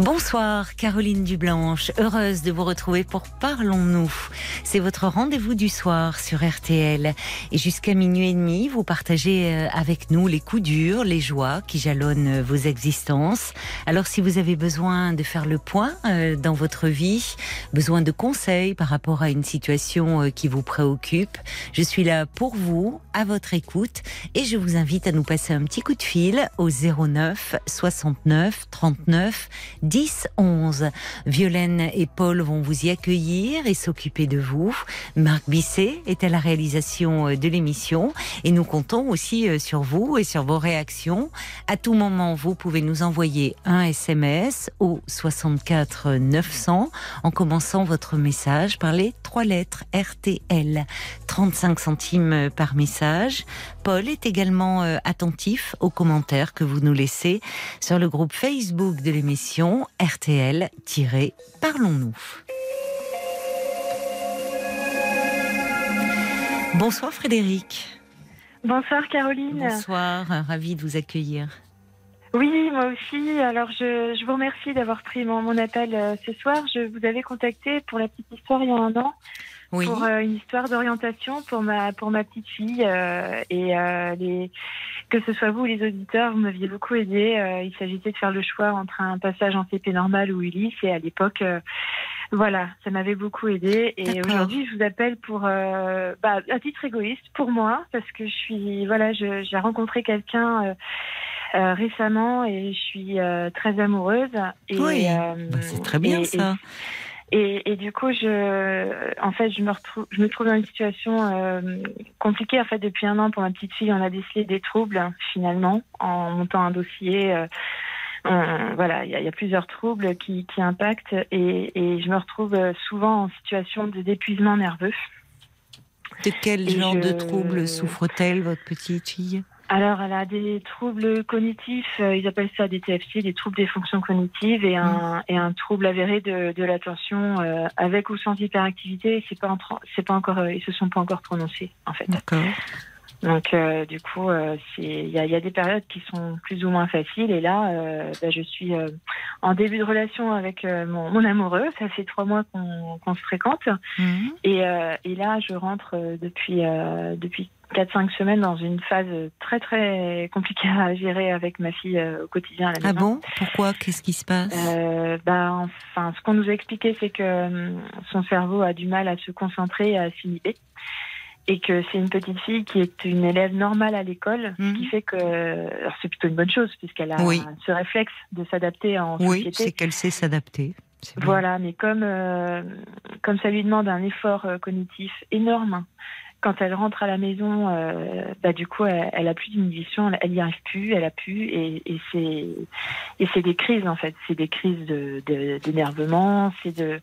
Bonsoir Caroline Dublanche, heureuse de vous retrouver pour Parlons-nous. C'est votre rendez-vous du soir sur RTL et jusqu'à minuit et demi, vous partagez euh, avec nous les coups durs, les joies qui jalonnent euh, vos existences. Alors si vous avez besoin de faire le point euh, dans votre vie, besoin de conseils par rapport à une situation qui vous préoccupe, je suis là pour vous, à votre écoute et je vous invite à nous passer un petit coup de fil au 09 69 39 10 11. Violaine et Paul vont vous y accueillir et s'occuper de vous. Marc Bisset est à la réalisation euh, de l'émission et nous comptons aussi euh, sur vous et sur vos réactions. À tout moment, vous pouvez nous envoyer un SMS au 64 900 en commençant votre message par les trois lettres RTL. 35 centimes par message. Paul est également euh, attentif aux commentaires que vous nous laissez sur le groupe Facebook de l'émission RTL-Parlons-nous. Bonsoir Frédéric. Bonsoir Caroline. Bonsoir, ravi de vous accueillir. Oui, moi aussi. Alors je, vous remercie d'avoir pris mon, appel euh, ce soir. Je vous avais contacté pour la petite histoire il y a un an. Pour euh, une histoire d'orientation pour ma pour ma petite fille euh, et les que ce soit vous ou les auditeurs, vous m'aviez beaucoup aidé. il s'agissait de faire le choix entre un passage en CP normal ou Ulysse et à l'époque voilà, ça m'avait beaucoup aidé. Et aujourd'hui, je vous appelle pour, euh, bah, à titre égoïste, pour moi, parce que je suis, voilà, j'ai rencontré quelqu'un euh, euh, récemment et je suis très amoureuse. Et, oui, bah, c'est très bien ça. Et, et, du coup, je, en fait, je me retrouve, je me trouve dans une situation compliquée. En fait, depuis un an, pour ma petite fille, on a décelé des troubles finalement en montant un dossier euh, voilà, il y, a plusieurs troubles qui, impactent et, je me retrouve souvent en situation de d'épuisement nerveux. De quel genre de troubles souffre-t-elle, votre petite fille? Alors, elle a des troubles cognitifs, euh, ils appellent ça des TFC, des troubles des fonctions cognitives, et un, mm. et un trouble avéré de, de l'attention euh, avec ou sans hyperactivité. C'est pas, c'est pas encore, ils se sont pas encore prononcés en fait. D'accord. Donc, euh, du coup, euh, il y, a, des périodes qui sont plus ou moins faciles. Et là, euh, bah, je suis en début de relation avec mon, amoureux. Ça fait trois mois qu'on se fréquente. Mhm. Et, et, là, je rentre depuis depuis quatre cinq semaines dans une phase très très compliquée à gérer avec ma fille au quotidien. ah bon? Pourquoi? Qu'est-ce qui se passe? Bah, enfin, ce qu'on nous a expliqué, c'est que son cerveau a du mal à se concentrer et à assimiler et que c'est une petite fille qui est une élève normale à l'école, ce qui mhm. fait que c'est plutôt une bonne chose puisqu'elle a ce réflexe de s'adapter en société. Oui, c'est qu'elle sait s'adapter. Voilà, mais comme euh, comme ça lui demande un effort euh, cognitif énorme, quand elle rentre à la maison, euh, bah, du coup, elle, a plus d'inhibition, elle n'y arrive plus, elle a plus, et, et c'est et c'est des crises en fait, c'est des crises de d'énervement, c'est de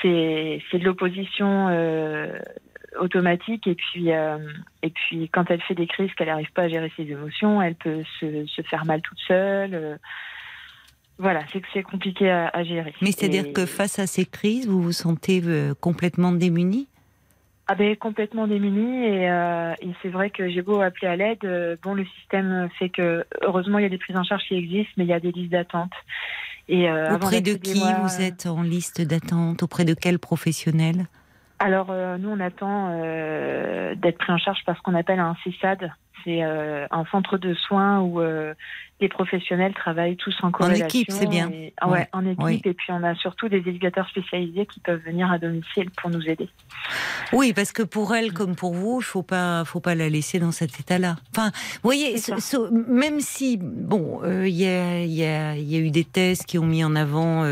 c'est c'est de l'opposition automatique et puis euh, et puis quand elle fait des crises qu'elle n'arrive pas à gérer ses émotions, elle peut se, se faire mal toute seule. Euh. voilà, c'est que c'est compliqué à, gérer. Mais c'est-à-dire que face à ces crises, vous vous sentez euh, complètement démunie? Ah ben complètement démunie et, et c'est vrai que j'ai beau appeler à l'aide, bon le système fait que heureusement il y a des prises en charge qui existent, mais il y a des listes d'attente. Et auprès de qui vous êtes en liste d'attente? Auprès de quel professionnel? Alors euh, nous on attend euh, d'être pris en charge par ce qu'on appelle un CESAD, c'est euh, un centre de soins où les professionnels travaillent tous en corrélation. En équipe, c'est bien. Ah ouais, en équipe. Et puis on a surtout des éducateurs spécialisés qui peuvent venir à domicile pour nous aider. Oui, parce que pour elle comme pour vous, il faut pas, faut pas la laisser dans cet état-là. Enfin, vous voyez, même si bon, il y, a, y, a, y, a, eu des tests qui ont mis en avant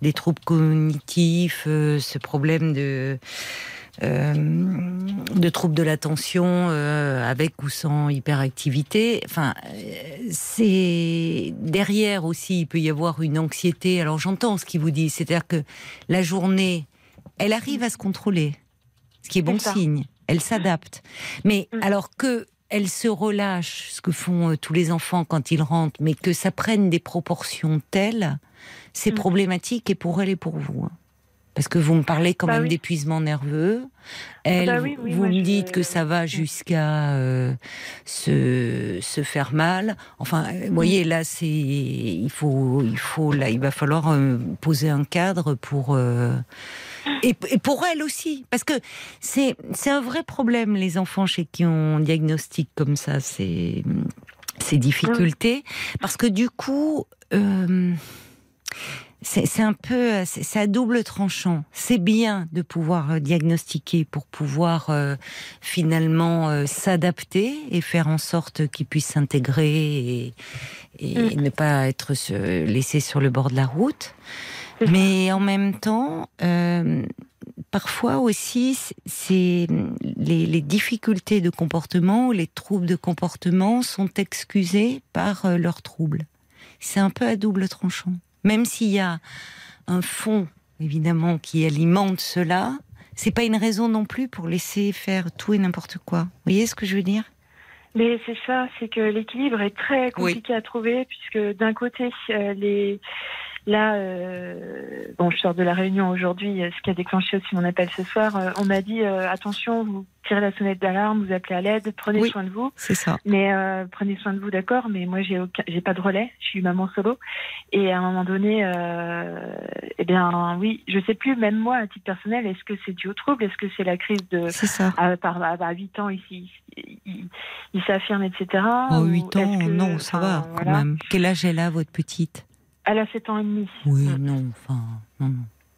des troubles cognitifs, ce problème de euh, de troubles de l'attention euh, avec ou sans hyperactivité. Enfin, c'est derrière aussi, il peut y avoir une anxiété. Alors j'entends ce qu'il vous dit, c'est-à-dire que la journée, elle arrive à se contrôler, ce qui est bon signe. Elle s'adapte. Mais mm. alors que elle se relâche, ce que font euh, tous les enfants quand ils rentrent, mais que ça prenne des proportions telles, c'est mm. problématique et pour elle et pour vous. Parce que vous me parlez quand bah même d'épuisement nerveux. Elle, bah vous me dites que ça va jusqu'à euh, se, se, faire mal. Enfin, vous voyez, là, c'est il faut, il faut, là, il va falloir euh, poser un cadre pour. Euh, et, pour elle aussi, parce que c'est c'est un vrai problème les enfants chez qui on diagnostique comme ça ces ces difficultés, parce que du coup c'est un peu, c'est à double tranchant. C'est bien de pouvoir euh, diagnostiquer pour pouvoir euh, finalement euh, s'adapter et faire en sorte qu'il puisse s'intégrer et, mm. ne pas être laissé sur le bord de la route. Mais en même temps, parfois aussi, c'est les, les, difficultés de comportement, les troubles de comportement sont excusés par leurs troubles. C'est un peu à double tranchant. Même s'il y a un fond, évidemment, qui alimente cela, c'est pas une raison non plus pour laisser faire tout et n'importe quoi. Vous voyez ce que je veux dire? Mais c'est ça, c'est que l'équilibre est très compliqué à trouver puisque d'un côté euh, les Là, euh, bon, je sors de la réunion aujourd'hui, euh, ce qui a déclenché aussi mon appel ce soir. Euh, on m'a dit attention, vous tirez la sonnette d'alarme, vous appelez à l'aide, prenez soin de vous. C'est ça. Mais prenez soin de vous, d'accord. Mais moi, j'ai aucun, j'ai pas de relais. Je suis maman solo. Et à un moment donné, eh bien, oui, je sais plus. Même moi, à titre personnel, est-ce que c'est dû au trouble Est-ce que c'est la crise de C'est ça. À, par, à, 8 ans ici, il, s'affirme, etc. Oh, 8 ans, non, ça va quand même. Quel âge est là, votre petite? Elle a 7 ans et demi. Oui, mm. non, enfin, non,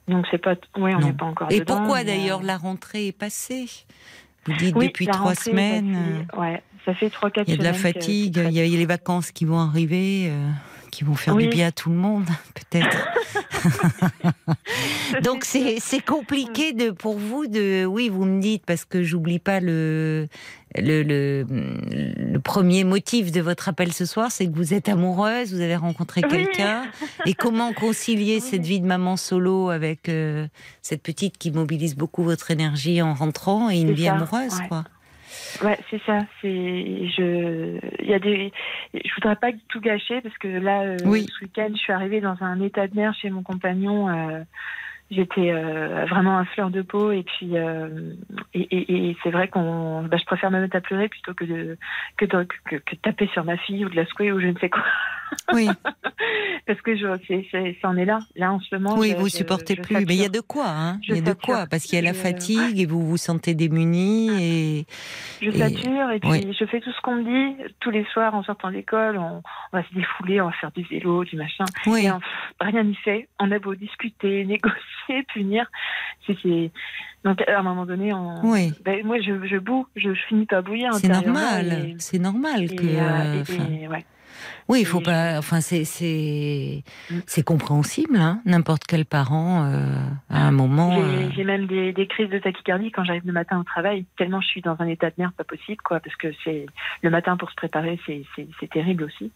Donc c'est pas, oui, on n'est pas encore. Et pourquoi d'ailleurs la rentrée est passée? Vous dites depuis trois semaines. Oui, ouais, ça fait trois quatre. Il y a de la fatigue, il y a les vacances qui vont arriver. Euh, qui vont faire du bien à tout le monde, peut-être. Donc c'est compliqué de pour vous de oui vous me dites parce que j'oublie pas le le, le, premier motif de votre appel ce soir, c'est que vous êtes amoureuse, vous avez rencontré quelqu'un. Et comment concilier cette vie de maman solo avec euh, cette petite qui mobilise beaucoup votre énergie en rentrant et une vie amoureuse, quoi? Ouais, c'est ça. C'est je. Il y a des. Je voudrais pas tout gâcher parce que là, euh, ce week-end, je suis arrivée dans un état de nerfs chez mon compagnon. Euh, j'étais euh, vraiment à fleur de peau et puis et, c'est vrai qu'on bah, je préfère me mettre à pleurer plutôt que de que, de, taper sur ma fille ou de la secouer ou je ne sais quoi oui. Parce que je ça en est là. Là en ce moment oui vous supportez plus. Mais il y a de quoi hein. Il y a de quoi parce qu'il y a la fatigue et vous vous sentez démunie et je sature et puis je fais tout ce qu'on me dit. Tous les soirs en sortant d'école on, va se défouler on va faire du vélo du machin. Oui. et rien n'y fait. On a beau discuter négocier punir. C'est donc à un moment donné, on... oui. ben, moi je, je boue, je, finis pas bouillir. C'est normal, c'est normal que. Euh, euh, ouais. Oui, il faut pas. Enfin, c'est c'est mm. c'est compréhensible. Hein, N'importe quel parent euh, à un moment. J'ai même des, des, crises de tachycardie quand j'arrive le matin au travail. Tellement je suis dans un état de nerfs pas possible, quoi. Parce que c'est le matin pour se préparer, c'est terrible aussi.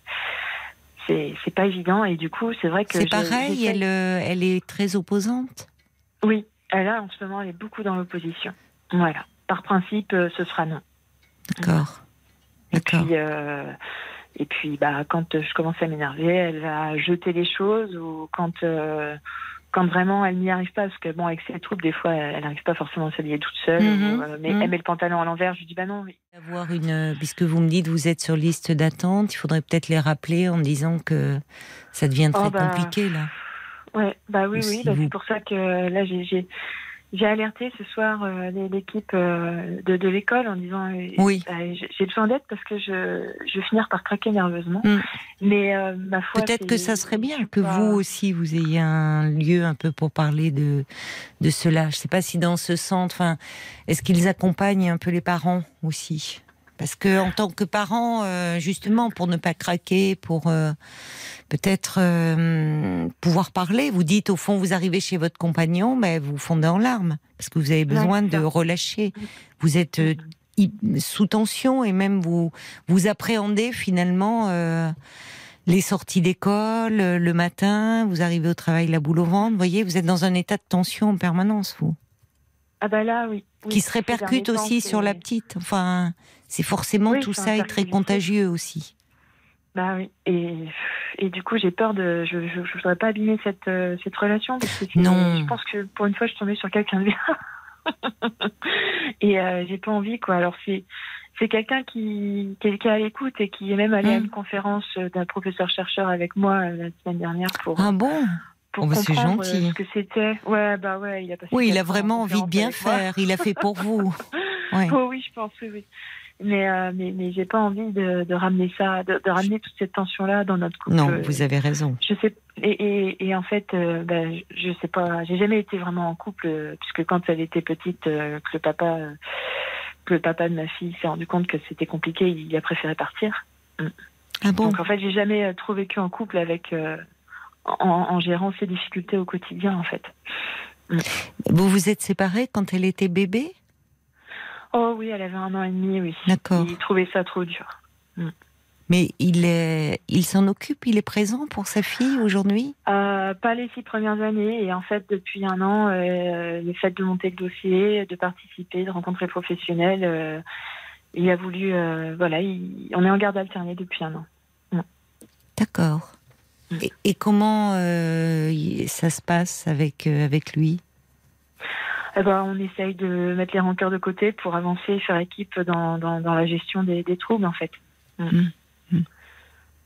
C'est pas évident et du coup, c'est vrai que. C'est pareil. Elle elle est très opposante? Oui, Là, en ce moment, elle est beaucoup dans l'opposition. Voilà. Par principe, euh, ce sera non. D'accord. Et puis, euh, et puis bah, quand je commence à m'énerver, elle va jeter les choses ou quand, euh, quand vraiment elle n'y arrive pas, parce que bon, avec ses troubles, des fois, elle n'arrive pas forcément à s'habiller toute seule, mhm. mais mhm. elle met le pantalon à l'envers, je lui dis bah non. Avoir une, puisque vous me dites vous êtes sur liste d'attente, il faudrait peut-être les rappeler en disant que ça devient très oh, bah, compliqué là. Ouais, bah oui, oui, bah, c'est pour ça que là j'ai j'ai alerté ce soir euh, l'équipe euh, de, de l'école en disant euh, oui. Bah, j'ai besoin d'aide parce que je, je vais finir par craquer nerveusement. Mm. Mais ma foi, peut-être que ça serait bien que vous aussi vous ayez un lieu un peu pour parler de de cela. Je sais pas si dans ce centre, est-ce qu'ils accompagnent un peu les parents aussi? Parce que en tant que parent, justement, pour ne pas craquer, pour peut-être euh, pouvoir parler. Vous dites au fond, vous arrivez chez votre compagnon, mais vous fondez en larmes parce que vous avez besoin de relâcher. Vous êtes euh, sous tension et même vous vous appréhendez finalement euh, les sorties d'école le matin. Vous arrivez au travail la boule au ventre. Vous voyez, vous êtes dans un état de tension en permanence, vous. Ah bah là, oui. qui se répercute aussi sur la petite. Enfin, C'est forcément tout ça est très contagieux aussi. Bah oui. Et, et du coup, j'ai peur de. Je ne voudrais pas abîmer cette, euh, cette relation. Parce que non. Je pense que pour une fois, je suis tombée sur quelqu'un de bien. et euh, j'ai pas envie, quoi. Alors, c'est. C'est quelqu'un qui, est à l'écoute et qui est même allé à une mm. conférence d'un professeur-chercheur avec moi euh, la semaine dernière pour. Ah bon? pour oh bah c'est gentil. ce que c'était. Ouais, bah ouais, il a Oui, il a vraiment envie de bien faire. Il a fait pour vous. Ouais. Oh oui, je pense, oui. oui mais euh, mais, mais j'ai pas envie de, de ramener ça, de, de, ramener toute cette tension là dans notre couple. Non, vous avez raison. Je sais et, et, et en fait, euh, ben, je sais pas, j'ai jamais été vraiment en couple euh, puisque quand elle était petite, que le papa, que le papa de ma fille s'est rendu compte que c'était compliqué, il a préféré partir. Mm. Ah bon? Donc en fait, j'ai jamais trop vécu en couple avec en, en, gérant ces difficultés au quotidien en fait. Mm. Vous vous êtes séparés quand elle était bébé? Oh oui, elle avait un an et demi, oui. D'accord. Il trouvait ça trop dur. Mm. Mais il est, il s'en occupe, il est présent pour sa fille aujourd'hui? Euh, Pas les six premières années. Et en fait, depuis un an, euh, le fait de monter le dossier, de participer, de rencontrer professionnels, euh, il a voulu. Voilà, on est en garde alternée depuis un an. Mm. D'accord. Mm. Et, et, comment ça se passe avec, avec lui? Eh ben, on essaye de mettre les rancœurs de côté pour avancer, faire équipe dans, dans, dans la gestion des, des, troubles, en fait. Mm. Mm. Mm.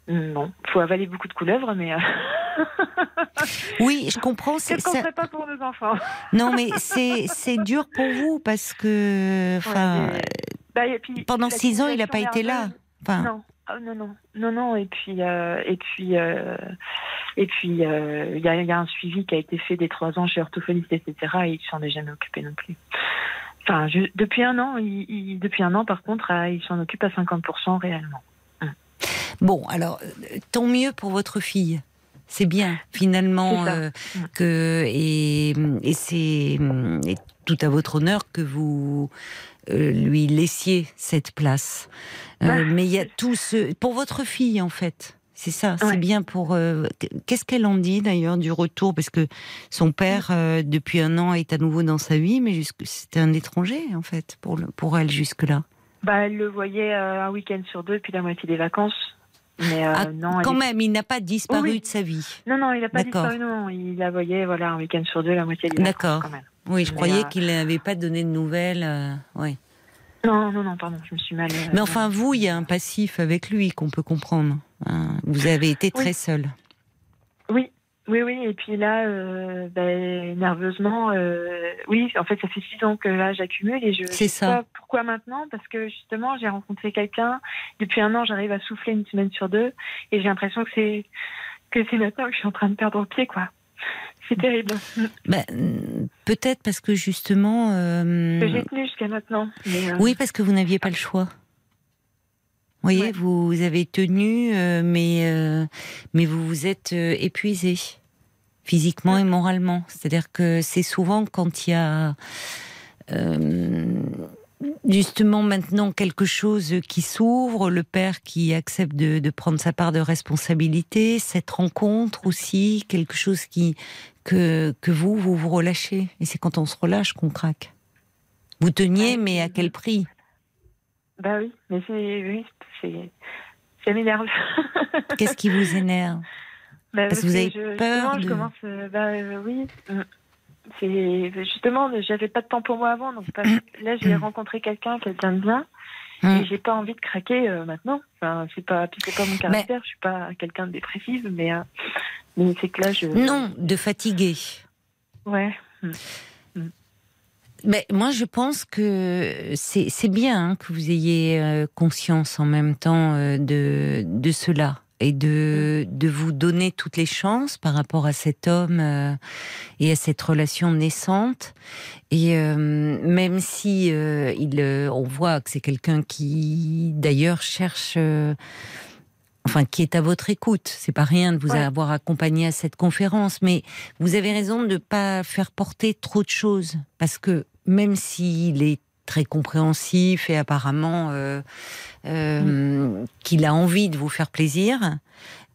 mm bon, faut avaler beaucoup de couleuvres, mais. Euh, oui, je comprends. C'est qu'on ça... pas pour nos enfants? non, mais c'est dur pour vous parce que, enfin, bah, pendant six ans, il n'a pas été là. Enfin... Non. Oh, non, non, non, non. Et puis, euh, et puis, euh, et puis, euh, il y, a un suivi qui a été fait des trois ans chez orthophoniste, etc. Et il s'en est jamais occupé non plus. Enfin, depuis un an, il, depuis un an, par contre, euh, il s'en occupe à 50% réellement. Hum. Bon, alors, tant mieux pour votre fille. C'est bien, finalement, euh, hum. que et, et c'est tout à votre honneur que vous lui laissiez cette place. Bah, mais il y a tout ce pour votre fille en fait. C'est ça, c'est bien pour. Euh, qu'est-ce qu'elle en dit d'ailleurs du retour? Parce que son père, euh, depuis un an, est à nouveau dans sa vie, mais c'était un étranger en fait pour, pour elle jusque-là. Bah, elle le voyait euh, un week-end sur deux, puis la moitié des vacances. Mais ah, non, quand même, il n'a pas disparu de sa vie. Non, non, il n'a pas disparu, non. Il la voyait voilà, un week-end sur deux, la moitié des vacances. D'accord. Oui, je croyais qu'il n'avait pas donné de nouvelles. oui. Non, non, non, pardon, je me suis mal. Mais enfin, vous, il y a un passif avec lui qu'on peut comprendre. Hein. vous avez été très seule. Oui, oui, oui. Et puis là, euh, ben, nerveusement, euh, oui, en fait, ça fait six ans que là, j'accumule et je sais pas pourquoi maintenant, parce que justement, j'ai rencontré quelqu'un. Depuis un an, j'arrive à souffler une semaine sur deux et j'ai l'impression que c'est que c'est maintenant que je suis en train de perdre le pied, quoi. C'est terrible. Bah, peut-être parce que justement. Euh... J'ai tenu jusqu'à maintenant. Euh, oui, parce que vous n'aviez pas le choix. Vous voyez, vous, avez tenu, euh, mais, euh, mais vous vous êtes épuisé physiquement et moralement. C'est-à-dire que c'est souvent quand il y a justement maintenant quelque chose qui s'ouvre, le père qui accepte de, prendre sa part de responsabilité, cette rencontre aussi, quelque chose qui que, que vous, vous vous relâchez. Et c'est quand on se relâche qu'on craque. Vous teniez, mais à quel prix? Bah oui, mais c'est oui, c'est ça m'énerve. Qu'est-ce qui vous énerve? Bah, Parce que vous avez peur. Je commence, euh, bah, euh, oui. Mm c'est justement, j'avais pas de temps pour moi avant, donc là j'ai mm. rencontré quelqu'un, quelqu'un de bien, mm. et j'ai pas envie de craquer euh, maintenant. Enfin, c'est pas, c'est pas mon caractère, je suis pas quelqu'un de dépressif, mais, euh, mais c'est que là je. Non, de fatigué. Ouais. Mm. Mais moi, je pense que c'est bien hein, que vous ayez euh, conscience en même temps de, de cela et de, de vous donner toutes les chances par rapport à cet homme euh, et à cette relation naissante. Et euh, même si euh, il, on voit que c'est quelqu'un qui, d'ailleurs, cherche, enfin, qui est à votre écoute. C'est pas rien de vous avoir accompagné à cette conférence, mais vous avez raison de ne pas faire porter trop de choses parce que même s'il est très compréhensif et apparemment euh, euh, qu'il a envie de vous faire plaisir.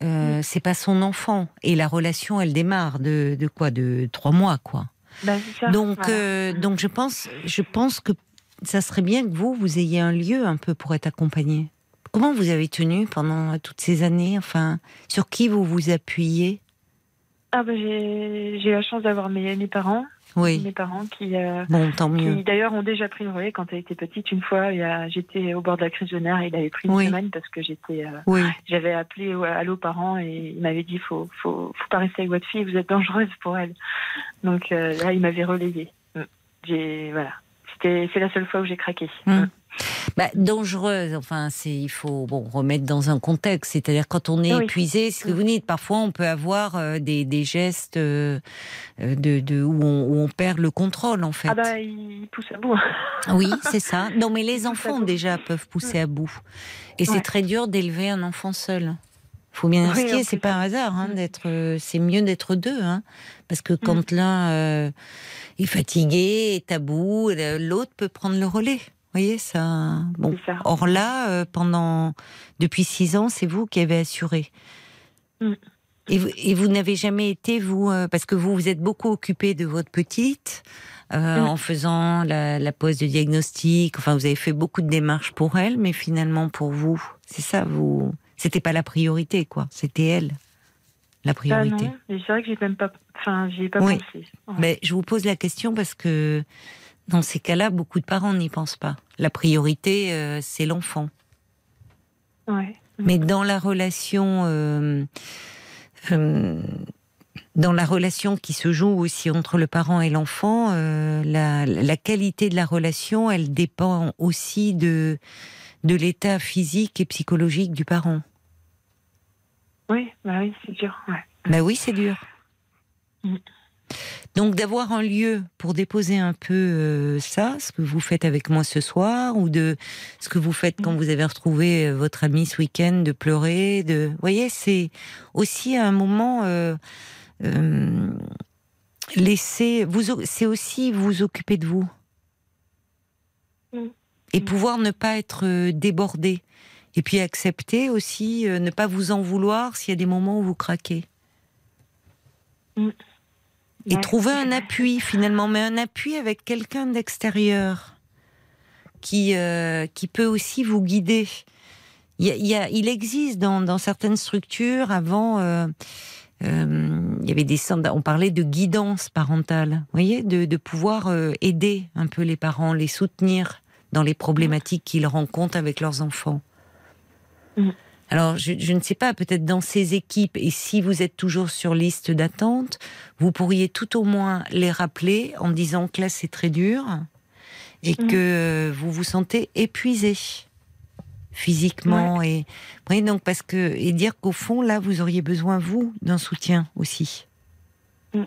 Euh, c'est pas son enfant. Et la relation elle démarre de, de quoi? De trois mois quoi. Bah, donc donc je pense je pense que ça serait bien que vous, vous ayez un lieu un peu pour être accompagné. Comment vous avez tenu pendant toutes ces années? Enfin, sur qui vous vous appuyez? Ah ben j'ai eu la chance d'avoir mes, mes parents oui. Mes parents qui, euh, bon, tant mieux. qui d'ailleurs ont déjà pris le relais quand elle était petite. Une fois, j'étais au bord de la crise de nerfs et il avait pris une semaine parce que j'étais, euh, oui. j'avais appelé Allô parents et il m'avait dit faut, faut, faut pas rester avec votre fille, vous êtes dangereuse pour elle. Donc euh, là, il m'avait relayé. Mm. J'ai, voilà, c'était, c'est la seule fois où j'ai craqué. Mmh. Mm bah, dangereuse. Enfin, c'est il faut bon remettre dans un contexte. C'est-à-dire quand on est épuisé, ce que vous dites, parfois on peut avoir euh, des, des, gestes euh, de, de où, on, où, on, perd le contrôle en fait. Ah bah il pousse à bout. oui, c'est ça. Non, mais les enfants déjà peuvent pousser à bout. Et c'est très dur d'élever un enfant seul. Faut bien inscrire, c'est pas un hasard hein, mm. d'être. Euh, c'est mieux d'être deux, hein, parce que quand mm. l'un est fatigué, est à bout, l'autre peut prendre le relais voyez, ça. Bon. Or là, euh, pendant depuis six ans, c'est vous qui avez assuré. Mm. Et vous, n'avez jamais été, vous, euh, parce que vous vous êtes beaucoup occupé de votre petite, euh, mm. en faisant la, la, pose de diagnostic. Enfin, vous avez fait beaucoup de démarches pour elle, mais finalement, pour vous, c'est ça, vous. C'était pas la priorité, quoi. C'était elle, la priorité. Ah non, c'est vrai que j'ai même pas. Enfin, j'y ai pas pensé. Mais je vous pose la question parce que dans ces cas-là, beaucoup de parents n'y pensent pas. La priorité, euh, c'est l'enfant. Mais dans la relation, euh, euh, dans la relation qui se joue aussi entre le parent et l'enfant, la, la, qualité de la relation, elle dépend aussi de de l'état physique et psychologique du parent. Oui, bah oui, c'est dur. Ouais. Bah oui, c'est dur. Mm. Donc d'avoir un lieu pour déposer un peu euh, ça, ce que vous faites avec moi ce soir, ou de ce que vous faites quand vous avez retrouvé euh, votre ami ce week-end, de pleurer, de, vous voyez, c'est aussi un moment euh, laisser, vous, c'est aussi vous occuper de vous mm. et mm. pouvoir ne pas être débordé. Et puis accepter aussi, ne pas vous en vouloir s'il y a des moments où vous craquez. Mm et trouver un appui finalement, mais un appui avec quelqu'un d'extérieur qui euh, qui peut aussi vous guider. Il, y a, il existe dans, dans, certaines structures avant. Euh, euh, il y avait des on parlait de guidance parentale, vous voyez, de, de pouvoir aider un peu les parents, les soutenir dans les problématiques qu'ils rencontrent avec leurs enfants. Mm. Alors, je, ne sais pas, peut-être dans ces équipes, et si vous êtes toujours sur liste d'attente, vous pourriez tout au moins les rappeler en disant que là, c'est très dur et mm. que vous vous sentez épuisé physiquement et donc parce que et dire qu'au fond là vous auriez besoin vous d'un soutien aussi mm.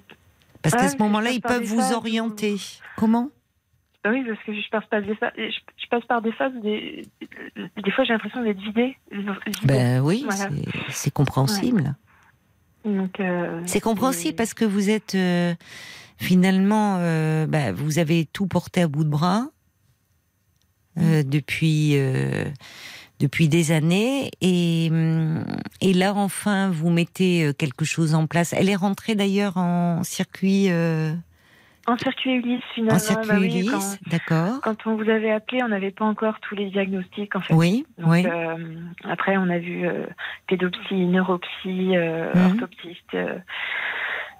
parce qu'à ce moment-là ils peuvent vous orienter comment? Bah oui, parce que je passe par des phases, je, passe par des phases, des, des fois j'ai l'impression d'être vidée. Ben oui, c'est compréhensible. Euh, c'est compréhensible parce que vous êtes euh, finalement, euh, bah, vous avez tout porté à bout de bras depuis depuis des années et, et là enfin vous mettez quelque chose en place. Elle est rentrée d'ailleurs en circuit en circuit Ulysse, finalement. En circuit bah Ulysse, d'accord. Quand on vous avait appelé, on n'avait pas encore tous les diagnostics, en fait. Oui, oui. Euh, après, on a vu euh, pédopsie, neuropsie, euh, mhm. orthoptiste, euh,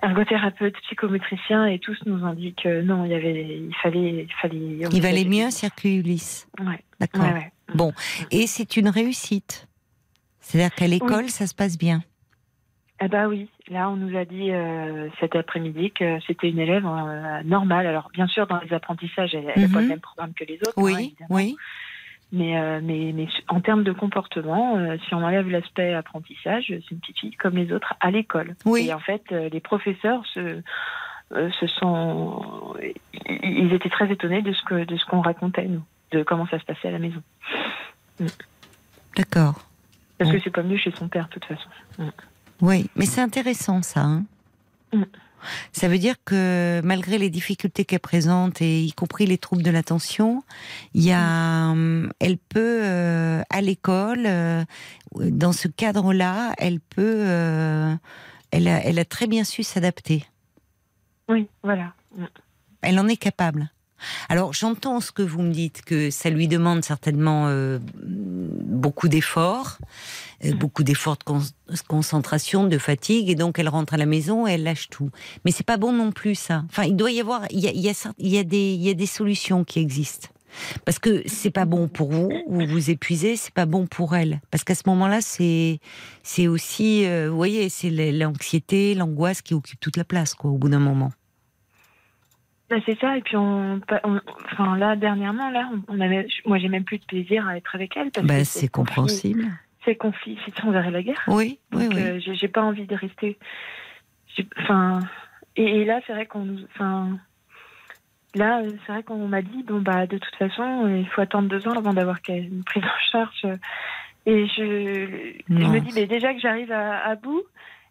ergothérapeute, psychométricien, et tous nous ont dit que non, il y avait, il fallait, il fallait. Il valait mieux un circuit Ulysse. Ouais. D'accord. Bon, et c'est une réussite. C'est-à-dire qu'à l'école, ça se passe bien. Eh ben oui, là on nous a dit euh, cet après-midi que c'était une élève euh, normale. Alors bien sûr dans les apprentissages, elle n'a pas le mhm. même programme que les autres. Oui, hein, oui. Mais, euh, mais, mais en termes de comportement, si on enlève l'aspect apprentissage, c'est une petite fille comme les autres à l'école. Oui. Et en fait, les professeurs se, se sont, ils étaient très étonnés de ce que de ce qu'on racontait nous, de comment ça se passait à la maison. Mm. D'accord. Parce que c'est pas mieux chez son père de toute façon. Oui, mais c'est intéressant ça. Hein. Mm. Ça veut dire que malgré les difficultés qu'elle présente, et y compris les troubles de l'attention, il y a, mm. elle peut euh, à l'école, euh, dans ce cadre-là, elle peut, euh, elle, a, elle a très bien su s'adapter. Oui, voilà. Mm. Elle en est capable. Alors j'entends ce que vous me dites, que ça lui demande certainement euh, beaucoup d'efforts, euh, mm. beaucoup d'efforts de concentration, de fatigue, et donc elle rentre à la maison et elle lâche tout. Mais c'est pas bon non plus ça. Enfin, il doit y avoir, il y a, il y a, il y a des, il y a des solutions qui existent. Parce que c'est pas bon pour vous, vous vous épuisez, c'est pas bon pour elle. Parce qu'à ce moment-là, c'est c'est aussi, euh, vous voyez, c'est l'anxiété, l'angoisse qui occupe toute la place, quoi, au bout d'un moment. Bah, c'est ça, et puis on, enfin là dernièrement là, on avait, moi j'ai même plus de plaisir à être avec elle parce bah, c'est compréhensible. C'est conflit, c'est sans arrêt la guerre. Oui, oui, oui. Euh, j'ai pas envie de rester. Enfin, et, là c'est vrai qu'on, enfin, là c'est vrai qu'on m'a dit bon bah de toute façon il faut attendre deux ans avant d'avoir une prise en charge. Et je, je me dis mais déjà que j'arrive à, à bout,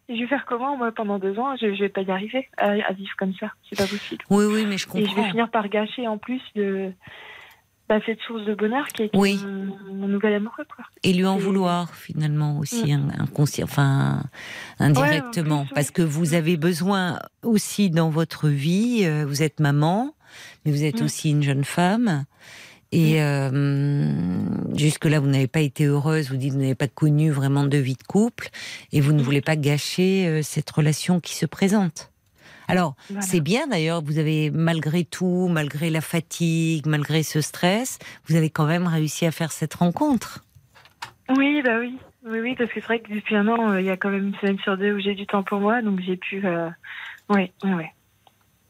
je vais faire comment, moi, pendant deux ans Je ne vais pas y arriver à, vivre comme ça. C'est pas possible. Oui, oui, mais je comprends. Et je vais finir par gâcher en plus de bah, cette source de bonheur qui est oui. mon, nouvel amoureux. Quoi. Et lui en vouloir, finalement, aussi, mm. inconscient, enfin, indirectement. parce que vous avez besoin aussi dans votre vie, euh, vous êtes maman, mais vous êtes mm. aussi une jeune femme. Et euh, jusque-là, vous n'avez pas été heureuse, vous dites vous n'avez pas connu vraiment de vie de couple, et vous ne voulez pas gâcher euh, cette relation qui se présente. Alors, c'est bien d'ailleurs, vous avez, malgré tout, malgré la fatigue, malgré ce stress, vous avez quand même réussi à faire cette rencontre. Oui, bah oui. Oui, oui, parce que c'est vrai que depuis un an, euh, il y a quand même une semaine sur deux où j'ai du temps pour moi, donc j'ai pu. Oui, oui, oui.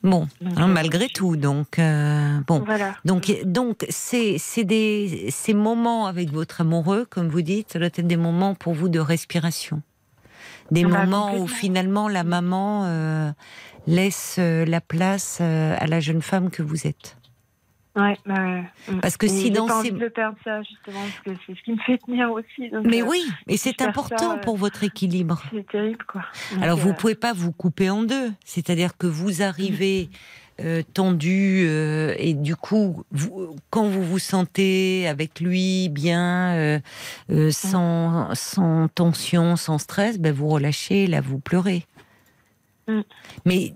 Bon, hein, malgré tout, donc euh, bon, donc donc c'est c'est des ces moments avec votre amoureux, comme vous dites, ça doit être des moments pour vous de respiration, des ah bah, moments où finalement la maman euh, laisse euh, la place à la jeune femme que vous êtes. Ouais, bah, mm. Parce que si dans pas ces... envie de perdre ça justement, parce que c'est ce qui me fait tenir aussi. mais oui, et c'est important pour votre équilibre. C'est terrible, quoi. Alors vous pouvez pas vous couper en deux, c'est-à-dire que vous arrivez. Euh, tendu euh, et du coup vous, quand vous vous sentez avec lui bien euh, euh sans, sans tension sans stress ben vous relâchez là vous pleurez mm. mais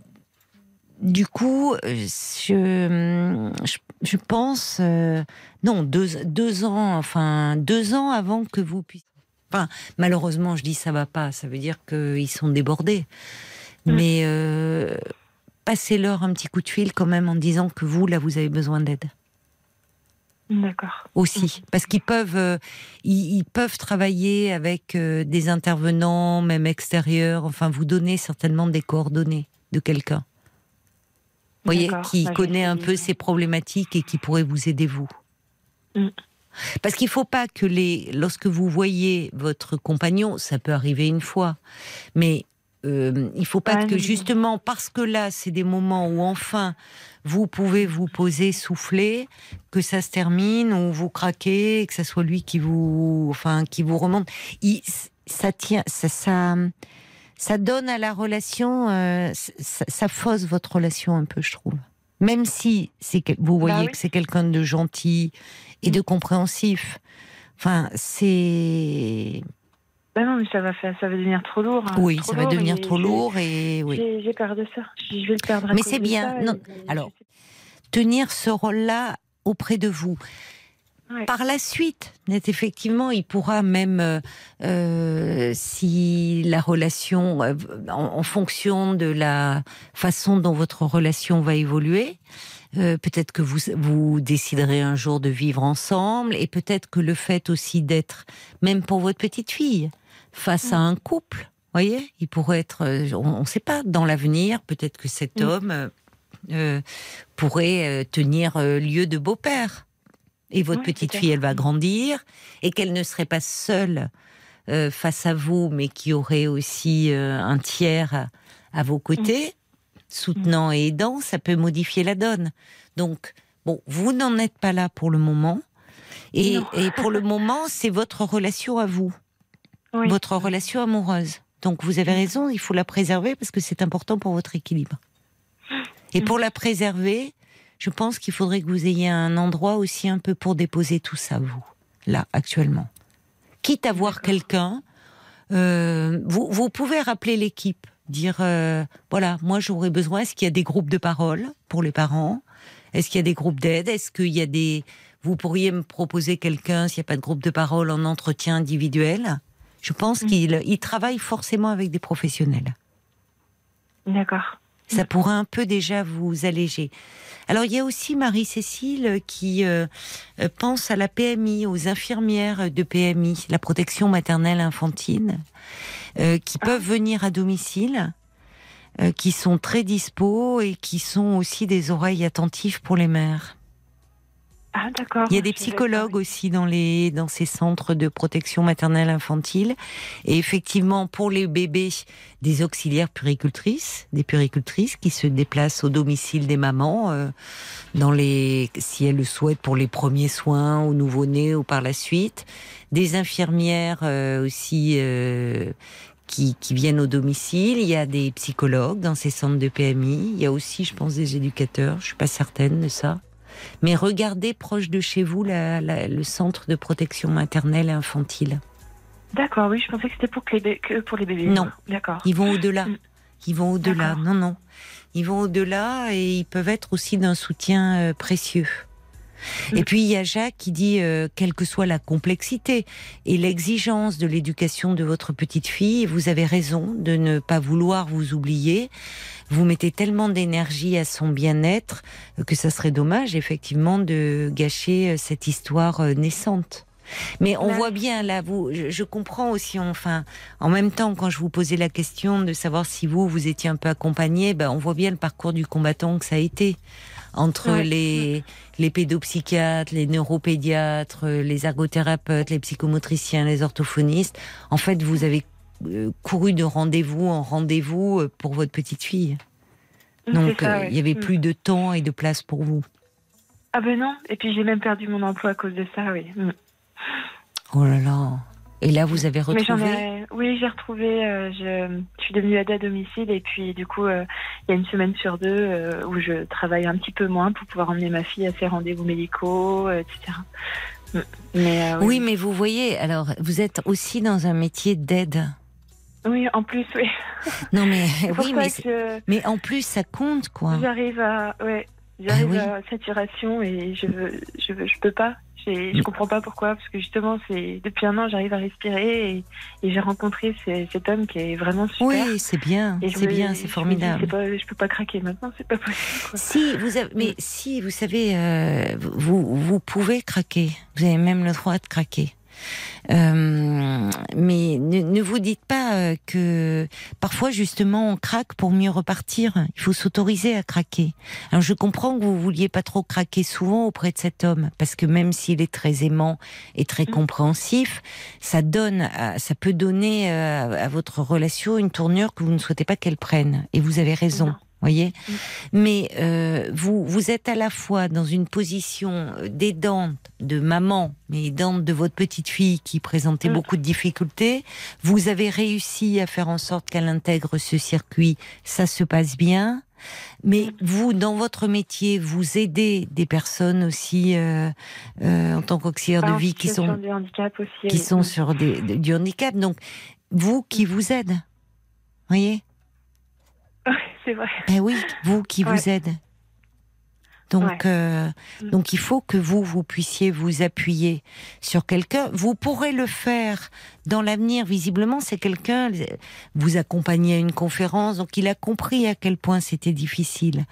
du coup, je, je, pense, euh, non, deux, deux, ans, enfin, deux ans avant que vous puissiez. Enfin, malheureusement, je dis ça va pas, ça veut dire qu'ils sont débordés. Mm. Mais euh, passez-leur un petit coup de fil quand même en disant que vous, là, vous avez besoin d'aide. D'accord. Aussi, parce qu'ils peuvent, euh, ils, peuvent travailler avec des intervenants, même extérieurs. Enfin, vous donner certainement des coordonnées de quelqu'un voyez, qui bah, connaît un peu ces problématiques et qui pourrait vous aider vous. Mm. Parce qu'il ne faut pas que les, lorsque vous voyez votre compagnon, ça peut arriver une fois, mais euh, il ne faut pas que justement, parce que là, c'est des moments où enfin vous pouvez vous poser, souffler, que ça se termine, ou vous craquez, que ce soit lui qui vous, enfin, qui vous remonte. ça tient, ça, ça, ça donne à la relation, euh, ça, fausse votre relation un peu, je trouve. Même si c'est vous bah voyez que c'est quelqu'un de gentil et de compréhensif. Enfin, c'est. Ben non, mais ça va faire, ça va devenir trop lourd. Hein. Oui, ça va devenir trop lourd et oui. J'ai peur de ça. Je vais le perdre. mais c'est bien. non. Alors, tenir ce rôle-là auprès de vous. Par la suite, effectivement, il pourra même, euh, euh, si la relation, euh, en, fonction de la façon dont votre relation va évoluer, peut-être que vous, vous déciderez un jour de vivre ensemble, et peut-être que le fait aussi d'être, même pour votre petite fille, face à un couple, voyez, il pourrait être, on ne sait pas, dans l'avenir, peut-être que cet homme pourrait tenir lieu de beau-père et votre petite fille, elle va grandir, et qu'elle ne serait pas seule euh, face à vous, mais qui aurait aussi euh, un tiers à, vos côtés, soutenant et aidant, ça peut modifier la donne. Donc, bon, vous n'en êtes pas là pour le moment, et, et pour le moment, c'est votre relation à vous, votre relation amoureuse. Donc, vous avez raison, il faut la préserver parce que c'est important pour votre équilibre. Et pour mm. la préserver, je pense qu'il faudrait que vous ayez un endroit aussi un peu pour déposer tout ça, vous, là, actuellement. Quitte à voir quelqu'un, euh, vous, vous, pouvez rappeler l'équipe, dire, euh, voilà, moi j'aurais besoin, est-ce qu'il y a des groupes de parole pour les parents? Est-ce qu'il y a des groupes d'aide? Est-ce qu'il y a des... Vous pourriez me proposer quelqu'un, s'il n'y a pas de groupe de parole, en entretien individuel? Je pense mm. qu'il il travaille forcément avec des professionnels. D'accord. Ça pourrait un peu déjà vous alléger. Alors il y a aussi Marie-Cécile qui euh, euh, pense à la PMI, aux infirmières de PMI, la protection maternelle infantile, euh, qui ah. peuvent venir à domicile, qui sont très dispos et qui sont aussi des oreilles attentives pour les mères. Ah, d'accord. Il y a des psychologues aussi dans les dans ces centres de protection maternelle infantile et effectivement pour les bébés des auxiliaires puricultrices, des puricultrices qui se déplacent au domicile des mamans euh, dans les si elles le souhaitent pour les premiers soins au nouveau-né ou par la suite, des infirmières euh, aussi euh, qui, qui, viennent au domicile. Il y a des psychologues dans ces centres de PMI. Il y a aussi, je pense, des éducateurs. Je suis pas certaine de ça. Mais regardez proche de chez vous le centre de protection maternelle et infantile. D'accord, oui, je pensais que c'était pour, que pour les bébés. Non, d'accord. Ils vont au-delà. Mm. Ils vont au-delà. Non, non. Ils vont au-delà et ils peuvent être aussi d'un soutien euh, précieux. Mm. Et puis il y a Jacques qui dit, euh, quelle que soit la complexité et l'exigence de l'éducation de votre petite fille, vous avez raison de ne pas vouloir vous oublier vous mettez tellement d'énergie à son bien-être que ça serait dommage effectivement de gâcher euh, cette histoire euh, naissante. Mais on voit bien là, vous, je, comprends aussi, enfin, en même temps, quand je vous posais la question de savoir si vous, vous étiez un peu accompagné, ben, on voit bien le parcours du combattant que ça a été entre les, les pédopsychiatres, les neuropédiatres, les ergothérapeutes, les psychomotriciens, les orthophonistes. En fait, vous avez euh, couru de rendez-vous en rendez-vous euh, pour votre petite fille. Donc euh, il y avait mm. plus de temps et de place pour vous. Ah ben non, et puis j'ai même perdu mon emploi à cause de ça, oui. Mm. Oh là là. Et là, vous avez retrouvé Oui, j'ai retrouvé. je... suis devenue aide à domicile et puis du coup, il y a une semaine sur deux où je travaille un petit peu moins pour pouvoir emmener ma fille à ses rendez-vous médicaux, etc. Mm. Oui, mais vous voyez, alors vous êtes aussi dans un métier d'aide. Oui, en plus, oui. Non, mais oui, mais, mais en plus, ça compte, quoi. J'arrive à, ouais, j'arrive ah à saturation et je veux, je veux, je peux pas. Je mm. comprends pas pourquoi, parce que justement, c'est depuis un an, j'arrive à respirer et, j'ai rencontré cet homme qui est vraiment super. Oui, c'est bien, c'est bien, c'est formidable. Je, je peux pas craquer maintenant, c'est pas possible. Si vous avez, mais si vous savez, euh, vous vous pouvez craquer. Vous avez même le droit de craquer. Euh, mais ne, vous dites pas euh, que parfois justement on craque pour mieux repartir. Il faut s'autoriser à craquer. Alors je comprends que vous vouliez pas trop craquer souvent auprès de cet homme parce que même s'il est très aimant et très mm. compréhensif, ça donne, ça peut donner euh, à, votre relation une tournure que vous ne souhaitez pas qu'elle prenne. Et vous avez raison voyez. Mm. Mais euh, vous vous êtes à la fois dans une position euh, d'aidante de maman, mais aidante de votre petite fille qui présentait mm. beaucoup de difficultés. Vous avez réussi à faire en sorte qu'elle intègre ce circuit, ça se passe bien. Mais mm. vous, dans votre métier, vous aidez des personnes aussi euh, en tant qu'auxiliaire de vie qui sont qui sont sur des, du handicap. Donc vous qui vous aide, voyez c'est vrai. Ben oui, vous qui vous aide. Donc, euh, donc il faut que vous, vous puissiez vous appuyer sur quelqu'un. Vous pourrez le faire dans l'avenir. Visiblement, c'est quelqu'un. Vous accompagnez à une conférence, donc il a compris à quel point c'était difficile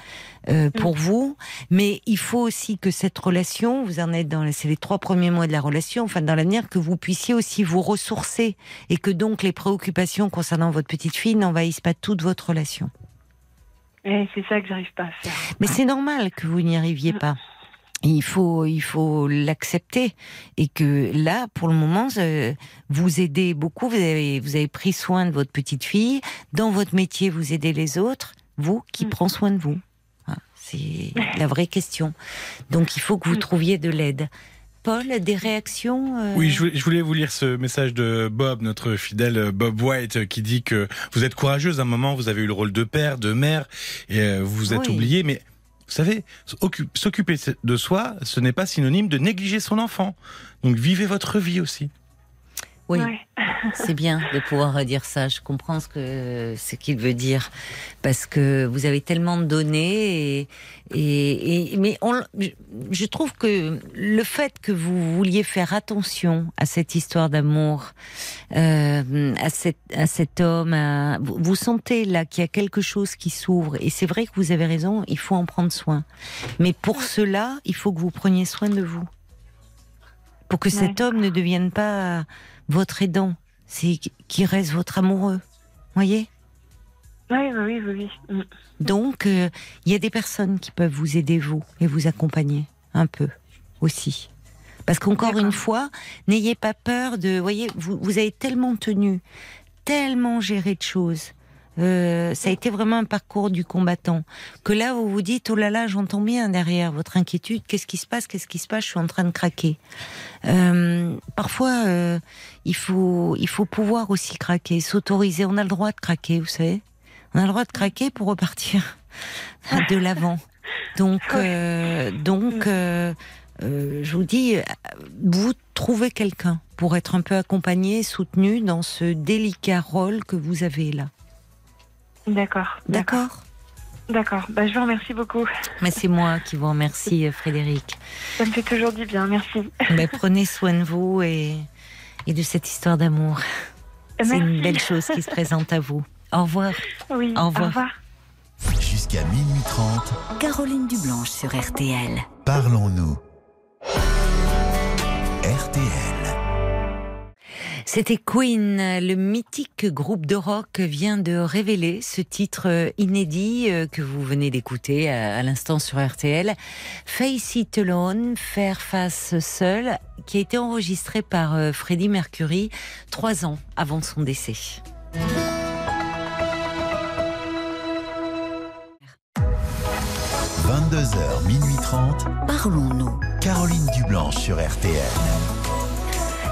euh, mm. pour vous. Mais il faut aussi que cette relation, vous en êtes dans, c'est les trois premiers mois de la relation, enfin dans l'avenir, que vous puissiez aussi vous ressourcer et que donc les préoccupations concernant votre petite fille n'envahissent pas toute votre relation. Et c'est ça que j'arrive pas à faire. Mais c'est normal que vous n'y arriviez pas. Il faut, il faut l'accepter et que là, pour le moment, euh, vous aidez beaucoup. Vous avez, vous avez pris soin de votre petite fille. Dans votre métier, vous aidez les autres. Vous, qui mm. prend soin de vous C'est la vraie question. Donc, il faut que vous mm. trouviez de l'aide. Paul, des réactions euh Oui, je voulais vous lire ce message de Bob, notre fidèle Bob White, qui dit que vous êtes courageuse. À un moment, vous avez eu le rôle de père, de mère, et euh, vous vous êtes oublié. Mais vous savez, s'occuper de soi, ce n'est pas synonyme de négliger son enfant. Donc vivez votre vie aussi. Oui, c'est bien de pouvoir dire ça. Je comprends ce que ce qu'il veut dire. Parce que vous avez tellement donné et, et, mais on, je trouve que le fait que vous vouliez faire attention à cette histoire d'amour, euh, à, cette, à cet homme, vous, sentez là qu'il y a quelque chose qui s'ouvre. Et c'est vrai que vous avez raison. Il faut en prendre soin, mais pour cela, il faut que vous preniez soin de vous. Pour que cet homme ne devienne pas votre aidant, c'est qui reste votre amoureux. Voyez? Oui, oui, oui, oui. Mm. Donc, euh, il y a des personnes qui peuvent vous aider, vous, et vous accompagner un peu aussi. Parce qu'encore une fois, n'ayez pas peur de... Voyez, vous, vous avez tellement tenu, tellement géré de choses, euh, ça a été vraiment un parcours du combattant. Que là, vous vous dites, oh là là, j'entends bien derrière votre inquiétude, qu'est-ce qui se passe, qu'est-ce qui se passe, je suis en train de craquer. Euh, parfois, euh, il, faut, il faut pouvoir aussi craquer, s'autoriser. On a le droit de craquer, vous savez. On a le droit de craquer pour repartir de l'avant. Donc, donc je vous dis, vous trouvez quelqu'un pour être un peu accompagné, soutenu dans ce délicat rôle que vous avez là. D'accord. D'accord. D'accord. Bah, je vous remercie beaucoup. Mais c'est moi qui vous remercie, Frédéric. Ça me fait toujours du bien. Merci. Bah, prenez soin de vous et, et de cette histoire d'amour. C'est une belle chose qui se présente à vous. Au revoir. Oui. Au revoir. Au revoir. Jusqu'à minuit 30. Caroline Dublanche sur RTL. Parlons-nous. RTL. C'était Queen, le mythique groupe de rock vient de révéler ce titre inédit euh, que vous venez d'écouter à l'instant sur RTL, Face It Alone, faire face seul, qui a été enregistré par euh, Freddie Mercury trois ans avant son décès. 22h, minuit 30. Parlons-nous. Caroline Dublanche sur RTL.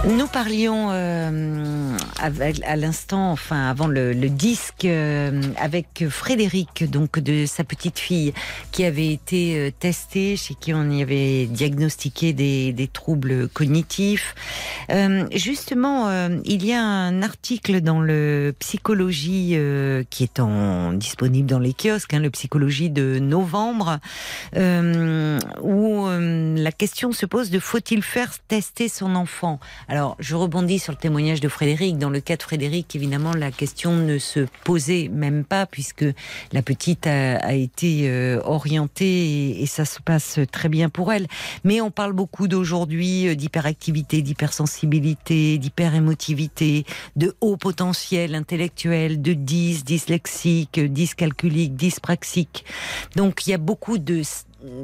Nous parlions euh, à l'instant, enfin avant le, disque, euh, avec Frédéric, donc de sa petite fille, qui avait été euh, testée, chez qui on y avait diagnostiqué des, troubles cognitifs. justement, il y a un article dans le Psychologie qui est en, disponible dans les kiosques, hein, le Psychologie de novembre, où la question se pose de faut-il faire tester son enfant? Je rebondis sur le témoignage de Frédéric. Dans le cas de Frédéric, évidemment, la question ne se posait même pas puisque la petite a, été euh, orientée et, ça se passe très bien pour elle. Mais on parle beaucoup d'aujourd'hui euh, d'hyperactivité, d'hypersensibilité, d'hyperémotivité, de haut potentiel intellectuel, de dys, dyslexique, dyscalculique, dyspraxique. Donc, il y a beaucoup de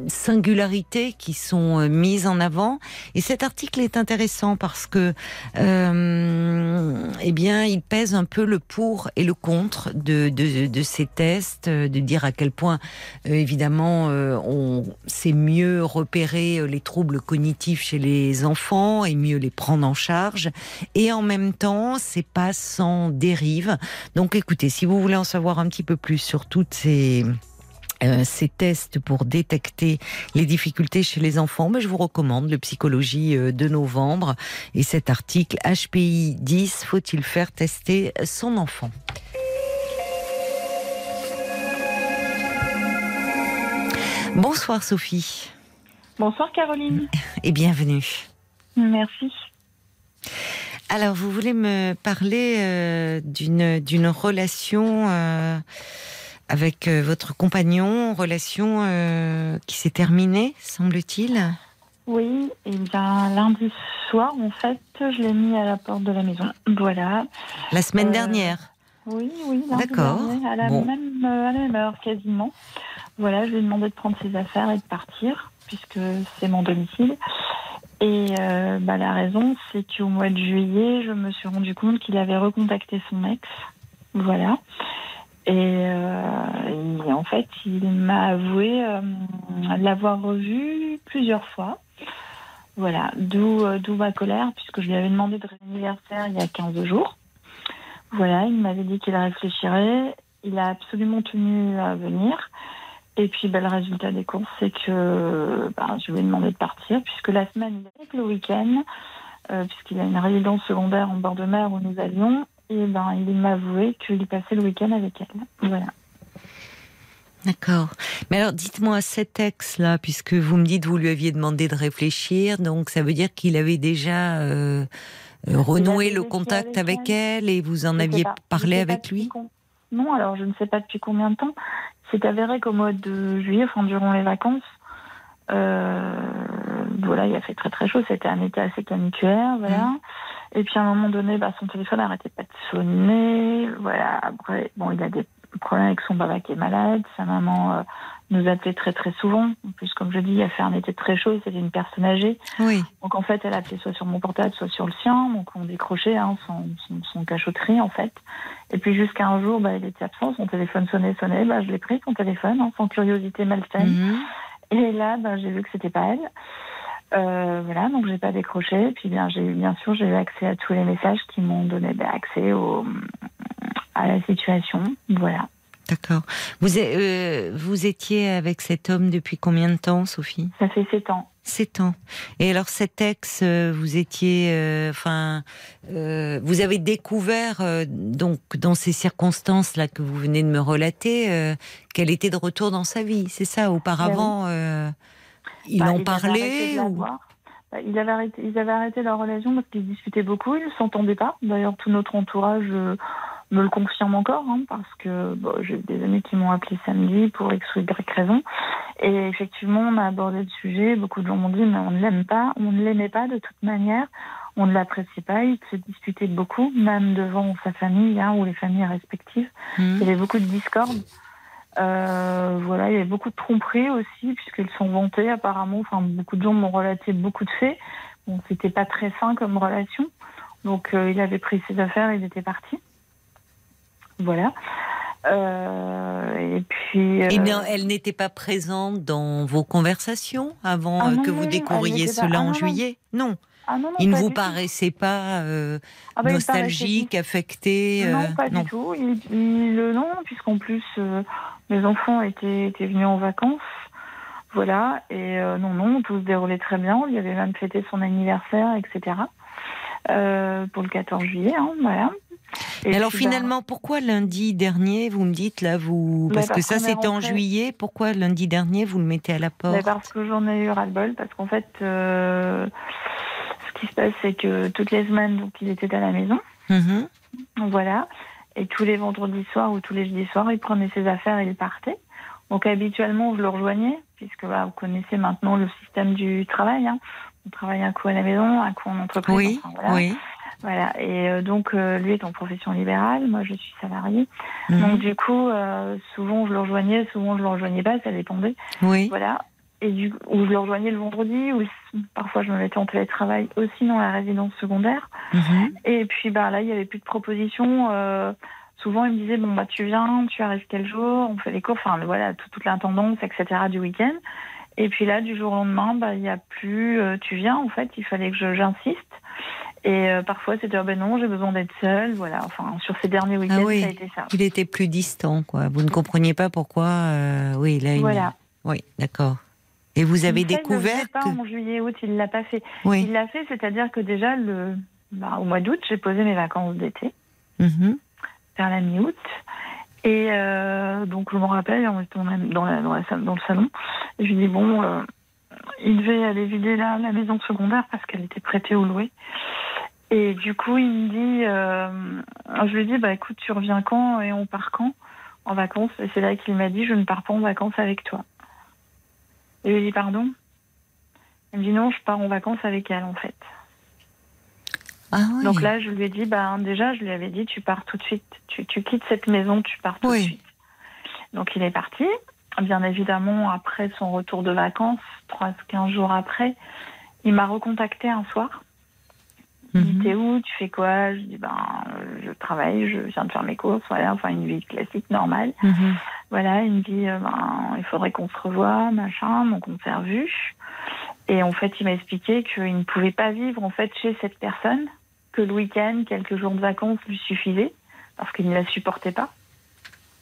singularités qui sont euh, mises en avant. Et cet article est intéressant parce que, euh, eh bien, il pèse un peu le pour et le contre de, de, de ces tests, de dire à quel point, euh, évidemment, on sait mieux repérer les troubles cognitifs chez les enfants et mieux les prendre en charge. Et en même temps, c'est pas sans dérive. Donc, écoutez, si vous voulez en savoir un petit peu plus sur toutes ces euh, ces tests pour détecter les difficultés chez les enfants, mais je vous recommande le Psychologie euh, de novembre et cet article HPI 10, faut-il faire tester son enfant? Bonsoir Sophie. Bonsoir Caroline. Et bienvenue. Merci. Alors, vous voulez me parler euh, d'une d'une relation avec euh, votre compagnon, relation euh, qui s'est terminée, semble-t-il Oui, et bien lundi soir, en fait, je l'ai mis à la porte de la maison. Voilà. La semaine euh, dernière Oui, oui. D'accord. À, la même, à la même heure, quasiment. Voilà, je lui ai demandé de prendre ses affaires et de partir, puisque c'est mon domicile. Et bah, la raison, c'est qu'au mois de juillet, je me suis rendu compte qu'il avait recontacté son ex. Voilà. Euh, et, en fait, il m'a avoué euh, l'avoir revu plusieurs fois. Voilà, d'où euh, d'où ma colère, puisque je lui avais demandé de anniversaire il y a 15 jours. Voilà, il m'avait dit qu'il réfléchirait. Il a absolument tenu à venir. Et puis, ben, le résultat des courses, c'est que ben, je lui ai demandé de partir, puisque la semaine, le week-end, puisqu'il a une résidence secondaire en bord de mer où nous allions. Et ben, il m'a avoué qu'il passait le week-end avec elle. Voilà. D'accord. Mais alors, dites-moi, cet ex-là, puisque vous me dites, vous lui aviez demandé de réfléchir, donc ça veut dire qu'il avait déjà euh, euh, renoué le contact avec, elle. et vous en aviez parlé avec lui? Non, alors je ne sais pas depuis combien de temps. C'est avéré qu'au mois de juillet, enfin durant les vacances, euh, voilà, il a fait très très chaud. C'était un été assez caniculaire, voilà. Mmh. Et puis à un moment donné, bah, son téléphone n'arrêtait pas de sonner. Voilà. Après, bon, il a des problème avec son papa qui est malade. Sa maman euh, nous appelait très très souvent. En plus, comme je dis, il a fait un été très chaud. C'était une personne âgée. Oui. Donc en fait, elle appelait soit sur mon portable, soit sur le sien. Donc on décrochait hein, son, son, cachotterie en fait. Et puis jusqu'à un jour, bah, il était absent. Son téléphone sonnait, sonnait. Bah, je l'ai pris son téléphone, hein, sans curiosité malsaine. Mhm. Et là, bah, j'ai vu que c'était pas elle. Euh, voilà, donc j'ai pas décroché. Puis bien, j'ai bien sûr, j'ai eu accès à tous les messages qui m'ont donné bah, accès au, à la situation. Voilà. D'accord. Vous, euh, vous étiez avec cet homme depuis combien de temps, Sophie? Ça fait sept ans. Sept ans. Et alors cet ex, euh, vous étiez, euh, enfin, vous avez découvert donc dans ces circonstances là que vous venez de me relater, qu'elle était de retour dans sa vie. C'est ça. Auparavant, ben ils bah, en parlaient ou... Bah, ils avaient arrêté, ils avaient arrêté leur relation parce qu'ils discutaient beaucoup, ils ne s'entendaient pas. D'ailleurs, tout notre entourage me le confirme encore, hein, parce que j'ai des amis qui m'ont appelé samedi pour X ou Y raison. Et effectivement, on a abordé le sujet. Beaucoup de gens m'ont dit, mais on ne l'aime pas, on ne l'aimait pas de toute manière, on ne l'appréciait pas. Il se disputait beaucoup, même devant sa famille hein, ou les familles respectives. Mmh. Il y avait beaucoup de discorde. Euh, voilà, il y avait beaucoup de tromperies aussi, puisqu'ils sont vantés apparemment. Enfin, beaucoup de gens m'ont relaté beaucoup de faits. Bon, c'était pas très sain comme relation. Donc, euh, il avait pris ses affaires, il était parti. Voilà. Euh, et puis. Euh, elle n'était pas présente dans vos conversations avant ah que vous découvriez cela en juillet? Non. Ah non, il ne vous paraissait pas euh, ah bah, nostalgique, affecté Non, pas du tout. Il, le non, puisqu'en plus, mes enfants étaient, étaient, venus en vacances. Voilà. Et non, non, tout se déroulait très bien. Il avait même fêté son anniversaire, etc. pour le 14 juillet. Hein, voilà alors bah, finalement, pourquoi lundi dernier, vous me dites là, vous parce que ça c'était en juillet, pourquoi lundi dernier vous le mettez à la porte? Parce que j'en ai eu ras-le-bol, parce qu'en fait, euh, ce qui se passe, c'est que toutes les semaines, donc il était à la maison, mm-hmm. voilà, et tous les vendredis soirs ou tous les jeudis soirs, il prenait ses affaires et il partait. Donc habituellement, je le rejoignais, puisque bah, vous connaissez maintenant le système du travail. Hein. On travaille un coup à la maison, un coup en entreprise. Oui, oui. Voilà. Et euh, donc, euh, lui est en profession libérale, moi je suis salariée. Mhm. Donc, du coup, euh, souvent je le rejoignais, souvent je le rejoignais pas, ça dépendait. Oui. Voilà. Et du ou je le rejoignais le vendredi, ou parfois je me mettais en télétravail aussi dans la résidence secondaire. Mhm. Et puis, bah, là, il n'y avait plus de propositions. souvent, il me disait, bon, bah, tu viens, tu arrives quel jour, on fait les cours, enfin, voilà, toute l'intendance, etc., du week-end. Et puis là, du jour au lendemain, bah, il n'y a plus, tu viens, en fait, il fallait que j'insiste. Et euh, parfois, c'était oh ben non, j'ai besoin d'être seule. Voilà. Enfin, sur ces derniers week-ends, ah ça a été ça. Il était plus distant, quoi. Vous ne compreniez pas pourquoi. Euh, oui, là. Voilà. Oui, d'accord. Et vous avez découvert pas en juillet août, il l'a pas fait. Oui. Il l'a fait, c'est-à-dire que déjà le, bah, au mois d'août, j'ai posé mes vacances d'été mm-hmm. vers la mi-août. Et euh, donc je me rappelle, on était dans, la, dans, la, dans, le salon. Et je lui dis bon, euh, il devait aller vider la, la maison secondaire parce qu'elle était prêtée au louer. Et du coup, il me dit, euh, je lui dis, bah écoute, tu reviens quand et on part quand en vacances? Et c'est là qu'il m'a dit, je ne pars pas en vacances avec toi. Et je lui dis, pardon? Il me dit, non, je pars en vacances avec elle en fait. Ah Donc là, je lui ai dit, bah déjà, je lui avais dit, tu pars tout de suite. Tu, quittes cette maison, tu pars tout de suite. Donc il est parti. Bien évidemment, après son retour de vacances, 3-15 jours après, il m'a recontacté un soir il dit, mhm. t'es où? Tu fais quoi? Je dis, ben, je travaille, je viens de faire mes courses, voilà, enfin, une vie classique, normale. Mhm. Voilà, il me dit, euh, ben, il faudrait qu'on se revoie, machin, donc on s'est revus. Et en fait, il m'a expliqué qu'il ne pouvait pas vivre, en fait, chez cette personne, que le week-end, quelques jours de vacances lui suffisaient, parce qu'il ne la supportait pas.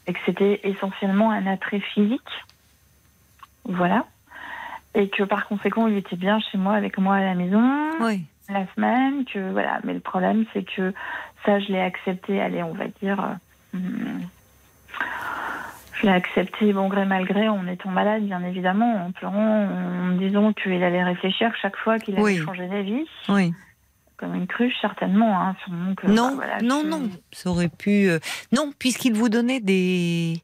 Et que c'était essentiellement un attrait physique. Voilà. Et que par conséquent, il était bien chez moi, avec moi à la maison. Oui La semaine, que voilà. Mais le problème, c'est que ça, je l'ai accepté. Allez, on va dire. Euh, hmm, je l'ai accepté bon gré mal gré en étant malade, bien évidemment, en pleurant, en me disant qu'il allait réfléchir chaque fois qu'il allait changer d'avis. Oui comme une cruche, certainement. Hein, non, non, non, ça aurait pu. Euh, non, puisqu'il vous donnait des,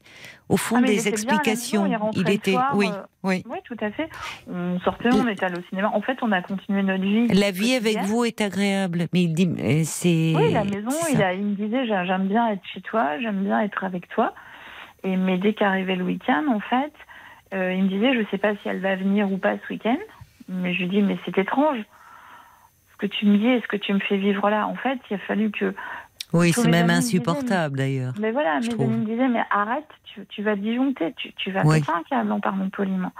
au fond, ah, des explications. il, était, oui, euh, oui, oui, tout à fait. On sortait, on était allé au cinéma. En fait, on a continué notre vie. La vie avec vous est agréable, mais il dit, euh, c'est. Oui, la maison. Il, a, il me disait, j'aime bien être chez toi, j'aime bien être avec toi. Et mais dès qu'arrivait le week-end, en fait, il me disait, je ne sais pas si elle va venir ou pas ce week-end. Mais je lui dis, mais c'est étrange ce que tu me dis et ce que tu me fais vivre là. En fait, il a fallu que. Oui, c'est même insupportable d'ailleurs. Mais voilà, mes amis me disaient, mais arrête, tu, tu vas disjoncter, tu, tu vas oui. un câble en parlant poliment.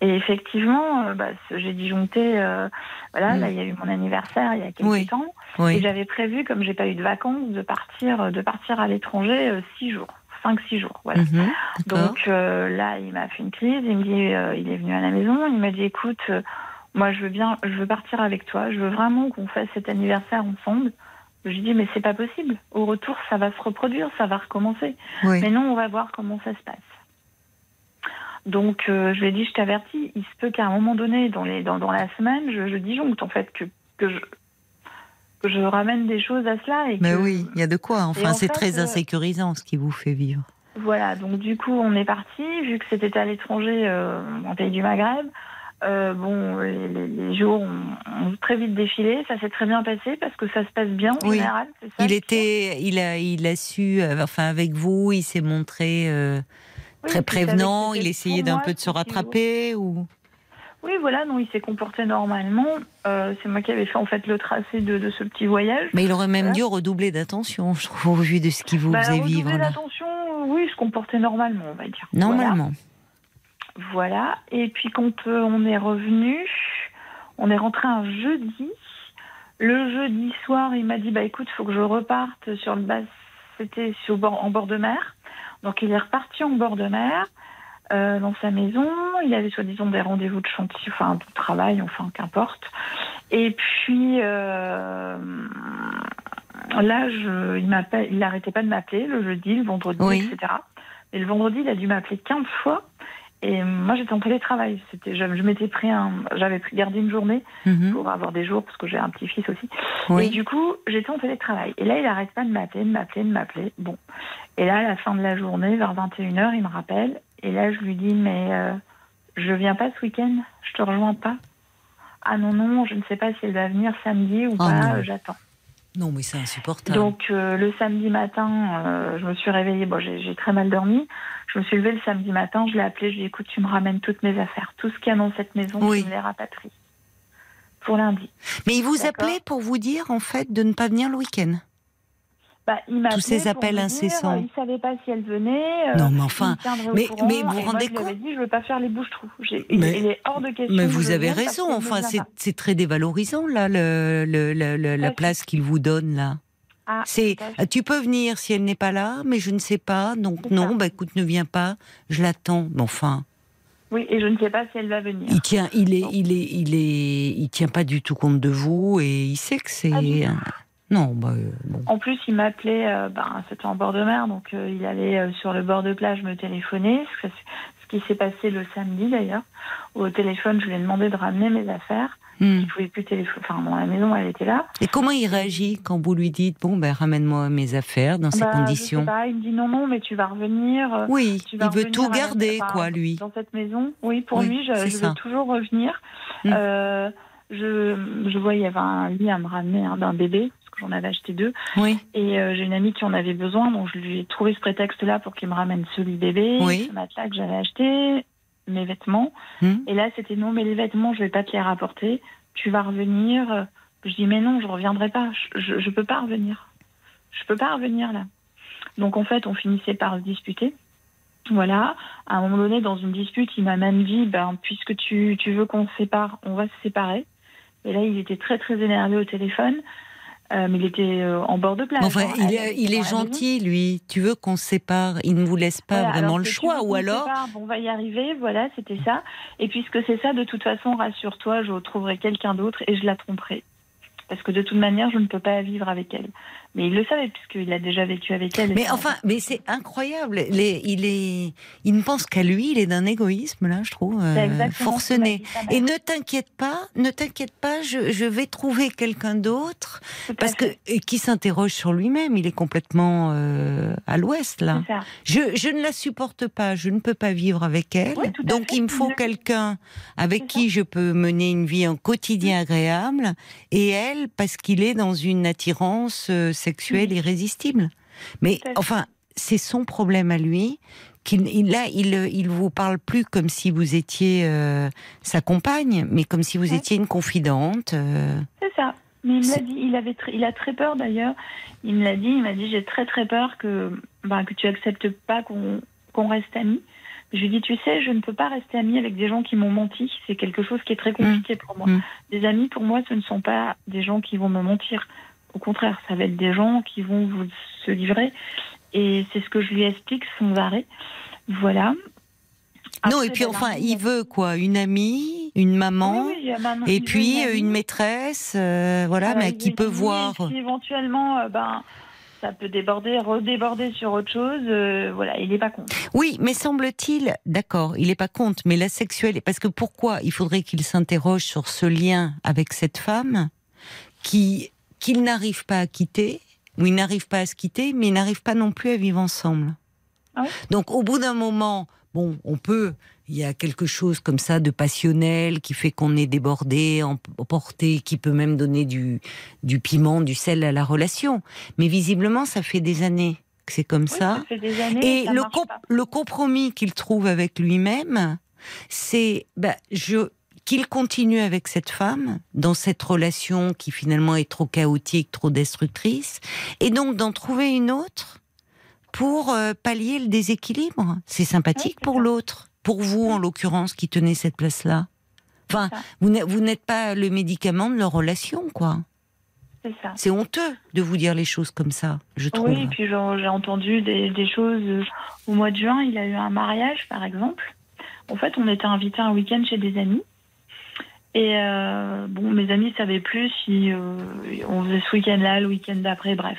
Et effectivement, euh, bah, j'ai disjoncté, euh, voilà, mm. là, il y a eu mon anniversaire il y a quelques temps. Et j'avais prévu, comme j'ai pas eu de vacances, de partir, de partir à l'étranger euh, six jours. 5-6 jours. Voilà. Mhm, Donc là, il m'a fait une crise, il me dit, il est venu à la maison, il m'a dit, écoute, moi je veux bien, je veux partir avec toi, je veux vraiment qu'on fasse cet anniversaire ensemble. Je lui dis mais c'est pas possible. Au retour ça va se reproduire, ça va recommencer. Mais non, on va voir comment ça se passe. Donc euh, je lui ai dit je t'avertis, il se peut qu'à un moment donné dans les dans, dans la semaine, je, je disjoncte en fait que que je que je ramène des choses à cela. Et mais oui, il y a de quoi. Enfin, c'est très euh, insécurisant ce qui vous fait vivre. Voilà, donc du coup, on est parti, vu que c'était à l'étranger, euh, en pays du Maghreb. Euh, bon, les, jours ont, très vite défilé. Ça s'est très bien passé parce que ça se passe bien en général. il était, il a, il a su, euh, enfin avec vous, il s'est montré euh, très prévenant. Il essayait d'un peu de se rattraper ou? Oui, voilà, non, il s'est comporté normalement. c'est moi qui avais fait en fait le tracé de, ce petit voyage. Mais il aurait même dû redoubler d'attention, je trouve, au vu de ce qui vous bah, faisait vivre. Redoubler d'attention, oui, se comportait normalement, on va dire. Normalement. Voilà. Et puis quand on est revenu, on est rentré un jeudi. Le jeudi soir, il m'a dit bah écoute, faut que je reparte sur le bas. C'était en bord de mer. Donc il est reparti en bord de mer. Euh, dans sa maison. Il avait soi-disant des rendez-vous de chantier, enfin de travail, enfin qu'importe. Et puis euh, là, je, il n'arrêtait pas de m'appeler le jeudi, le vendredi, etc. Et le vendredi, il a dû m'appeler 15 fois. Et moi, j'étais en télétravail. C'était, je, m'étais pris un, j'avais pris gardé une journée mhm. pour avoir des jours parce que j'ai un petit-fils aussi. Et du coup, j'étais en télétravail. Et là, il arrête pas de m'appeler, de m'appeler, de m'appeler. Bon. Et là, à la fin de la journée, vers 21h, il me rappelle. Et là, je lui dis, mais euh, je viens pas ce week-end. Je te rejoins pas. Ah non, non, je ne sais pas si elle va venir samedi ou oh pas. J'attends. Non, mais c'est insupportable. Donc euh, le samedi matin, euh, je me suis réveillée. Bon, j'ai très mal dormi. Je me suis levée le samedi matin. Je l'ai appelé. Je lui ai dit écoute, tu me ramènes toutes mes affaires, tout ce qu'il y a dans cette maison, tu me les rapatries pour lundi. Mais il vous appelait pour vous dire en fait de ne pas venir le week-end? Bah, il Tous ces appels incessants. il savait pas si elle venait. Euh, non, mais enfin, mais, mais vous vous rendez compte Je dit, je veux pas faire les bouches-trous. Mais, il est hors de question. Mais vous avez raison. Enfin, c'est très dévalorisant là, le, le, la place qu'il vous donne là. Ah, c'est, tu peux venir si elle n'est pas là, mais je ne sais pas. Donc non, bah écoute, ne viens pas. Je l'attends. Mais enfin. Oui, et je ne sais pas si elle va venir. Il tient, il est, il est, il est, il tient pas du tout compte de vous et il sait que c'est. Non, bah, euh, En plus, il m'appelait, euh, ben, c'était en bord de mer, donc euh, il allait sur le bord de plage me téléphoner, ce, qui s'est passé le samedi d'ailleurs. Au téléphone, je lui ai demandé de ramener mes affaires. Hmm. Il pouvait plus téléphoner. Enfin, dans la maison, elle était là. Et comment il réagit quand vous lui dites bon ben ramène-moi mes affaires dans ces bah, conditions je sais pas, Il me dit non non mais tu vas revenir. Oui, il veut tout garder quoi lui. Dans cette maison, oui pour lui je, veux toujours revenir. Hmm. je, je vois il y avait un lit à me ramener hein, d'un bébé j'en avais acheté deux. Oui. Et euh, j'ai une amie qui en avait besoin, donc je lui ai trouvé ce prétexte-là pour qu'il me ramène ce lit bébé, ce matelas que j'avais acheté, mes vêtements. Hmm. Et là, c'était non, mais les vêtements, je vais pas te les rapporter. Tu vas revenir. Je dis mais non, je reviendrai pas. Je, je, peux pas revenir. Je peux pas revenir là. Donc en fait, on finissait par se disputer. Voilà. À un moment donné, dans une dispute, il m'a même dit, ben, puisque tu, tu veux qu'on se sépare, on va se séparer. Et là, il était très très énervé au téléphone. Euh, mais il était euh, en bord de plage. Enfin, hein, il, est, il est gentil, lui. Tu veux qu'on se sépare? Il ne vous laisse pas vraiment le choix, ou alors? On va y arriver, voilà, c'était ça. Et puisque c'est ça, de toute façon, rassure-toi, je trouverai quelqu'un d'autre et je la tromperai. parce que de toute manière, je ne peux pas vivre avec elle. Mais il le savait puisqu'il a déjà vécu avec elle. Mais enfin, mais c'est incroyable. Les, il est, il ne pense qu'à lui. Il est d'un égoïsme là, je trouve, euh, forcené. Et ne t'inquiète pas, ne t'inquiète pas. Je, je, vais trouver quelqu'un d'autre parce que qui s'interroge sur lui-même. Il est complètement euh, à l'ouest là. Je, je ne la supporte pas. Je ne peux pas vivre avec elle. donc il me faut quelqu'un avec qui je peux mener une vie en quotidien agréable. Et elle, parce qu'il est dans une attirance euh, sexuelle irrésistible. Mais enfin, c'est son problème à lui. Qu'il, là, il, il vous parle plus comme si vous étiez euh, sa compagne, mais comme si vous étiez une confidente. Euh. C'est ça. Mais il l'a dit, il avait, il a très peur d'ailleurs. Il me l'a dit, il m'a dit, j'ai très très peur que, bah, que tu acceptes pas qu'on, qu'on reste amis. Je lui ai dit, tu sais, je ne peux pas rester amie avec des gens qui m'ont menti. C'est quelque chose qui est très compliqué mmh. pour moi. Mmh. Des amis, pour moi, ce ne sont pas des gens qui vont me mentir. Au contraire, ça va être des gens qui vont vous se livrer. Et c'est ce que je lui explique sans arrêt. Voilà. non, et puis enfin, il veut quoi? Une amie, une maman, et puis une, maîtresse, euh, voilà, mais qui peut voir. éventuellement, euh, ben, ça peut déborder, redéborder sur autre chose. Euh, voilà, il n'est pas contre. Oui, mais semble-t-il, d'accord, il n'est pas contre, mais la sexuelle, parce que pourquoi il faudrait qu'il s'interroge sur ce lien avec cette femme qui qu'il n'arrive pas à quitter, ou il n'arrive pas à se quitter, mais il n'arrive pas non plus à vivre ensemble. Ah Donc au bout d'un moment, bon, on peut, il y a quelque chose comme ça de passionnel qui fait qu'on est débordé, emporté, qui peut même donner du, du piment, du sel à la relation. Mais visiblement, ça fait des années que c'est comme ça. Et le, le compromis qu'il trouve avec lui-même, c'est, bah, je, qu'il continue avec cette femme, dans cette relation qui finalement est trop chaotique, trop destructrice, et donc d'en trouver une autre pour euh, pallier le déséquilibre. C'est sympathique pour l'autre, pour vous en l'occurrence qui tenez cette place-là. Enfin, vous n'êtes pas le médicament de leur relation, quoi. C'est honteux de vous dire les choses comme ça, je trouve. Oui, puis j'ai entendu des, des, choses. Euh, au mois de juin, il a eu un mariage, par exemple. En fait, on était invité un week-end chez des amis. Et euh, bon, mes amis ne savaient plus si euh, on faisait ce week-end-là, le week-end d'après, bref.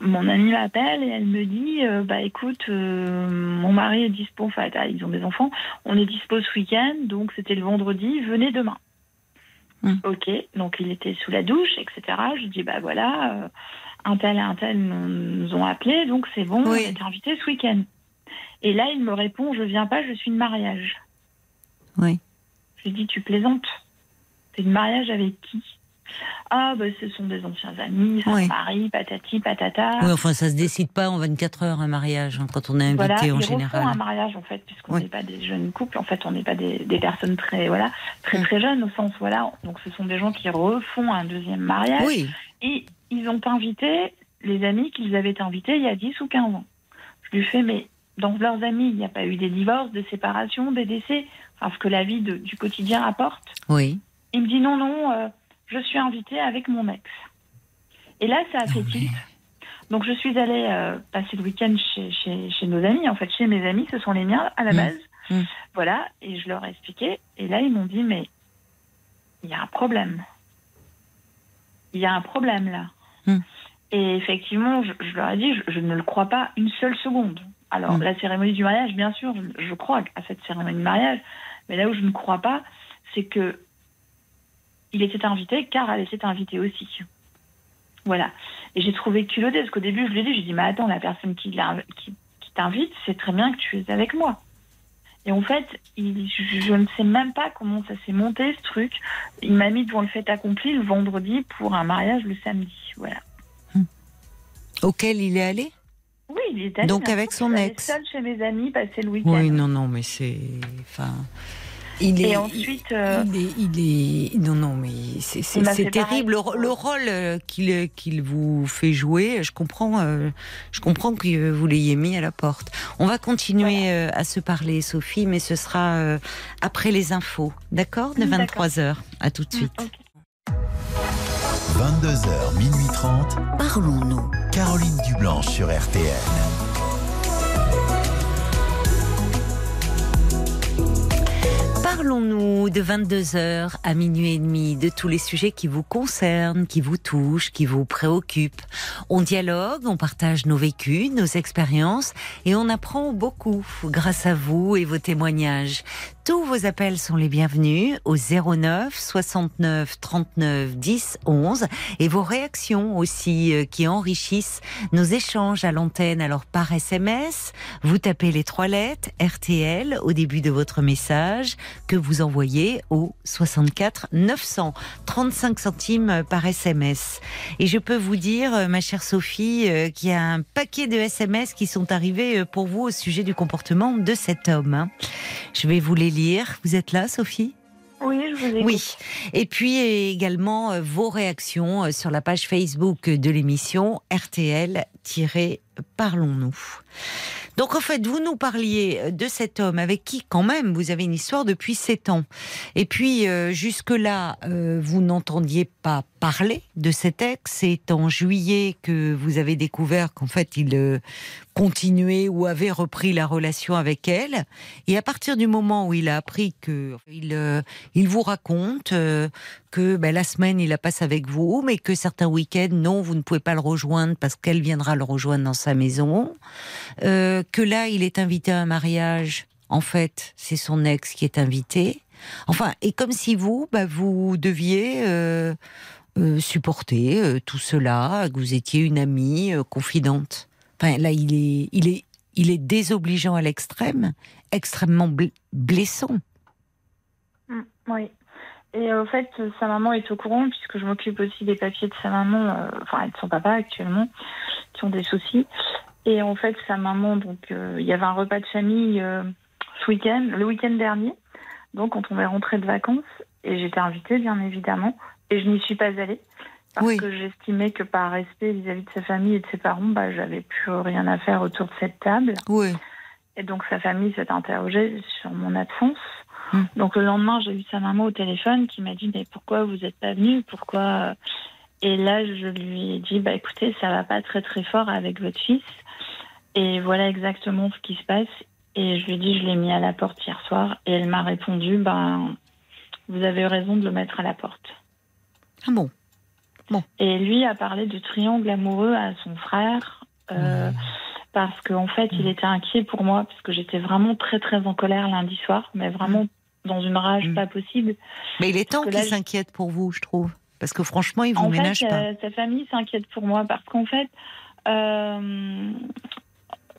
mon amie m'appelle et elle me dit euh, Bah écoute, mon mari est dispo, enfin, ils ont des enfants, on est dispo ce week-end, donc c'était le vendredi, venez demain. Hum. Ok, donc il était sous la douche, etc. Je dis Bah voilà, un tel et un tel nous ont appelé, donc c'est bon, on est invité ce week-end. Et là, il me répond Je viens pas, je suis de mariage. Oui. Je lui dis, tu plaisantes C'est une mariage avec qui? Ah, ben, ce sont des anciens amis, son mari, patati, patata. Oui, enfin, ça se décide pas en 24 heures un mariage, hein, quand on est invité en général. un mariage, en fait, puisqu'on n'est pas des jeunes couples, en fait, on n'est pas des, personnes très, voilà, très, très jeunes, au sens, voilà. Donc, ce sont des gens qui refont un deuxième mariage. Oui. Et ils ont invité les amis qu'ils avaient invités il y a 10 ou 15 ans. Je lui fais, mais dans leurs amis, il n'y a pas eu des divorces, des séparations, des décès ce que la vie du quotidien apporte. Oui. Il me dit non, non, euh, je suis invitée avec mon ex. Et là, ça a fait tilt. Donc, je suis allée euh, passer le week-end chez, chez, nos amis. En fait, chez mes amis, ce sont les miens à la mmh. base. Mmh. Voilà. Et je leur ai expliqué. Et là, ils m'ont dit, mais il y a un problème. Il y a un problème là. Mmh. Et effectivement, je, leur ai dit, je, ne le crois pas une seule seconde. Alors, la cérémonie du mariage, bien sûr, je, je crois à cette cérémonie de mariage. Mais là où je ne crois pas, c'est que il était invité car elle était invitée aussi. Voilà. Et j'ai trouvé culotté parce qu'au début, je lui ai dit, j'ai dit, mais attends, la personne qui, t'invite, c'est très bien que tu es avec moi. Et en fait, je, ne sais même pas comment ça s'est monté ce truc. Il m'a mis devant le fait accompli le vendredi pour un mariage le samedi. Voilà. Auquel il est allé? Oui, il est allé. Donc avec son ex. seul chez mes amis passer le week-end. Oui, non, non, mais c'est. Enfin. Il est, et ensuite, euh, il, est, non, non, mais c'est terrible. Le, rôle euh, qu'il qu'il vous fait jouer, je comprends, euh, je comprends que vous l'ayez mis à la porte. On va continuer à se parler, Sophie, mais ce sera après les infos, d'accord, de 23 h À tout de suite. 22h, minuit 30. Parlons-nous. Caroline Dublanche sur RTN. Parlons-nous de 22h à minuit et demi de tous les sujets qui vous concernent, qui vous touchent, qui vous préoccupent. On dialogue, on partage nos vécus, nos expériences et on apprend beaucoup grâce à vous et vos témoignages. Tous vos appels sont les bienvenus au 09 69 39 10 11 et vos réactions aussi euh, qui enrichissent nos échanges à l'antenne. Alors par SMS, vous tapez les trois lettres RTL au début de votre message que vous envoyez au 64 900 35 centimes par SMS. Et je peux vous dire, euh, ma chère Sophie, euh, qu'il y a un paquet de SMS qui sont arrivés pour vous au sujet du comportement de cet homme. Hein. Je vais vous les lire vous êtes là, Sophie? Oui, je vous écoute. Oui. Et puis également euh, vos réactions euh, sur la page Facebook de l'émission RTL-Parlons-nous. Donc en fait, vous nous parliez de cet homme avec qui quand même vous avez une histoire depuis 7 ans. Et puis euh, jusque-là, vous n'entendiez pas parler de cet ex. C'est en juillet que vous avez découvert qu'en fait il euh, continuait ou avait repris la relation avec elle. Et à partir du moment où il a appris que il, euh, il vous raconte euh, que ben, la semaine il la passe avec vous, mais que certains week-ends non, vous ne pouvez pas le rejoindre parce qu'elle viendra le rejoindre dans sa maison. que là il est invité à un mariage. En fait, c'est son ex qui est invité. Enfin, et comme si vous, bah, vous deviez euh, supporter euh, tout cela, que vous étiez une amie euh, confidente. Enfin, là, il est, il est, il est désobligeant à l'extrême, extrêmement blessant. Mm, oui. Et en fait, sa maman est au courant puisque je m'occupe aussi des papiers de sa maman, enfin, de son papa actuellement, qui ont des soucis. Et en fait, sa maman, donc, il y avait un repas de famille ce week-end, le week-end dernier. Donc, quand on est rentré de vacances, et j'étais invitée, bien évidemment. Et je n'y suis pas allée parce que j'estimais que par respect vis-à-vis de sa famille et de ses parents, bah, j'avais plus rien à faire autour de cette table. Oui. Et donc sa famille s'est interrogée sur mon absence. Hmm. Donc le lendemain, j'ai eu sa maman au téléphone qui m'a dit mais pourquoi vous n'êtes pas venu Pourquoi? Et là, je lui ai dit bah écoutez, ça va pas très très fort avec votre fils. Et voilà exactement ce qui se passe. Et je lui ai dit je l'ai mis à la porte hier soir. Et elle m'a répondu bah vous avez raison de le mettre à la porte. Ah bon? Bon. Et lui a parlé de triangle amoureux à son frère. Euh, parce qu'en fait, il était inquiet pour moi, parce que j'étais vraiment très, très en colère lundi soir, mais vraiment dans une rage mm. pas possible. Mais il est temps qu'il s'inquiète pour vous, je trouve. Parce que franchement, il vous ménage pas. Euh, sa famille s'inquiète pour moi, parce qu'en fait, euh,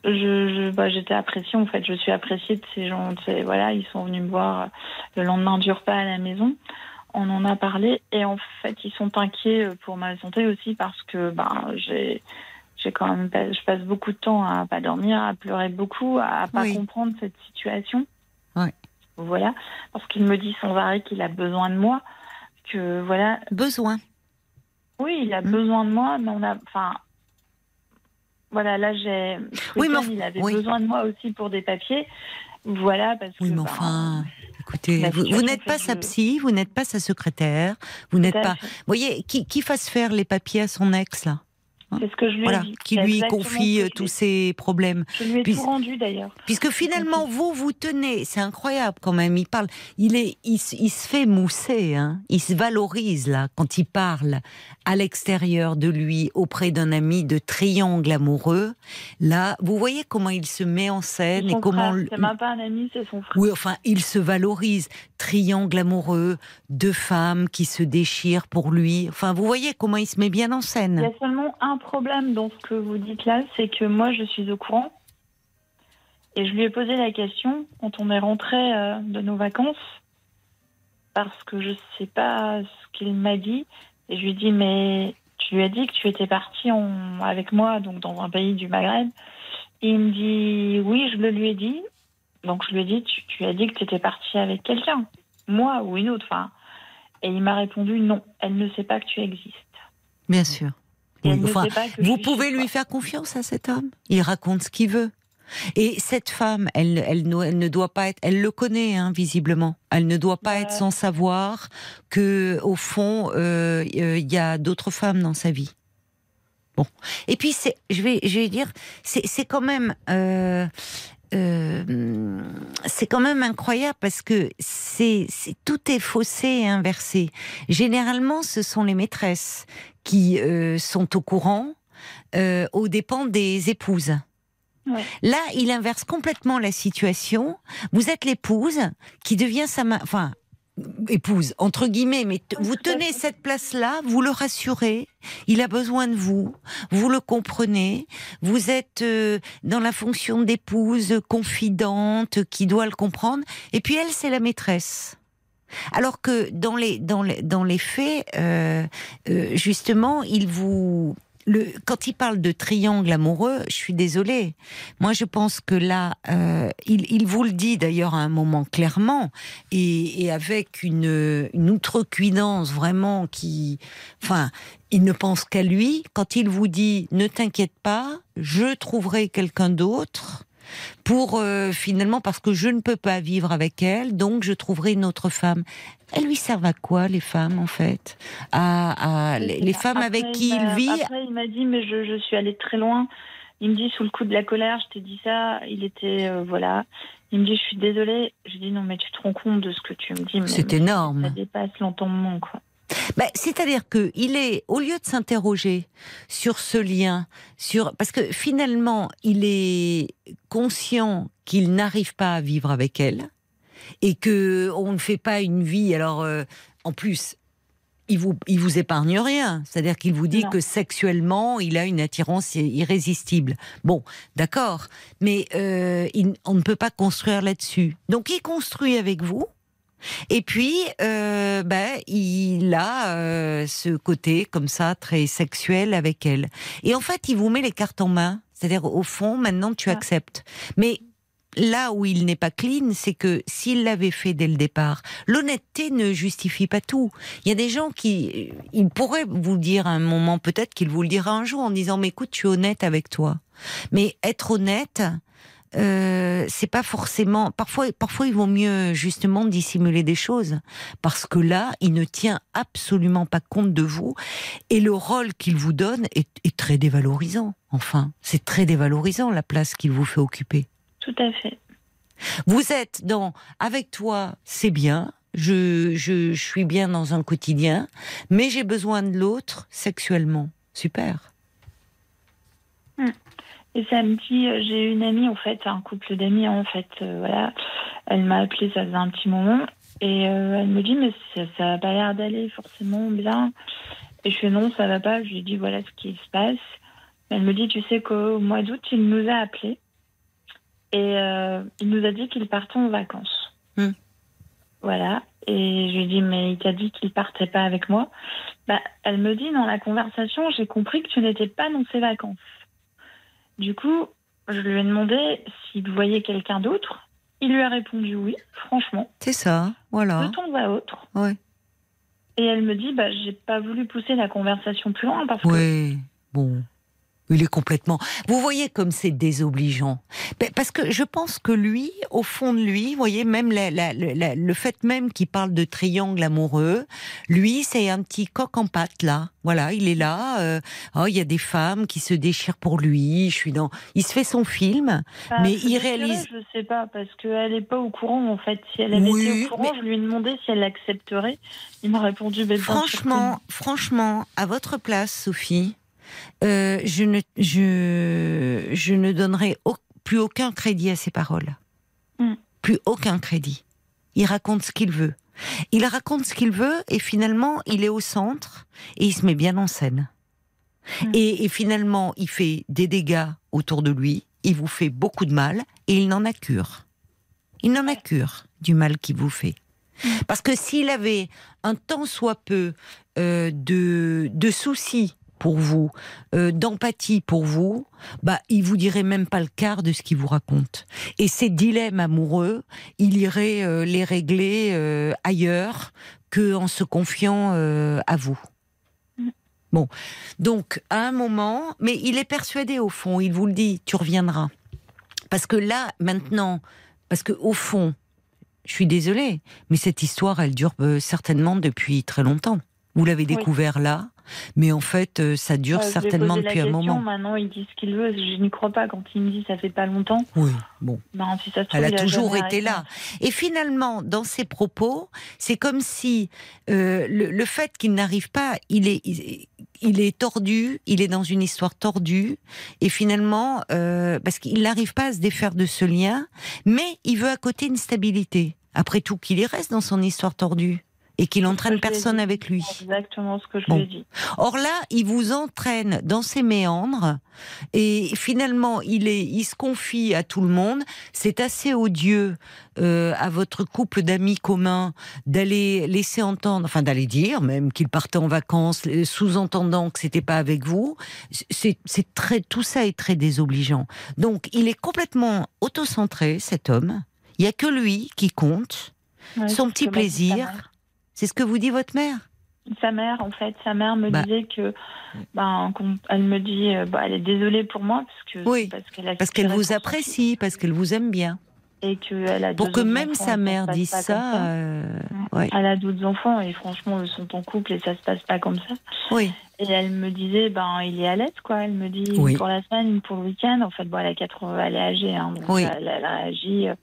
je, bah, j'étais appréciée, en fait, je suis appréciée de ces gens. Voilà, ils sont venus me voir le lendemain du repas à la maison on en a parlé et en fait ils sont inquiets pour ma santé aussi parce que ben j'ai j'ai quand même je passe beaucoup de temps à pas dormir, à pleurer beaucoup, à pas comprendre cette situation. Voilà, parce qu'il me dit sans arrêt qu'il a besoin de moi, que voilà. Besoin. Oui, il a hmm. besoin de moi, mais on a, enfin, voilà, là j'ai. Oui, mais il avait besoin de moi aussi pour des papiers. Voilà, parce oui, que. Mais ben, enfin, écoutez, vous, n'êtes pas sa psy, vous n'êtes pas sa secrétaire, vous n'êtes pas. Vous voyez, qui, qui fasse faire les papiers à son ex, là? Hein c'est ce que je lui voilà, ai dit. Qui lui confie euh, tous ses problèmes. Je lui ai tout rendu d'ailleurs. Puisque finalement, vous, vous tenez, c'est incroyable quand même, il parle, il, est, il, il se fait mousser, hein, il se valorise là, quand il parle à l'extérieur de lui, auprès d'un ami de triangle amoureux. Là, vous voyez comment il se met en scène et comment. C'est même pas un ami, c'est son frère. Oui, enfin, il se valorise. Triangle amoureux, deux femmes qui se déchirent pour lui. Enfin, vous voyez comment il se met bien en scène. Il y a seulement un problème dans ce que vous dites là, c'est que moi, je suis au courant. Et je lui ai posé la question quand on est rentré euh, de nos vacances, parce que je ne sais pas ce qu'il m'a dit. Et je lui ai dit, mais tu lui as dit que tu étais parti avec moi, donc dans un pays du Maghreb. Il me dit, oui, je le lui ai dit. Donc je lui ai dit, tu, tu as dit que tu étais parti avec quelqu'un, moi ou une autre. Enfin, et il m'a répondu, non, elle ne sait pas que tu existes. Bien sûr vous pouvez lui faire confiance à cet homme. Il raconte ce qu'il veut. Et cette femme, elle, elle, ne doit pas être, elle le connaît hein, visiblement. Elle ne doit pas être sans savoir que, au fond, euh, euh, il y a d'autres femmes dans sa vie. Bon. Et puis c'est, je vais, je vais dire, c'est quand même. Euh, euh, c'est quand même incroyable parce que c'est tout est faussé et inversé. Généralement, ce sont les maîtresses qui euh, sont au courant euh, aux dépens des épouses. Là, il inverse complètement la situation. Vous êtes l'épouse qui devient sa main, enfin épouse entre guillemets, mais vous tenez cette place-là, vous le rassurez. Il a besoin de vous, vous le comprenez. Vous êtes euh, dans la fonction d'épouse confidente qui doit le comprendre. Et puis elle, c'est la maîtresse. Alors que dans les dans les dans les faits, euh, euh, justement, il vous quand il parle de triangle amoureux, je suis désolée. Moi, je pense que là, euh, il, vous le dit d'ailleurs à un moment clairement, et, avec une, outrecuidance vraiment qui, enfin, il ne pense qu'à lui. Quand il vous dit ne t'inquiète pas, je trouverai quelqu'un d'autre pour euh, finalement parce que je ne peux pas vivre avec elle, donc je trouverai une autre femme. Elles lui servent à quoi les femmes en fait? À, les, femmes avec qui il vit Après il m'a dit mais je, je, suis allée très loin. Il me dit sous le coup de la colère, je t'ai dit ça. Il était euh, voilà. Il me dit je suis désolée. Je dis non mais tu te rends compte de ce que tu me dis. C'est énorme. Ça dépasse l'entendement quoi. Bah, c'est-à-dire que il est, au lieu de s'interroger sur ce lien, sur parce que finalement, il est conscient qu'il n'arrive pas à vivre avec elle et que on ne fait pas une vie. Alors, euh, en plus, il vous, il vous épargne rien. C'est-à-dire qu'il vous dit que sexuellement, il a une attirance irrésistible. Bon, d'accord, mais euh, on ne peut pas construire là-dessus. Donc, il construit avec vous et puis, euh, ben, il a euh, ce côté comme ça très sexuel avec elle. Et en fait, il vous met les cartes en main. C'est-à-dire, au fond, maintenant, tu acceptes. Mais là où il n'est pas clean, c'est que s'il l'avait fait dès le départ, l'honnêteté ne justifie pas tout. Il y a des gens qui, il pourrait vous dire à un moment, peut-être qu'il vous le dira un jour en disant, mais écoute, tu es honnête avec toi. Mais être honnête, euh, c'est pas forcément. Parfois, parfois, il vaut mieux justement dissimuler des choses parce que là, il ne tient absolument pas compte de vous et le rôle qu'il vous donne est, très dévalorisant. Enfin, c'est très dévalorisant la place qu'il vous fait occuper. Tout à fait. Vous êtes dans avec toi, c'est bien. Je, je, je suis bien dans un quotidien, mais j'ai besoin de l'autre sexuellement. Super. Et samedi, euh, j'ai une amie, en fait, un couple d'amis, en fait, euh, voilà. Elle m'a appelé, ça faisait un petit moment. Et euh, elle me dit, mais ça, n'a pas l'air d'aller forcément bien. Et je fais non, ça va pas. Je lui dis, voilà ce qui se passe. Elle me dit, tu sais qu'au mois d'août, il nous a appelés. Et il nous a dit qu'il partait en vacances. Hmm. Voilà. Et je lui dis, mais il t'a dit qu'il partait pas avec moi. Bah, elle me dit, dans la conversation, j'ai compris que tu n'étais pas dans ses vacances. Du coup, je lui ai demandé s'il voyait quelqu'un d'autre. Il lui a répondu oui, franchement. C'est ça, voilà. De ton voix autre. Ouais. Et elle me dit, bah, j'ai pas voulu pousser la conversation plus loin parce que. Oui, bon. Il est complètement. Vous voyez comme c'est désobligeant. Parce que je pense que lui, au fond de lui, vous voyez, même le fait même qu'il parle de triangle amoureux, lui, c'est un petit coq en pâte là. Voilà, il est là. Euh, oh, il y a des femmes qui se déchirent pour lui. Je suis dans. Il se fait son film, bah, mais il réalise. Je sais pas parce qu'elle n'est pas au courant en fait. Si elle avait été au courant, je lui ai demandé si elle accepterait. Il m'a répondu. Franchement, franchement, à votre place, Sophie euh, je, ne, je, je ne donnerai plus aucun crédit à ses paroles. Mm. Plus aucun crédit. Il raconte ce qu'il veut. Il raconte ce qu'il veut et finalement, il est au centre et il se met bien en scène. Mm. Et, finalement, il fait des dégâts autour de lui, il vous fait beaucoup de mal et il n'en a cure. Il n'en a cure du mal qu'il vous fait. Mm. Parce que s'il avait un tant soit peu euh, de, de soucis pour vous, euh, d'empathie pour vous, bah, il vous dirait même pas le quart de ce qu'il vous raconte. Et ces dilemmes amoureux, il irait euh, les régler euh, ailleurs que en se confiant à vous. Bon, donc à un moment, mais il est persuadé au fond, il vous le dit, tu reviendras. Parce que là, maintenant, parce que au fond, je suis désolée, mais cette histoire, elle dure certainement depuis très longtemps. Vous l'avez découvert là, mais en fait, euh, ça dure certainement depuis un moment. Maintenant, il dit ce qu'il veut. Je n'y crois pas quand il me dit ça fait pas longtemps. Oui, bon. Ben, Elle a, toujours été là. Et finalement, dans ses propos, c'est comme si euh, le, fait qu'il n'arrive pas, il est, il, est tordu, il est dans une histoire tordue, et finalement, euh, parce qu'il n'arrive pas à se défaire de ce lien, mais il veut à côté une stabilité. Après tout, qu'il y reste dans son histoire tordue et qu'il entraîne personne avec lui. Exactement ce que je lui ai dit. Or là, il vous entraîne dans ses méandres et finalement, il, est, il se confie à tout le monde. C'est assez odieux euh, à votre couple d'amis communs d'aller laisser entendre, enfin d'aller dire même qu'il partait en vacances, euh, sous-entendant que c'était pas avec vous. C'est très, tout ça est très désobligeant. Donc, il est complètement autocentré, cet homme. Il y a que lui qui compte. son petit plaisir c'est ce que vous dit votre mère? Sa mère, en fait, sa mère me bah. disait que, ben, elle me dit, euh, bah, elle est désolée pour moi parce que oui, parce qu'elle vous apprécie, parce qu'elle vous aime bien. Et qu'elle a pour que même sa mère dise ça, euh, elle a d'autres enfants et franchement, ils sont en couple et ça se passe pas comme ça. Oui. Et elle me disait, ben, il est à l'aise, quoi. Elle me dit pour la semaine, pour le week-end. En fait, bon, elle a 80, elle est âgée, hein, donc elle, elle réagit. Euh,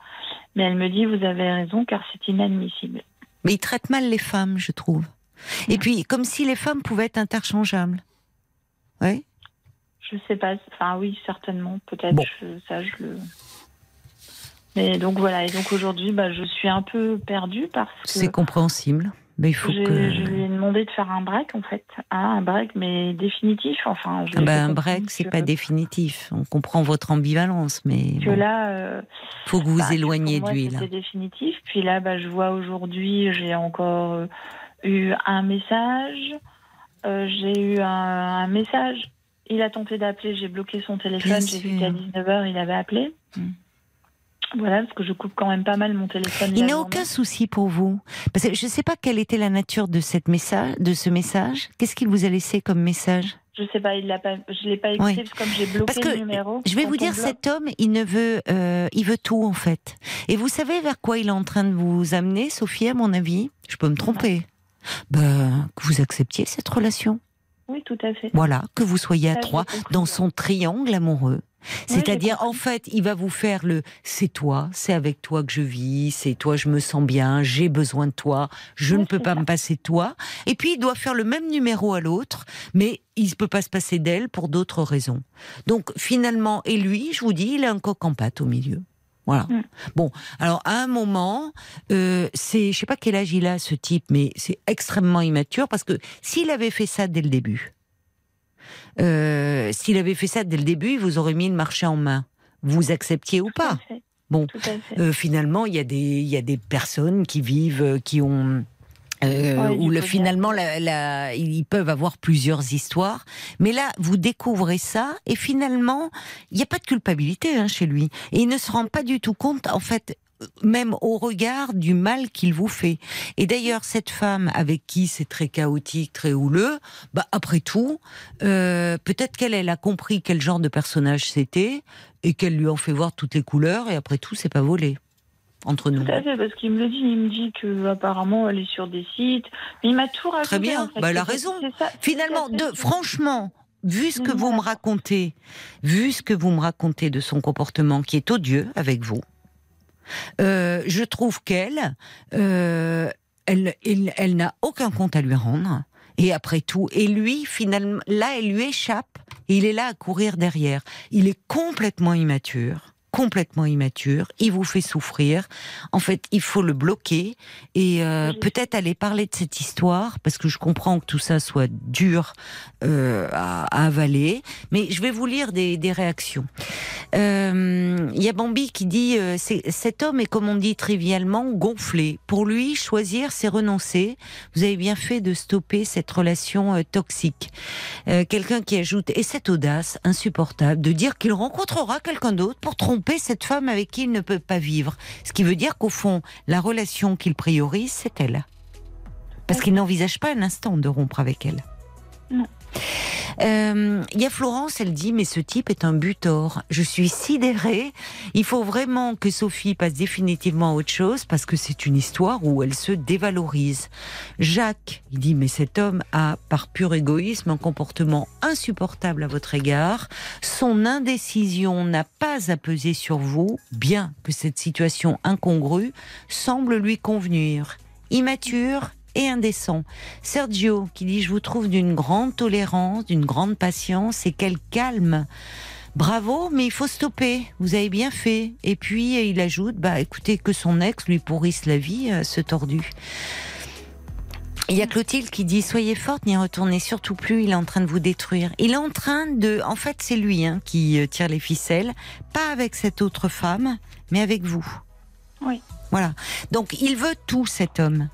mais elle me dit, vous avez raison, car c'est inadmissible. Mais il traite mal les femmes, je trouve. Et puis, comme si les femmes pouvaient être interchangeables. Oui Je sais pas. Enfin, oui, certainement. Peut-être. Ça, je le. Mais donc voilà. Et donc aujourd'hui, bah, je suis un peu perdue parce que. C'est compréhensible. Mais il faut que... Je lui ai demandé de faire un break, en fait. Ah, un break, mais définitif. Enfin, je ah ben, un break, c'est pas définitif. On comprend votre ambivalence, mais. Que là. Euh, faut que vous vous bah, de lui, là. C'est définitif. Puis là, bah, je vois aujourd'hui, j'ai encore euh, eu un message. Euh, j'ai eu un, message. Il a tenté d'appeler, j'ai bloqué son téléphone. J'ai vu qu'à 19h, il avait appelé. Hmm. Voilà, parce que je coupe quand même pas mal mon téléphone. Il n'a aucun souci pour vous. Parce que je ne sais pas quelle était la nature de, cette message, de ce message. Qu'est-ce qu'il vous a laissé comme message? Je sais pas, il l'a pas, je l'ai pas écouté parce que comme j'ai bloqué le numéro. Je vais vous dire, cet homme, il ne veut, euh, il veut tout en fait. Et vous savez vers quoi il est en train de vous amener, Sophie, à mon avis? Je peux me tromper. Ben, que vous acceptiez cette relation. Oui, tout à fait. Voilà, que vous soyez à trois dans son triangle amoureux. C'est-à-dire, en fait, il va vous faire le c'est toi, c'est avec toi que je vis, c'est toi, je me sens bien, j'ai besoin de toi, je ne peux pas me passer de toi. Et puis, il doit faire le même numéro à l'autre, mais il ne peut pas se passer d'elle pour d'autres raisons. Donc, finalement, et lui, je vous dis, il a un coq en pâte au milieu. Voilà. Mm. Bon, alors à un moment, euh, c'est, je sais pas quel âge il a ce type, mais c'est extrêmement immature parce que s'il avait fait ça dès le début, euh, s'il avait fait ça dès le début, il vous aurait mis le marché en main. Vous acceptiez ou pas Bon, euh, finalement, il y a des y a des personnes qui vivent, euh, qui ont euh, où le, finalement la, ils peuvent avoir plusieurs histoires, mais là vous découvrez ça et finalement il n'y a pas de culpabilité hein, chez lui. Et il ne se rend pas du tout compte en fait même au regard du mal qu'il vous fait. Et d'ailleurs, cette femme avec qui c'est très chaotique, très houleux, bah après tout, euh, peut-être qu'elle elle a compris quel genre de personnage c'était et qu'elle lui en fait voir toutes les couleurs. Et après tout, c'est pas volé entre nous. Tout à fait, parce qu'il me le dit. Il me dit que apparemment elle est sur des sites. Mais il m'a tout raconté. Très bien. Bah, elle a raison. Finalement, de, franchement, vu ce que vous me racontez, vu ce que vous me racontez de son comportement qui est odieux avec vous, euh, je trouve qu'elle, euh, elle, elle, n'a aucun compte à lui rendre. Et après tout, et lui, finalement, là, elle lui échappe. Il est là à courir derrière. Il est complètement immature complètement immature, il vous fait souffrir. En fait, il faut le bloquer et euh, peut-être aller parler de cette histoire parce que je comprends que tout ça soit dur euh, à, avaler. Mais je vais vous lire des, des réactions. Euh, il y a Bambi qui dit cet homme est comme on dit trivialement gonflé. Pour lui, choisir, c'est renoncer. Vous avez bien fait de stopper cette relation toxique. Quelqu'un qui ajoute et cette audace insupportable de dire qu'il rencontrera quelqu'un d'autre pour tromper cette femme avec qui il ne peut pas vivre. Ce qui veut dire qu'au fond, la relation qu'il priorise, c'est elle. Parce qu'il n'envisage pas un instant de rompre avec elle. Il y a Florence, elle dit, mais ce type est un butor. Je suis sidérée. Il faut vraiment que Sophie passe définitivement à autre chose parce que c'est une histoire où elle se dévalorise. Jacques, il dit, mais cet homme a, par pur égoïsme, un comportement insupportable à votre égard. Son indécision n'a pas à peser sur vous, bien que cette situation incongrue semble lui convenir. Immature, et indécent. Sergio qui dit je vous trouve d'une grande tolérance, d'une grande patience et quel calme. Bravo, mais il faut stopper. Vous avez bien fait. Et puis il ajoute, bah écoutez que son ex lui pourrisse la vie, euh, ce tordu. Il y a Clotilde qui dit soyez forte, n'y retournez surtout plus. Il est en train de vous détruire. Il est en train de, en fait, c'est lui hein, qui euh, tire les ficelles, pas avec cette autre femme, mais avec vous. Oui. Voilà. Donc il veut tout cet homme.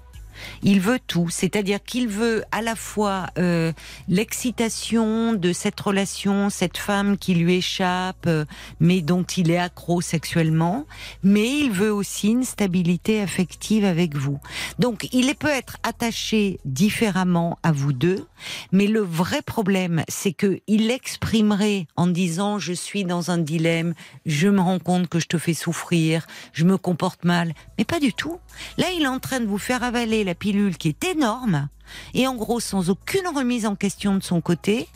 Il veut tout, c'est-à-dire qu'il veut à la fois euh, l'excitation de cette relation, cette femme qui lui échappe, euh, mais dont il est accro sexuellement, mais il veut aussi une stabilité affective avec vous. Donc il peut être attaché différemment à vous deux, mais le vrai problème, c'est que il exprimerait en disant je suis dans un dilemme, je me rends compte que je te fais souffrir, je me comporte mal, mais pas du tout. Là, il est en train de vous faire avaler la pilule qui est énorme, et en gros sans aucune remise en question de son côté,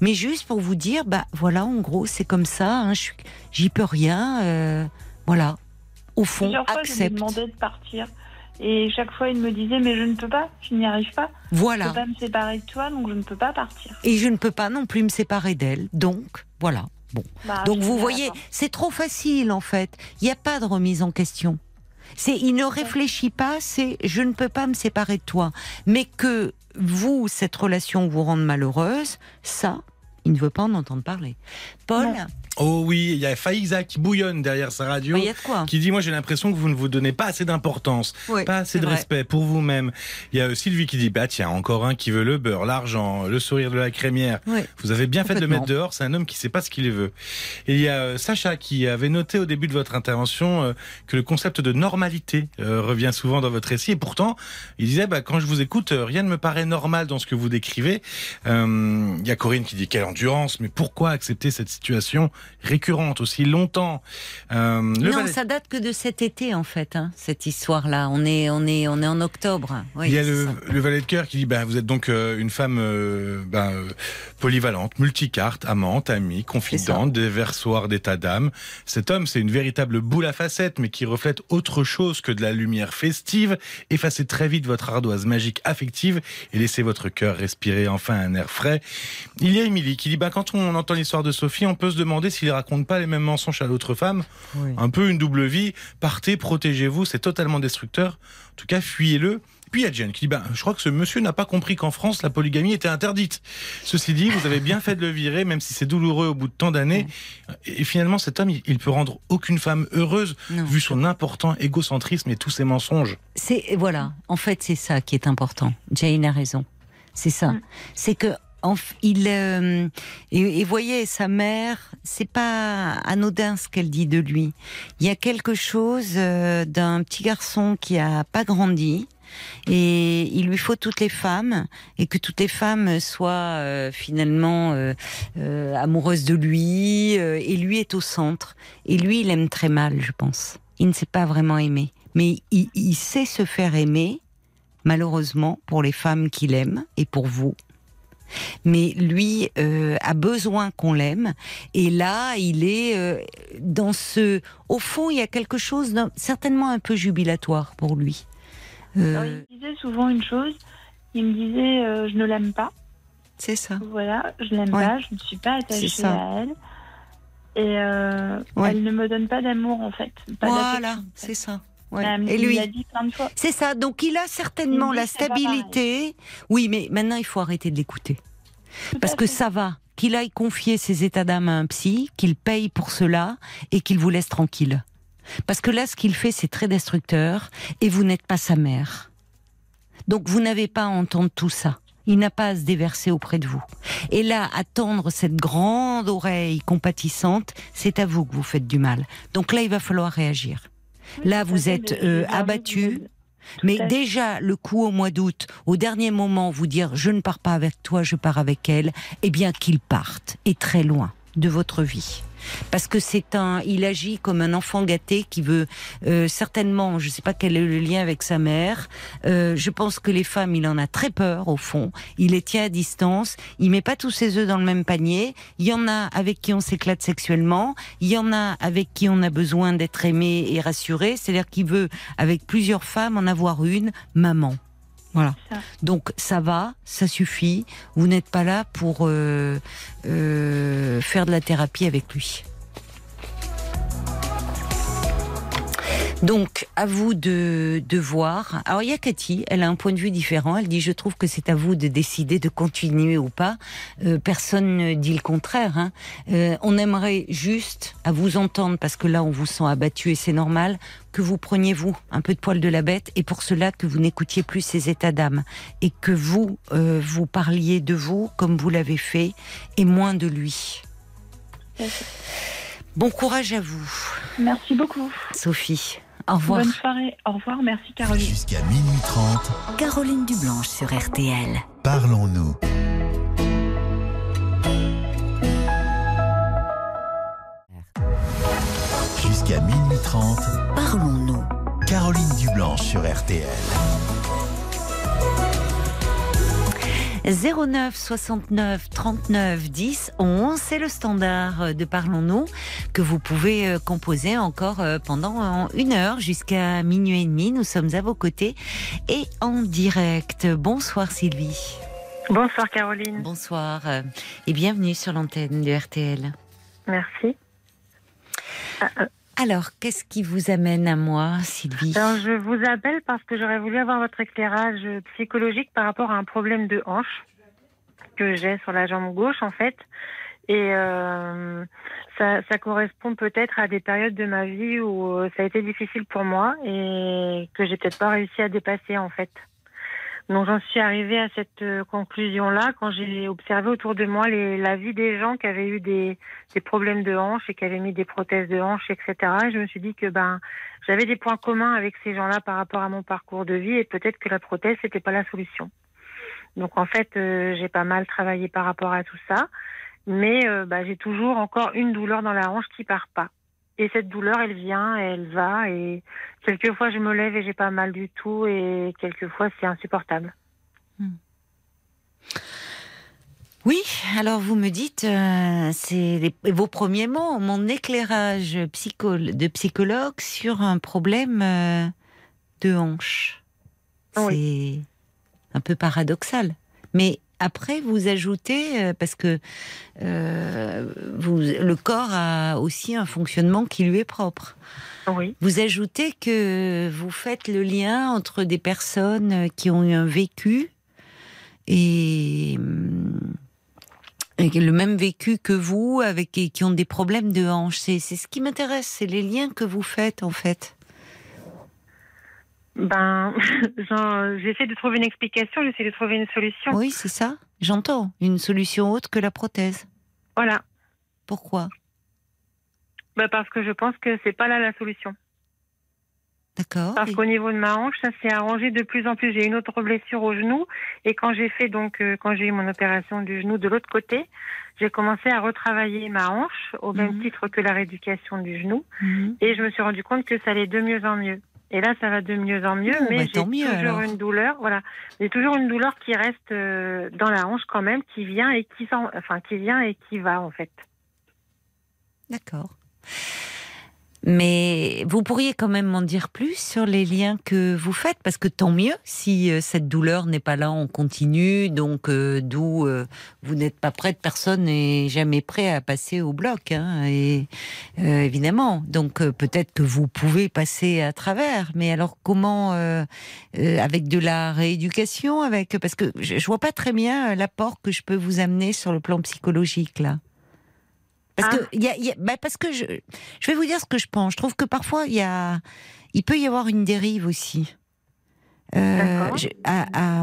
mais juste pour vous dire, bah voilà, en gros, c'est comme ça, hein, j'y peux rien, euh, voilà. Au fond, Plusieurs fois, accepte. Je demandé de partir. Et chaque fois, il me disait, mais je ne peux pas, je n'y arrive pas. Voilà. Je ne peux pas me séparer de toi, donc je ne peux pas partir. Et je ne peux pas non plus me séparer d'elle, donc voilà. Bon. Bah, donc vous voyez, c'est trop facile en fait. Il n'y a pas de remise en question. C'est, il ne réfléchit pas, c'est je ne peux pas me séparer de toi. Mais que vous, cette relation vous rende malheureuse, ça, il ne veut pas en entendre parler. Paul, Oh oui, il y a Faïza qui bouillonne derrière sa radio, qui dit moi j'ai l'impression que vous ne vous donnez pas assez d'importance, pas assez de respect pour vous-même. Il y a Sylvie qui dit bah tiens encore un qui veut le beurre, l'argent, le sourire de la crémière. Vous avez bien fait de le mettre dehors, c'est un homme qui sait pas ce qu'il veut. Et il y a euh, Sacha qui avait noté au début de votre intervention euh, que le concept de normalité euh, revient souvent dans votre récit et pourtant il disait bah quand je vous écoute rien ne me paraît normal dans ce que vous décrivez. il y a Corinne qui dit quelle endurance, mais pourquoi accepter cette situation récurrente aussi longtemps. Euh, non, ça date que de cet été en fait, hein, cette histoire-là. On est, on est, on est en octobre. Oui, Il y a le, le, valet de cœur qui dit, bah, vous êtes donc euh, une femme euh, bah, polyvalente, multicarte, amante, amie, confidente, déversoir d'état d'âme. Cet homme, c'est une véritable boule à facettes, mais qui reflète autre chose que de la lumière festive. Effacez très vite votre ardoise magique affective et laissez votre cœur respirer enfin un air frais. Il y a Émilie qui dit, bah, quand on entend l'histoire de Sophie, on peut se demander s'il raconte pas les mêmes mensonges à l'autre femme. Un peu une double vie. Partez, protégez-vous, c'est totalement destructeur. En tout cas, fuyez-le. Puis il y a Jen qui dit bah, Je crois que ce monsieur n'a pas compris qu'en France, la polygamie était interdite. Ceci dit, vous avez bien fait de le virer, même si c'est douloureux au bout de tant d'années. Et finalement, cet homme, il, peut rendre aucune femme heureuse, vu son important égocentrisme et tous ses mensonges. C'est Voilà, en fait, c'est ça qui est important. Jane a raison. C'est ça. Mm. C'est que il euh, et, voyez sa mère, c'est pas anodin ce qu'elle dit de lui. Il y a quelque chose euh, d'un petit garçon qui a pas grandi et il lui faut toutes les femmes et que toutes les femmes soient euh, finalement amoureuses de lui et lui est au centre. Et lui il aime très mal je pense. Il ne sait pas vraiment aimer mais il, il sait se faire aimer malheureusement pour les femmes qu'il aime et pour vous mais lui euh, a besoin qu'on l'aime. Et là, il est euh, dans ce. Au fond, il y a quelque chose certainement un peu jubilatoire pour lui. Euh, il disait souvent une chose. Il me disait je ne l'aime pas. C'est ça. Voilà, je l'aime pas, je ne suis pas attachée à elle. Et elle ne me donne pas d'amour en fait. voilà, c'est ça. Et lui, c'est ça. Donc il a certainement la stabilité. Oui, mais maintenant il faut arrêter de l'écouter. Parce que ça va qu'il aille confier ses états d'âme à un psy, qu'il paye pour cela et qu'il vous laisse tranquille. Parce que là, ce qu'il fait, c'est très destructeur et vous n'êtes pas sa mère. Donc vous n'avez pas à entendre tout ça. Il n'a pas à se déverser auprès de vous. Et là, attendre cette grande oreille compatissante, c'est à vous que vous faites du mal. Donc là, il va falloir réagir. Là, vous êtes euh, abattu. Mais déjà, le coup au mois d'août, au dernier moment, vous dire je ne pars pas avec toi, je pars avec elle, eh bien qu'il parte, et très loin de votre vie parce que c'est un, il agit comme un enfant gâté qui veut euh, certainement, je ne sais pas quel est le lien avec sa mère. Euh, je pense que les femmes, il en a très peur au fond. Il les tient à distance. Il met pas tous ses œufs dans le même panier. Il y en a avec qui on s'éclate sexuellement. Il y en a avec qui on a besoin d'être aimé et rassuré. C'est-à-dire qu'il veut avec plusieurs femmes en avoir une maman. Voilà. Donc ça va, ça suffit. Vous n'êtes pas là pour euh, euh, faire de la thérapie avec lui. Donc, à vous de, de voir. Alors, il y a Cathy, elle a un point de vue différent. Elle dit, je trouve que c'est à vous de décider de continuer ou pas. Euh, personne ne dit le contraire. Hein. Euh, on aimerait juste, à vous entendre, parce que là, on vous sent abattu et c'est normal, que vous preniez, vous, un peu de poil de la bête, et pour cela, que vous n'écoutiez plus ces états d'âme. Et que vous, euh, vous parliez de vous, comme vous l'avez fait, et moins de lui. Bon courage à vous. Merci beaucoup. Sophie. Au revoir. Bonne soirée. Au revoir. Merci Caroline. Jusqu'à minuit 30. Caroline Dublanche sur RTL. Parlons-nous. Jusqu'à minuit 30. Parlons-nous. Caroline Dublanche sur RTL. 09 69 39 10 11, c'est le standard de Parlons-nous que vous pouvez euh, composer encore euh, pendant une heure jusqu'à minuit et demi. Nous sommes à vos côtés et en direct. Bonsoir Sylvie. Bonsoir Caroline. Bonsoir euh, et bienvenue sur l'antenne de RTL. Merci. Alors, qu'est-ce qui vous amène à moi, Sylvie? Je vous appelle parce que j'aurais voulu avoir votre éclairage psychologique par rapport à un problème de hanche que j'ai sur la jambe gauche, en fait. Et euh, ça, ça, correspond peut-être à des périodes de ma vie où ça a été difficile pour moi et que j'ai peut-être pas réussi à dépasser, en fait. Donc j'en suis arrivée à cette euh, conclusion-là quand j'ai observé autour de moi les, la vie des gens qui avaient eu des, problèmes de hanches et qui avaient mis des prothèses de hanches, etc. Et je me suis dit que ben j'avais des points communs avec ces gens-là par rapport à mon parcours de vie et peut-être que la prothèse c'était pas la solution. Donc en fait euh, j'ai pas mal travaillé par rapport à tout ça, mais euh, bah, j'ai toujours encore une douleur dans la hanche qui part pas. Et cette douleur, elle vient, elle va, et quelquefois je me lève et j'ai pas mal du tout, et quelquefois c'est insupportable. Hmm. Oui, alors vous me dites, euh, c'est vos premiers mots, mon éclairage psycho, de psychologue sur un problème euh, de hanche. C'est un peu paradoxal. Mais après, vous ajoutez, euh, parce que euh, vous, le corps a aussi un fonctionnement qui lui est propre. Oui. Vous ajoutez que vous faites le lien entre des personnes qui ont eu un vécu et, le même vécu que vous, avec qui ont des problèmes de hanche. C'est ce qui m'intéresse, c'est les liens que vous faites en fait. Ben, j'essaie de trouver une explication, j'essaie de trouver une solution. Oui, c'est ça. J'entends. Une solution autre que la prothèse. Voilà. Pourquoi? Ben Parce que je pense que c'est pas là la solution. D'accord. Parce qu'au niveau de ma hanche, ça s'est arrangé de plus en plus. J'ai une autre blessure au genou et quand j'ai fait donc euh, quand j'ai eu mon opération du genou de l'autre côté, j'ai commencé à retravailler ma hanche au même mhm. titre que la rééducation du genou mhm. et je me suis rendu compte que ça allait de mieux en mieux. Et là, ça va de mieux en mieux, mais bah, j'ai toujours une douleur. Voilà, j'ai toujours une douleur qui reste euh, dans la hanche quand même, qui vient et qui, enfin, qui vient et qui va en fait. D'accord. Mais vous pourriez quand même m'en dire plus sur les liens que vous faites, parce que tant mieux si euh, cette douleur n'est pas là en continu, donc euh, d'où euh, vous n'êtes pas prête, personne n'est jamais prêt à passer au bloc, hein, et évidemment. Donc peut-être que vous pouvez passer à travers, mais alors comment, avec de la rééducation, avec parce que je, je vois pas très bien l'apport que je peux vous amener sur le plan psychologique là. Parce que, ah. y a, bah, parce que je, je vais vous dire ce que je pense. Je trouve que parfois, il, y a, il peut y avoir une dérive aussi. Euh, à,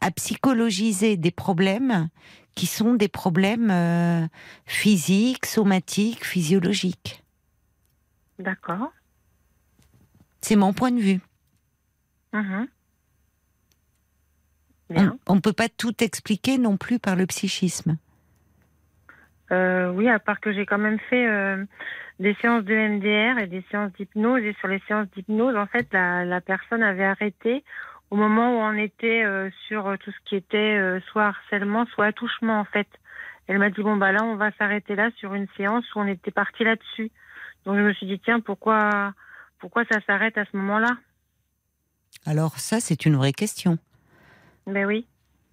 à, psychologiser des problèmes qui sont des problèmes euh, physiques, somatiques, physiologiques. D'accord. C'est mon point de vue. Mhm. On ne peut pas tout expliquer non plus par le psychisme. Euh, oui, à part que j'ai quand même fait euh, des séances de MDR et des séances d'hypnose. Et sur les séances d'hypnose, en fait, la, personne avait arrêté au moment où on était euh, sur tout ce qui était soit harcèlement, soit attouchement, en fait. Elle m'a dit, bon, bah là, on va s'arrêter là sur une séance où on était parti là-dessus. Donc je me suis dit, tiens, pourquoi, pourquoi ça s'arrête à ce moment-là? Alors ça, c'est une vraie question. Ben oui.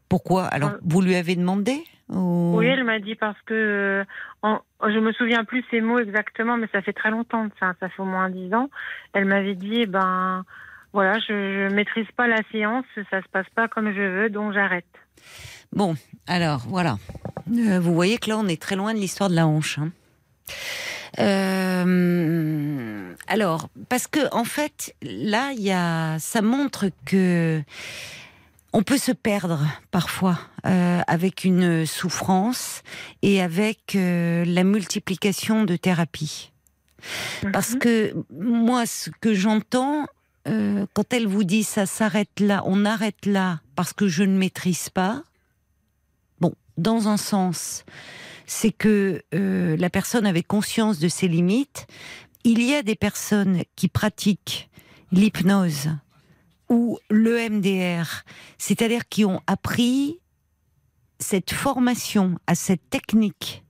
Pourquoi? Alors, euh, vous lui avez demandé? Oui, elle m'a dit parce que je je me souviens plus ces mots exactement, mais ça fait très longtemps, ça, ça fait au moins dix ans. Elle m'avait dit, eh ben voilà, je, ne maîtrise pas la séance, ça se passe pas comme je veux, donc j'arrête. Bon, alors voilà. Euh, vous voyez que là, on est très loin de l'histoire de la hanche. Hein. Euh, alors, parce que en fait, là, il y a, ça montre que on peut se perdre parfois euh, avec une souffrance et avec euh, la multiplication de thérapies. Parce mhm. que moi, ce que j'entends, euh, quand elle vous dit ça s'arrête là, on arrête là parce que je ne maîtrise pas, bon, dans un sens, c'est que la personne avait conscience de ses limites. Il y a des personnes qui pratiquent l'hypnose ou l'EMDR, c'est-à-dire qui ont appris cette formation à cette technique,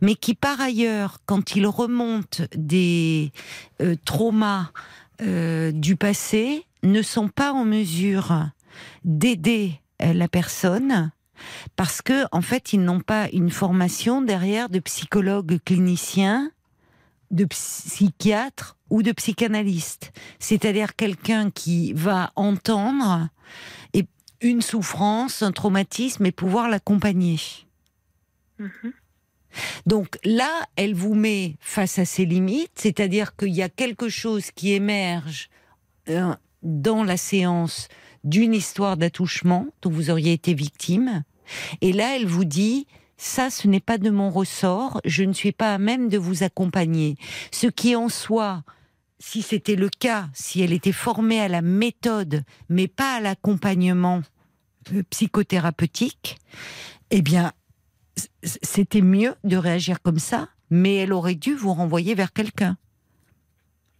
mais qui par ailleurs, quand ils remontent des euh, traumas euh, du passé, ne sont pas en mesure d'aider euh, la personne parce que en fait ils n'ont pas une formation derrière de psychologue clinicien de psychiatre ou de psychanalyste, c'est-à-dire quelqu'un qui va entendre une souffrance, un traumatisme et pouvoir l'accompagner. Mhm. Donc là, elle vous met face à ses limites, c'est-à-dire qu'il y a quelque chose qui émerge euh, dans la séance d'une histoire d'attouchement dont vous auriez été victime. Et là, elle vous dit, ça, ce n'est pas de mon ressort, je ne suis pas à même de vous accompagner. Ce qui en soi, si c'était le cas, si elle était formée à la méthode, mais pas à l'accompagnement euh, psychothérapeutique, eh bien, c'était mieux de réagir comme ça, mais elle aurait dû vous renvoyer vers quelqu'un.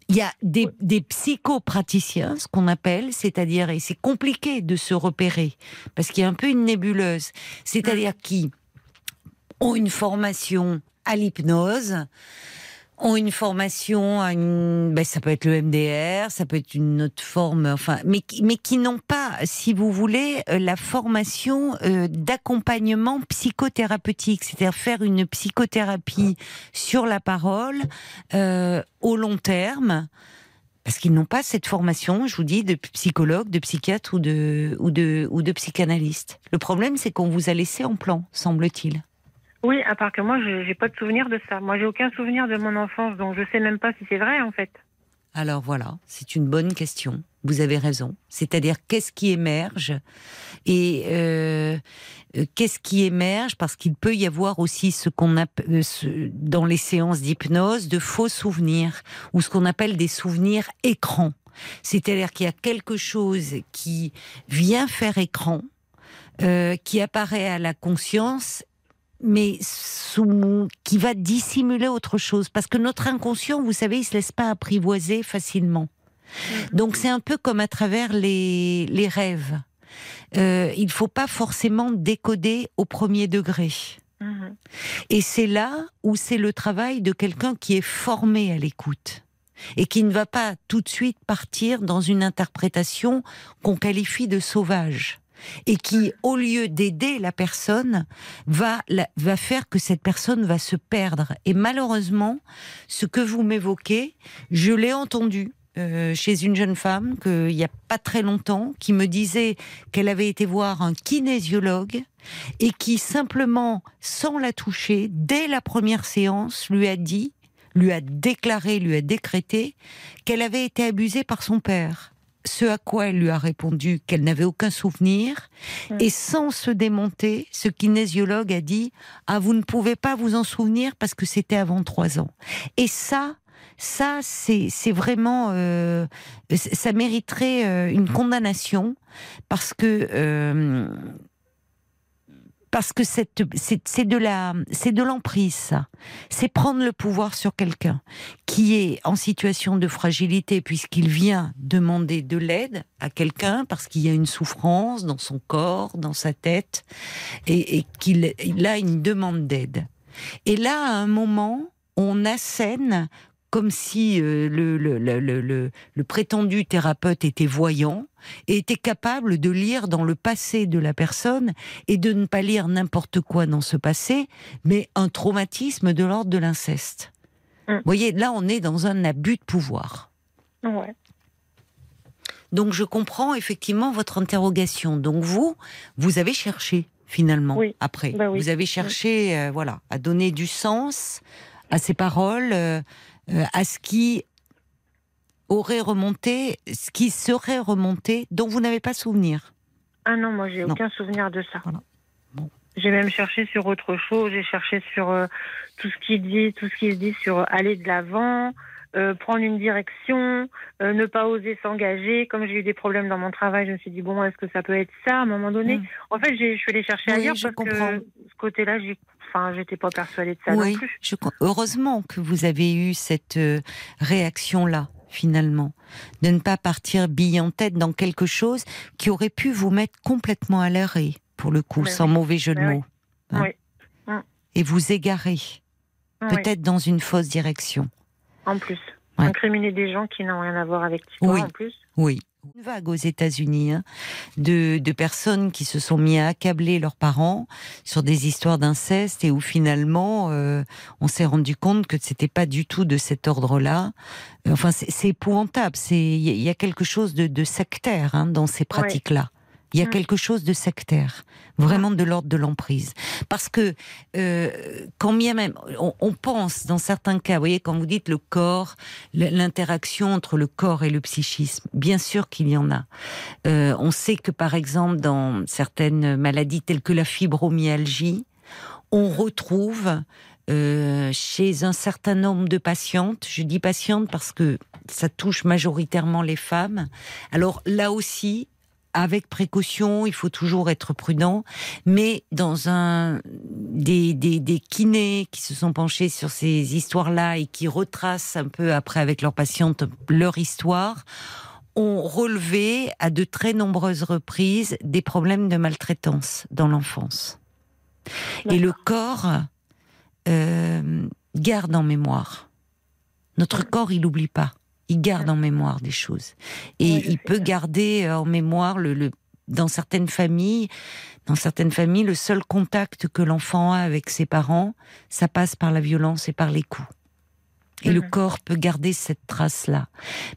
Il y a des, des psychopraticiens, ce qu'on appelle, c'est-à-dire, et c'est compliqué de se repérer, parce qu'il y a un peu une nébuleuse, c'est-à-dire qui ont une formation à l'hypnose, ont une formation une, ben ça peut être le MDR, ça peut être une autre forme, enfin, mais mais qui n'ont pas, si vous voulez, euh, la formation euh, d'accompagnement psychothérapeutique, c'est-à-dire faire une psychothérapie sur la parole euh, au long terme. Parce qu'ils n'ont pas cette formation, je vous dis, de psychologue, de psychiatre ou de, ou de, ou de psychanalyste. Le problème, c'est qu'on vous a laissé en plan, semble-t-il. Oui, à part que moi, je n'ai pas de souvenir de ça. Moi, j'ai aucun souvenir de mon enfance, donc je sais même pas si c'est vrai, en fait. Alors voilà, c'est une bonne question. Vous avez raison. C'est-à-dire qu'est-ce qui émerge et euh, euh, qu'est-ce qui émerge? Parce qu'il peut y avoir aussi ce qu'on appelle euh, dans les séances d'hypnose de faux souvenirs ou ce qu'on appelle des souvenirs écrans. C'est-à-dire qu'il y a quelque chose qui vient faire écran, qui apparaît à la conscience mais sous, qui va dissimuler autre chose. Parce que notre inconscient, vous savez, il se laisse pas apprivoiser facilement. Mm. Donc c'est un peu comme à travers les, les rêves. Euh, il faut pas forcément décoder au premier degré. Mm-hmm. Et c'est là où c'est le travail de quelqu'un qui est formé à l'écoute et qui ne va pas tout de suite partir dans une interprétation qu'on qualifie de sauvage et qui, au lieu d'aider la personne, va, va faire que cette personne va se perdre. Et malheureusement, ce que vous m'évoquez, je l'ai entendu. Euh, chez une jeune femme qu'il n'y a pas très longtemps qui me disait qu'elle avait été voir un kinésiologue et qui simplement, sans la toucher, dès la première séance, lui a dit, lui a déclaré, lui a décrété qu'elle avait été abusée par son père ce à quoi elle lui a répondu qu'elle n'avait aucun souvenir, et sans se démonter, ce kinésiologue a dit Ah, vous ne pouvez pas vous en souvenir parce que c'était avant trois ans. Et ça, ça, c'est vraiment, euh, ça mériterait euh, une condamnation parce que euh, parce que c'est de la c'est de l'emprise ça. C'est prendre le pouvoir sur quelqu'un qui est en situation de fragilité puisqu'il vient demander de l'aide à quelqu'un parce qu'il y a une souffrance dans son corps dans sa tête et, et qu'il a une demande d'aide. Et là à un moment on assène comme si euh, le, le, le, le, prétendu thérapeute était voyant et était capable de lire dans le passé de la personne et de ne pas lire n'importe quoi dans ce passé, mais un traumatisme de l'ordre de l'inceste. Hum. Vous voyez, là, on est dans un abus de pouvoir. Ouais. Donc, je comprends effectivement votre interrogation. Donc, vous, vous avez cherché finalement après. Bah vous avez cherché, euh, voilà, à donner du sens à ces paroles. Euh, à ce qui aurait remonté, ce qui serait remonté, dont vous n'avez pas souvenir. Ah non, moi j'ai aucun souvenir de ça. J'ai même cherché sur autre chose, j'ai cherché sur euh, tout ce qui dit, tout ce qui se dit sur aller de l'avant, euh, prendre une direction, ne pas oser s'engager. Comme j'ai eu des problèmes dans mon travail, je me suis dit bon, est-ce que ça peut être ça à un moment donné? Mm. En fait, je suis allée chercher ailleurs parce que ce côté-là, j'ai Enfin, j'étais pas persuadée de ça non plus. heureusement que vous avez eu cette euh, réaction-là finalement, de ne pas partir bille en tête dans quelque chose qui aurait pu vous mettre complètement à l'arrêt, pour le coup, sans mauvais jeu de mots. Hein. Hum. Et vous égarer, peut-être dans une fausse direction. En plus, incriminer des gens qui n'ont rien à voir avec toi en plus. Oui, une vague aux États-Unis hein, de, de, personnes qui se sont mis à accabler leurs parents sur des histoires d'inceste et où finalement euh, on s'est rendu compte que c'était pas du tout de cet ordre-là. Enfin, c'est épouvantable. C'est il y, a quelque chose de, de sectaire hein, dans ces pratiques-là. Il y a mm. quelque chose de sectaire, vraiment de l'ordre de l'emprise. Parce que euh, quand bien même, on, pense dans certains cas, vous voyez, quand vous dites le corps, l'interaction entre le corps et le psychisme, bien sûr qu'il y en a. Euh, on sait que par exemple dans certaines maladies telles que la fibromyalgie, on retrouve euh, chez un certain nombre de patientes, je dis patientes parce que ça touche majoritairement les femmes. Alors là aussi, avec précaution, il faut toujours être prudent, mais dans un des, des, des kinés qui se sont penchés sur ces histoires-là et qui retracent un peu après avec leurs patientes leur histoire, ont relevé à de très nombreuses reprises des problèmes de maltraitance dans l'enfance. Et le corps euh, garde en mémoire. Notre corps, il n'oublie pas il garde en mémoire des choses. Et il peut garder euh, en mémoire le, dans certaines familles, dans certaines familles, le seul contact que l'enfant a avec ses parents, ça passe par la violence et par les coups. Et le mhm. corps peut garder cette trace-là.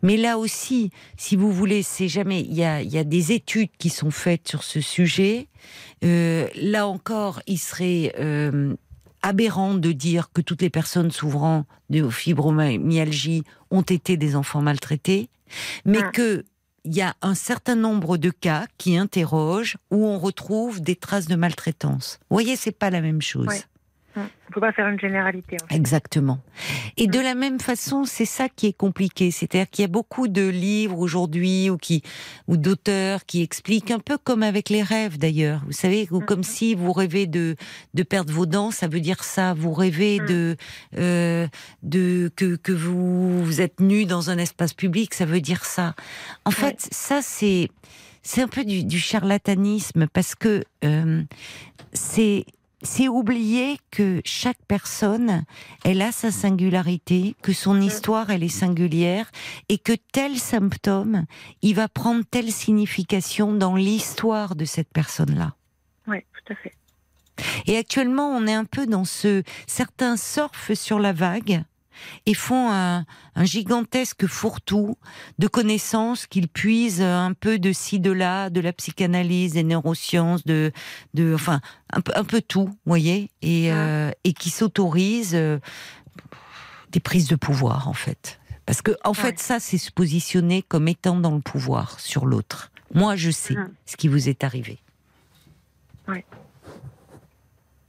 Mais là aussi, si vous voulez, c'est jamais. Il y a, y a, des études qui sont faites sur ce sujet. Euh, là encore, il serait euh, aberrant de dire que toutes les personnes souffrant de fibromyalgie ont été des enfants maltraités, mais qu'il que il y a un certain nombre de cas qui interrogent où on retrouve des traces de maltraitance. Vous voyez, c'est pas la même chose. On ne peut pas faire une généralité. Exactement. Et de la même façon, c'est ça qui est compliqué. C'est-à-dire qu'il y a beaucoup de livres aujourd'hui ou qui ou d'auteurs qui expliquent un peu comme avec les rêves d'ailleurs. Vous savez, ou comme mhm. si vous rêvez de de perdre vos dents, ça veut dire ça. Vous rêvez mhm. de euh, de que que vous, vous êtes nu dans un espace public, ça veut dire ça. En fait, ça c'est c'est un peu du, du charlatanisme parce que euh, c'est c'est oublier que chaque personne, elle a sa singularité, que son histoire, elle est singulière, et que tel symptôme, il va prendre telle signification dans l'histoire de cette personne-là. Oui, tout à fait. Et actuellement, on est un peu dans ce... Certains surfent sur la vague, et font un, gigantesque fourre-tout de connaissances qu'ils puisent un peu de ci, de là, de la psychanalyse, des neurosciences, de, de enfin, un peu, un peu tout, vous voyez, et, euh, et qui s'autorisent euh, des prises de pouvoir, en fait. Parce que, en fait, ça, c'est se positionner comme étant dans le pouvoir sur l'autre. Moi, je sais ce qui vous est arrivé. Oui.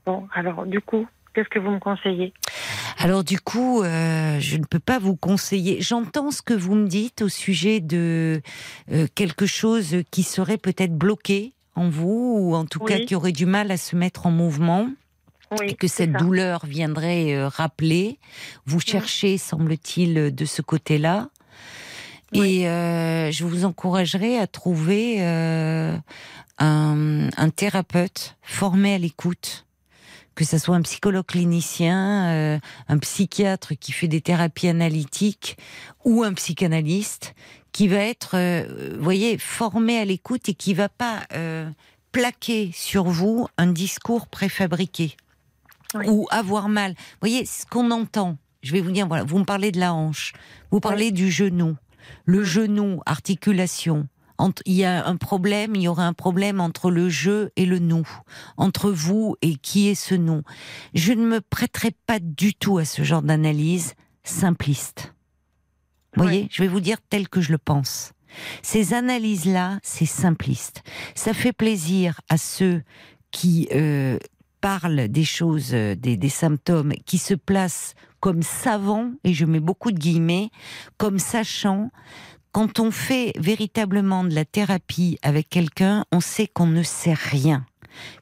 Bon, alors, du coup, qu'est-ce que vous me conseillez? Alors du coup, euh, je ne peux pas vous conseiller. J'entends ce que vous me dites au sujet de euh, quelque chose qui serait peut-être bloqué en vous, ou en tout cas qui aurait du mal à se mettre en mouvement. et que cette douleur viendrait euh, rappeler. Vous cherchez, semble-t-il, de ce côté-là. Et je vous encouragerais à trouver un, un, thérapeute formé à l'écoute que ce soit un psychologue clinicien, euh, un psychiatre qui fait des thérapies analytiques ou un psychanalyste qui va être, euh, voyez, formé à l'écoute et qui va pas euh, plaquer sur vous un discours préfabriqué ou avoir mal. Vous voyez, ce qu'on entend, je vais vous dire, voilà, vous me parlez de la hanche, vous parlez du genou. Le genou, articulation, il y a un problème, il y aura un problème entre le je et le nous, entre vous et qui est ce nous. Je ne me prêterai pas du tout à ce genre d'analyse simpliste. Vous voyez, je vais vous dire tel que je le pense. Ces analyses-là, c'est simpliste. Ça fait plaisir à ceux qui euh, parlent des choses, euh, des, des symptômes, qui se placent comme savants, et je mets beaucoup de guillemets, comme sachant quand on fait véritablement de la thérapie avec quelqu'un, on sait qu'on ne sait rien.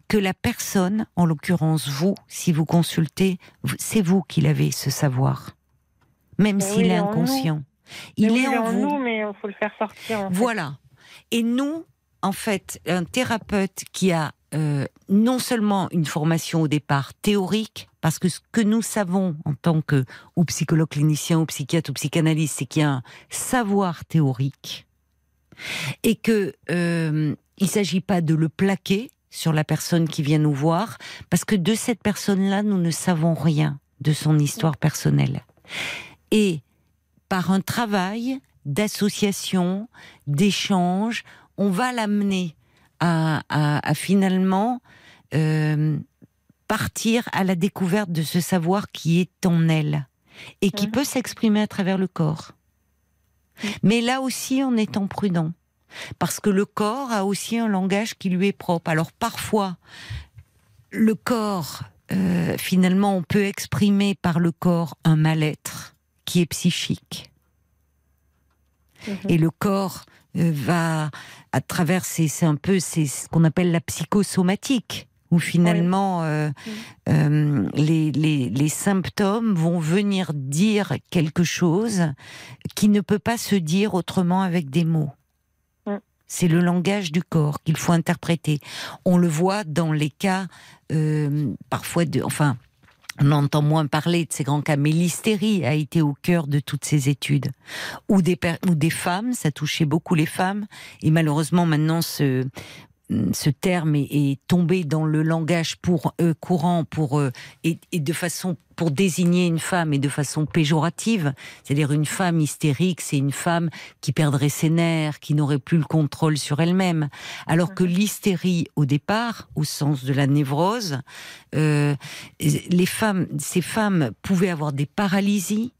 Que la personne, en l'occurrence vous, si vous consultez, c'est vous qui l'avez ce savoir. Même s'il est inconscient. Il est en, vous. mais il faut le faire sortir. voilà. Et nous, en fait, un thérapeute qui a euh, non seulement une formation au départ théorique, parce que ce que nous savons en tant que ou psychologue clinicien ou psychiatre ou psychanalyste, c'est qu'il y a un savoir théorique et que euh, il s'agit pas de le plaquer sur la personne qui vient nous voir, parce que de cette personne-là, nous ne savons rien de son histoire personnelle. Et par un travail d'association, d'échange, on va l'amener à, finalement euh, partir à la découverte de ce savoir qui est en elle et qui mhm. peut s'exprimer à travers le corps. Mais là aussi en étant prudent, parce que le corps a aussi un langage qui lui est propre. Alors parfois, le corps, euh, finalement, on peut exprimer par le corps un mal-être qui est psychique. Mhm. Et le corps va à travers c'est un peu c'est ce qu'on appelle la psychosomatique où finalement euh, euh, les, les, les, symptômes vont venir dire quelque chose qui ne peut pas se dire autrement avec des mots. C'est le langage du corps qu'il faut interpréter. On le voit dans les cas parfois de, enfin, on entend moins parler de ces grands cas, mais l'hystérie a été au cœur de toutes ces études. Ou des, femmes, ça touchait beaucoup les femmes, et malheureusement maintenant ce, ce terme est, tombé dans le langage pour eux courant pour euh, et, de façon pour désigner une femme et de façon péjorative, c'est-à-dire une femme hystérique, c'est une femme qui perdrait ses nerfs, qui n'aurait plus le contrôle sur elle-même, alors que l'hystérie au départ, au sens de la névrose, euh, les femmes, ces femmes pouvaient avoir des paralysies,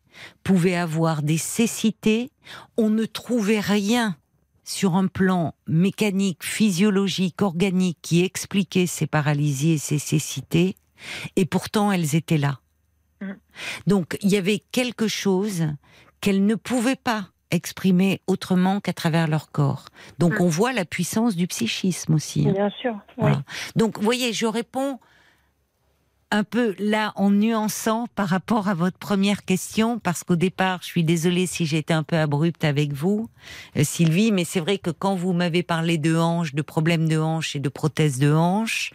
pouvaient avoir des cécités, on ne trouvait rien sur un plan mécanique, physiologique, organique, qui expliquait ces paralysies et ces cécités, et pourtant elles étaient là. Mm. Donc il y avait quelque chose qu'elles ne pouvaient pas exprimer autrement qu'à travers leur corps. Donc mm. on voit la puissance du psychisme aussi. Hein. Bien sûr. Donc vous voyez, je réponds un peu là en nuançant par rapport à votre première question, parce qu'au départ, je suis désolée si j'étais un peu abrupte avec vous, euh, Sylvie, mais c'est vrai que quand vous m'avez parlé de hanches, de problèmes de hanches et de prothèses de hanches,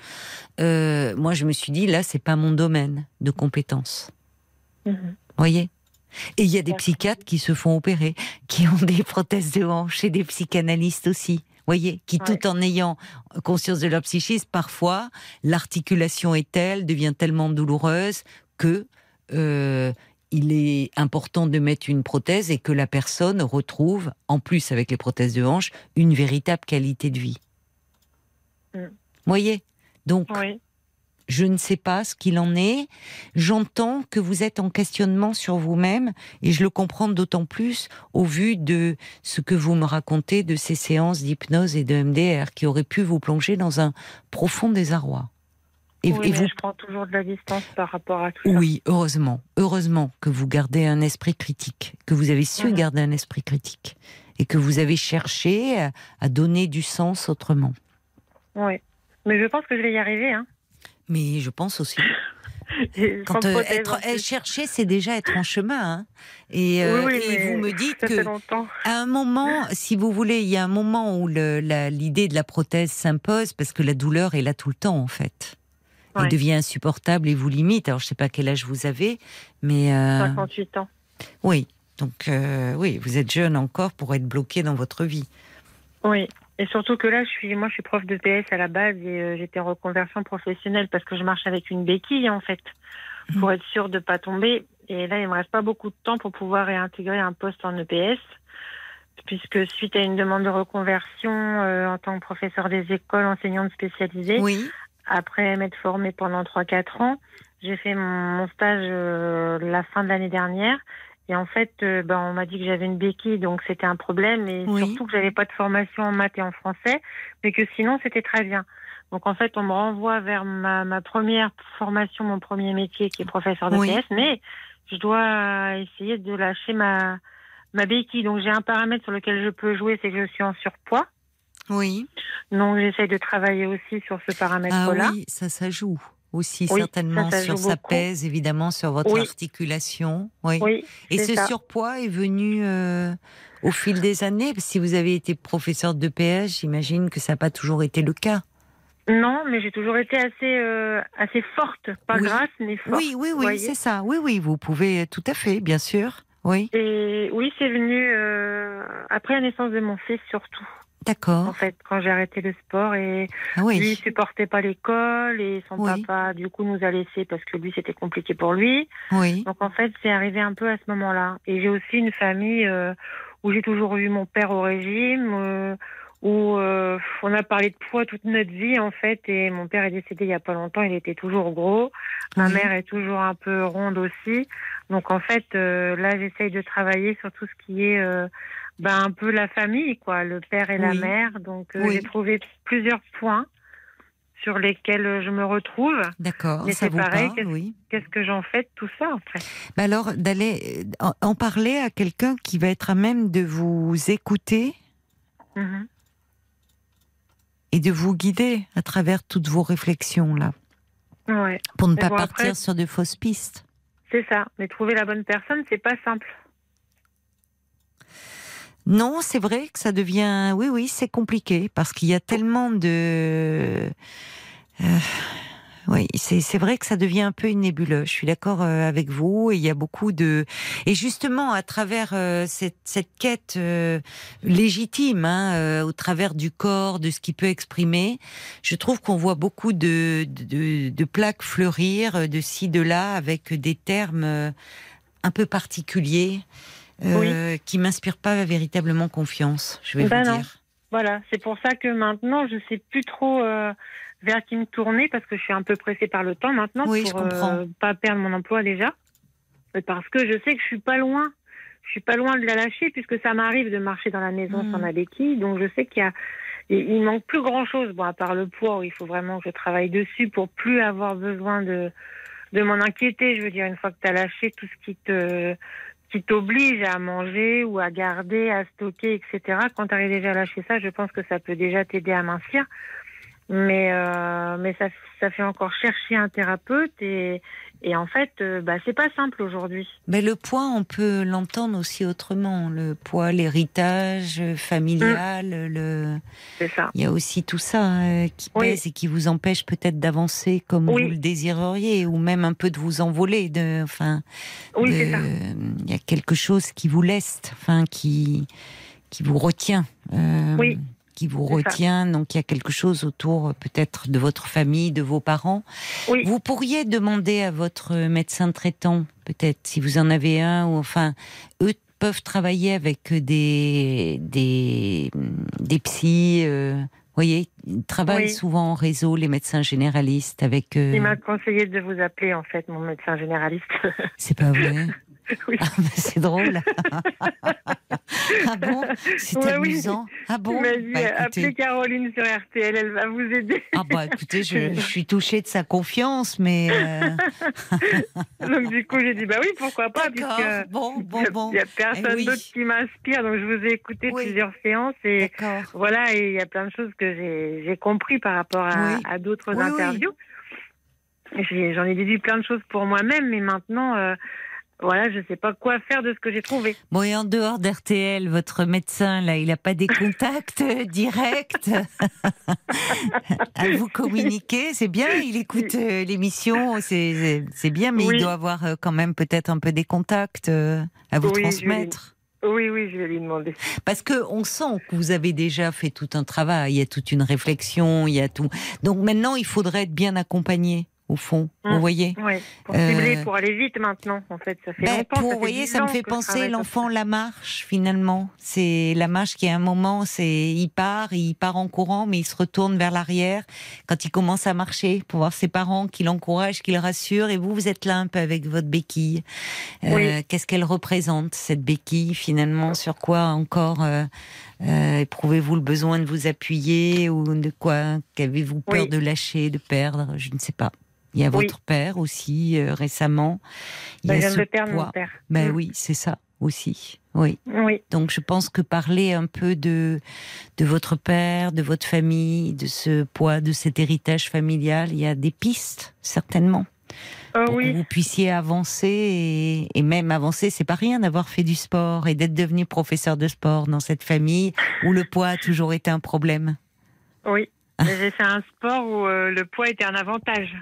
euh, moi je me suis dit là, c'est pas mon domaine de compétence. Mhm. Voyez? Et il y a des psychiatres qui se font opérer, qui ont des prothèses de hanches et des psychanalystes aussi voyez, qui tout en ayant conscience de leur psychisme, parfois l'articulation est telle, devient tellement douloureuse que euh, il est important de mettre une prothèse et que la personne retrouve, en plus avec les prothèses de hanche, une véritable qualité de vie. Mm. Voyez? Donc, je ne sais pas ce qu'il en est. J'entends que vous êtes en questionnement sur vous-même et je le comprends d'autant plus au vu de ce que vous me racontez de ces séances d'hypnose et de MDR qui auraient pu vous plonger dans un profond désarroi Et, vous... je prends toujours de la distance par rapport à tout ça. Oui, heureusement. Heureusement que vous gardez un esprit critique, que vous avez su garder un esprit critique et que vous avez cherché à donner du sens autrement. Oui, mais je pense que je vais y arriver. Hein. Mais je pense aussi. Quand euh, être, chercher, c'est déjà être en chemin. Hein. Et, euh, vous me dites que à un moment, si vous voulez, il y a un moment où l'idée de la prothèse s'impose parce que la douleur est là tout le temps en fait. Elle devient insupportable et vous limite. Alors je sais pas quel âge vous avez, mais 58 euh, ans. Oui, donc oui, vous êtes jeune encore pour être bloqué dans votre vie. Oui. Et surtout que là, je suis, moi, je suis prof de PS à la base et euh, j'étais en reconversion professionnelle parce que je marche avec une béquille en fait mmh. pour être sûre de pas tomber. Et là, il me reste pas beaucoup de temps pour pouvoir réintégrer un poste en EPS puisque suite à une demande de reconversion euh, en tant que professeur des écoles, enseignante spécialisée, oui. après m'être formée pendant 3-4 ans, j'ai fait mon, stage euh, la fin de l'année dernière et en fait, euh, ben, on m'a dit que j'avais une béquille, donc c'était un problème, et surtout que j'avais pas de formation en maths et en français, mais que sinon c'était très bien. Donc en fait, on me renvoie vers ma, ma première formation, mon premier métier, qui est professeur de PS, mais je dois essayer de lâcher ma ma béquille. Donc j'ai un paramètre sur lequel je peux jouer, c'est que je suis en surpoids. Oui. Donc j'essaye de travailler aussi sur ce paramètre-là. Ah oui, ça, ça joue aussi certainement sur sa pèse, évidemment sur votre articulation. Oui. Et ce surpoids est venu euh, au fil des années? Si vous avez été professeur de PS, j'imagine que ça n'a pas toujours été le cas. Non, mais j'ai toujours été assez euh, assez forte, pas grasse mais forte. Oui, oui, oui, c'est ça. Oui, oui, vous pouvez tout à fait, bien sûr. Oui. Et oui, c'est venu euh, après la naissance de mon fils surtout. D'accord. En fait, quand j'ai arrêté le sport et ah oui. lui supportait pas l'école et son papa du coup nous a laissé parce que lui c'était compliqué pour lui. Oui. Donc en fait c'est arrivé un peu à ce moment-là. Et j'ai aussi une famille euh, où j'ai toujours eu mon père au régime, euh, où euh, on a parlé de poids toute notre vie en fait. Et mon père est décédé il y a pas longtemps, il était toujours gros. Ma mère est toujours un peu ronde aussi. Donc en fait là j'essaye de travailler sur tout ce qui est ben, un peu la famille, quoi, le père et la mère. Donc euh, j'ai trouvé plusieurs points sur lesquels je me retrouve. D'accord, Mais c'est pareil. Qu'est-ce que j'en fais de tout ça après ben Alors d'aller en, parler à quelqu'un qui va être à même de vous écouter. Mm-hmm. Et de vous guider à travers toutes vos réflexions là. Ouais. Pour ne pas partir sur de fausses pistes. C'est ça. Mais trouver la bonne personne, c'est pas simple. Non, c'est vrai que ça devient. Oui, oui, c'est compliqué parce qu'il y a tellement de. Euh, oui, c'est vrai que ça devient un peu une nébuleuse. Je suis d'accord euh, avec vous. il y a beaucoup de et justement à travers euh, cette, cette quête légitime, hein, au travers du corps, de ce qui peut exprimer, je trouve qu'on voit beaucoup de, de, de plaques fleurir de ci de là avec des termes un peu particuliers euh, qui m'inspire pas véritablement confiance, je vais ben vous non. dire. Voilà, c'est pour ça que maintenant, je sais plus trop euh, vers qui me tourner parce que je suis un peu pressée par le temps maintenant oui, pour je comprends. Euh, pas perdre mon emploi déjà. Parce que je sais que je suis pas loin. Je suis pas loin de la lâcher puisque ça m'arrive de marcher dans la maison sans la béquille. Donc je sais qu'il y a il manque plus grand chose, bon, à part le poids, où il faut vraiment que je travaille dessus pour plus avoir besoin de, de m'en inquiéter. Je veux dire, une fois que tu as lâché tout ce qui te, qui t'oblige à manger ou à garder, à stocker, etc. Quand tu arrives déjà à lâcher ça, je pense que ça peut déjà t'aider à mincir. Mais, euh, mais ça, ça fait encore chercher un thérapeute et, et en fait, euh, bah, c'est pas simple aujourd'hui. Mais le poids, on peut l'entendre aussi autrement. Le poids, l'héritage familial, mmh. le. C'est ça. Il y a aussi tout ça euh, qui pèse et qui vous empêche peut-être d'avancer comme vous le désireriez, ou même un peu de vous envoler. De, enfin. Oui, c'est ça. Il y a quelque chose qui vous laisse, enfin, qui qui vous retient. oui qui vous retient. Donc il y a quelque chose autour peut-être de votre famille, de vos parents. Vous pourriez demander à votre médecin traitant, peut-être si vous en avez un, ou enfin, eux peuvent travailler avec des des des psys. Euh, vous voyez, ils travaillent souvent en réseau, les médecins généralistes, avec. Euh, il m'a conseillé de vous appeler, en fait, mon médecin généraliste. C'est pas vrai. oui. Ah, c'est drôle. ah bon? C'est amusant. Ah bon? Bah, Appelez Caroline sur RTL, elle va vous aider. ah bah écoutez, je, suis touchée de sa confiance, mais. Euh, donc du coup, j'ai dit bah oui, pourquoi pas, puisque bon, bon, bon. Il n'y a personne eh d'autre qui m'inspire, donc je vous ai écouté plusieurs séances et voilà, il y a plein de choses que j'ai compris par rapport à, d'autres interviews. J'en ai, déduit plein de choses pour moi-même, mais maintenant, euh, voilà, je ne sais pas quoi faire de ce que j'ai trouvé. Bon, et en dehors d'RTL, votre médecin, là, il n'a pas des contacts directs à vous communiquer? C'est bien, il écoute euh, l'émission, c'est bien, mais il doit avoir euh, quand même peut-être un peu des contacts à vous transmettre. Oui, oui, je vais lui demander. Parce que on sent que vous avez déjà fait tout un travail, il y a toute une réflexion, il y a tout. Donc maintenant, il faudrait être bien accompagné au fond. Vous hum. voyez Oui, pour cibler, euh, pour aller vite maintenant, en fait. Ça fait ben, longtemps. Pour, vous voyez, ça me fait penser l'enfant la marche, finalement. C'est la marche qui, à un moment, c'est il part, il part en courant, mais il se retourne vers l'arrière quand il commence à marcher pour voir ses parents qui l'encouragent, qui le rassurent. Et vous, vous êtes là un peu avec votre béquille. Euh, Qu'est-ce qu'elle représente, cette béquille, finalement? Sur quoi encore euh, euh Éprouvez-vous le besoin de vous appuyer ou de quoi? Qu'avez-vous peur de lâcher, de perdre? Je ne sais pas. Il y a votre père aussi euh, récemment. Il y a ce père, poids. Mon père. Ben oui, c'est ça aussi. Oui. oui. Donc je pense que parler un peu de de votre père, de votre famille, de ce poids, de cet héritage familial, il y a des pistes certainement. Oh, pour oui. que vous puissiez avancer et, et même avancer, c'est pas rien d'avoir fait du sport et d'être devenu professeur de sport dans cette famille où le poids a toujours été un problème. Oui, j'ai fait un sport où euh, le poids était un avantage.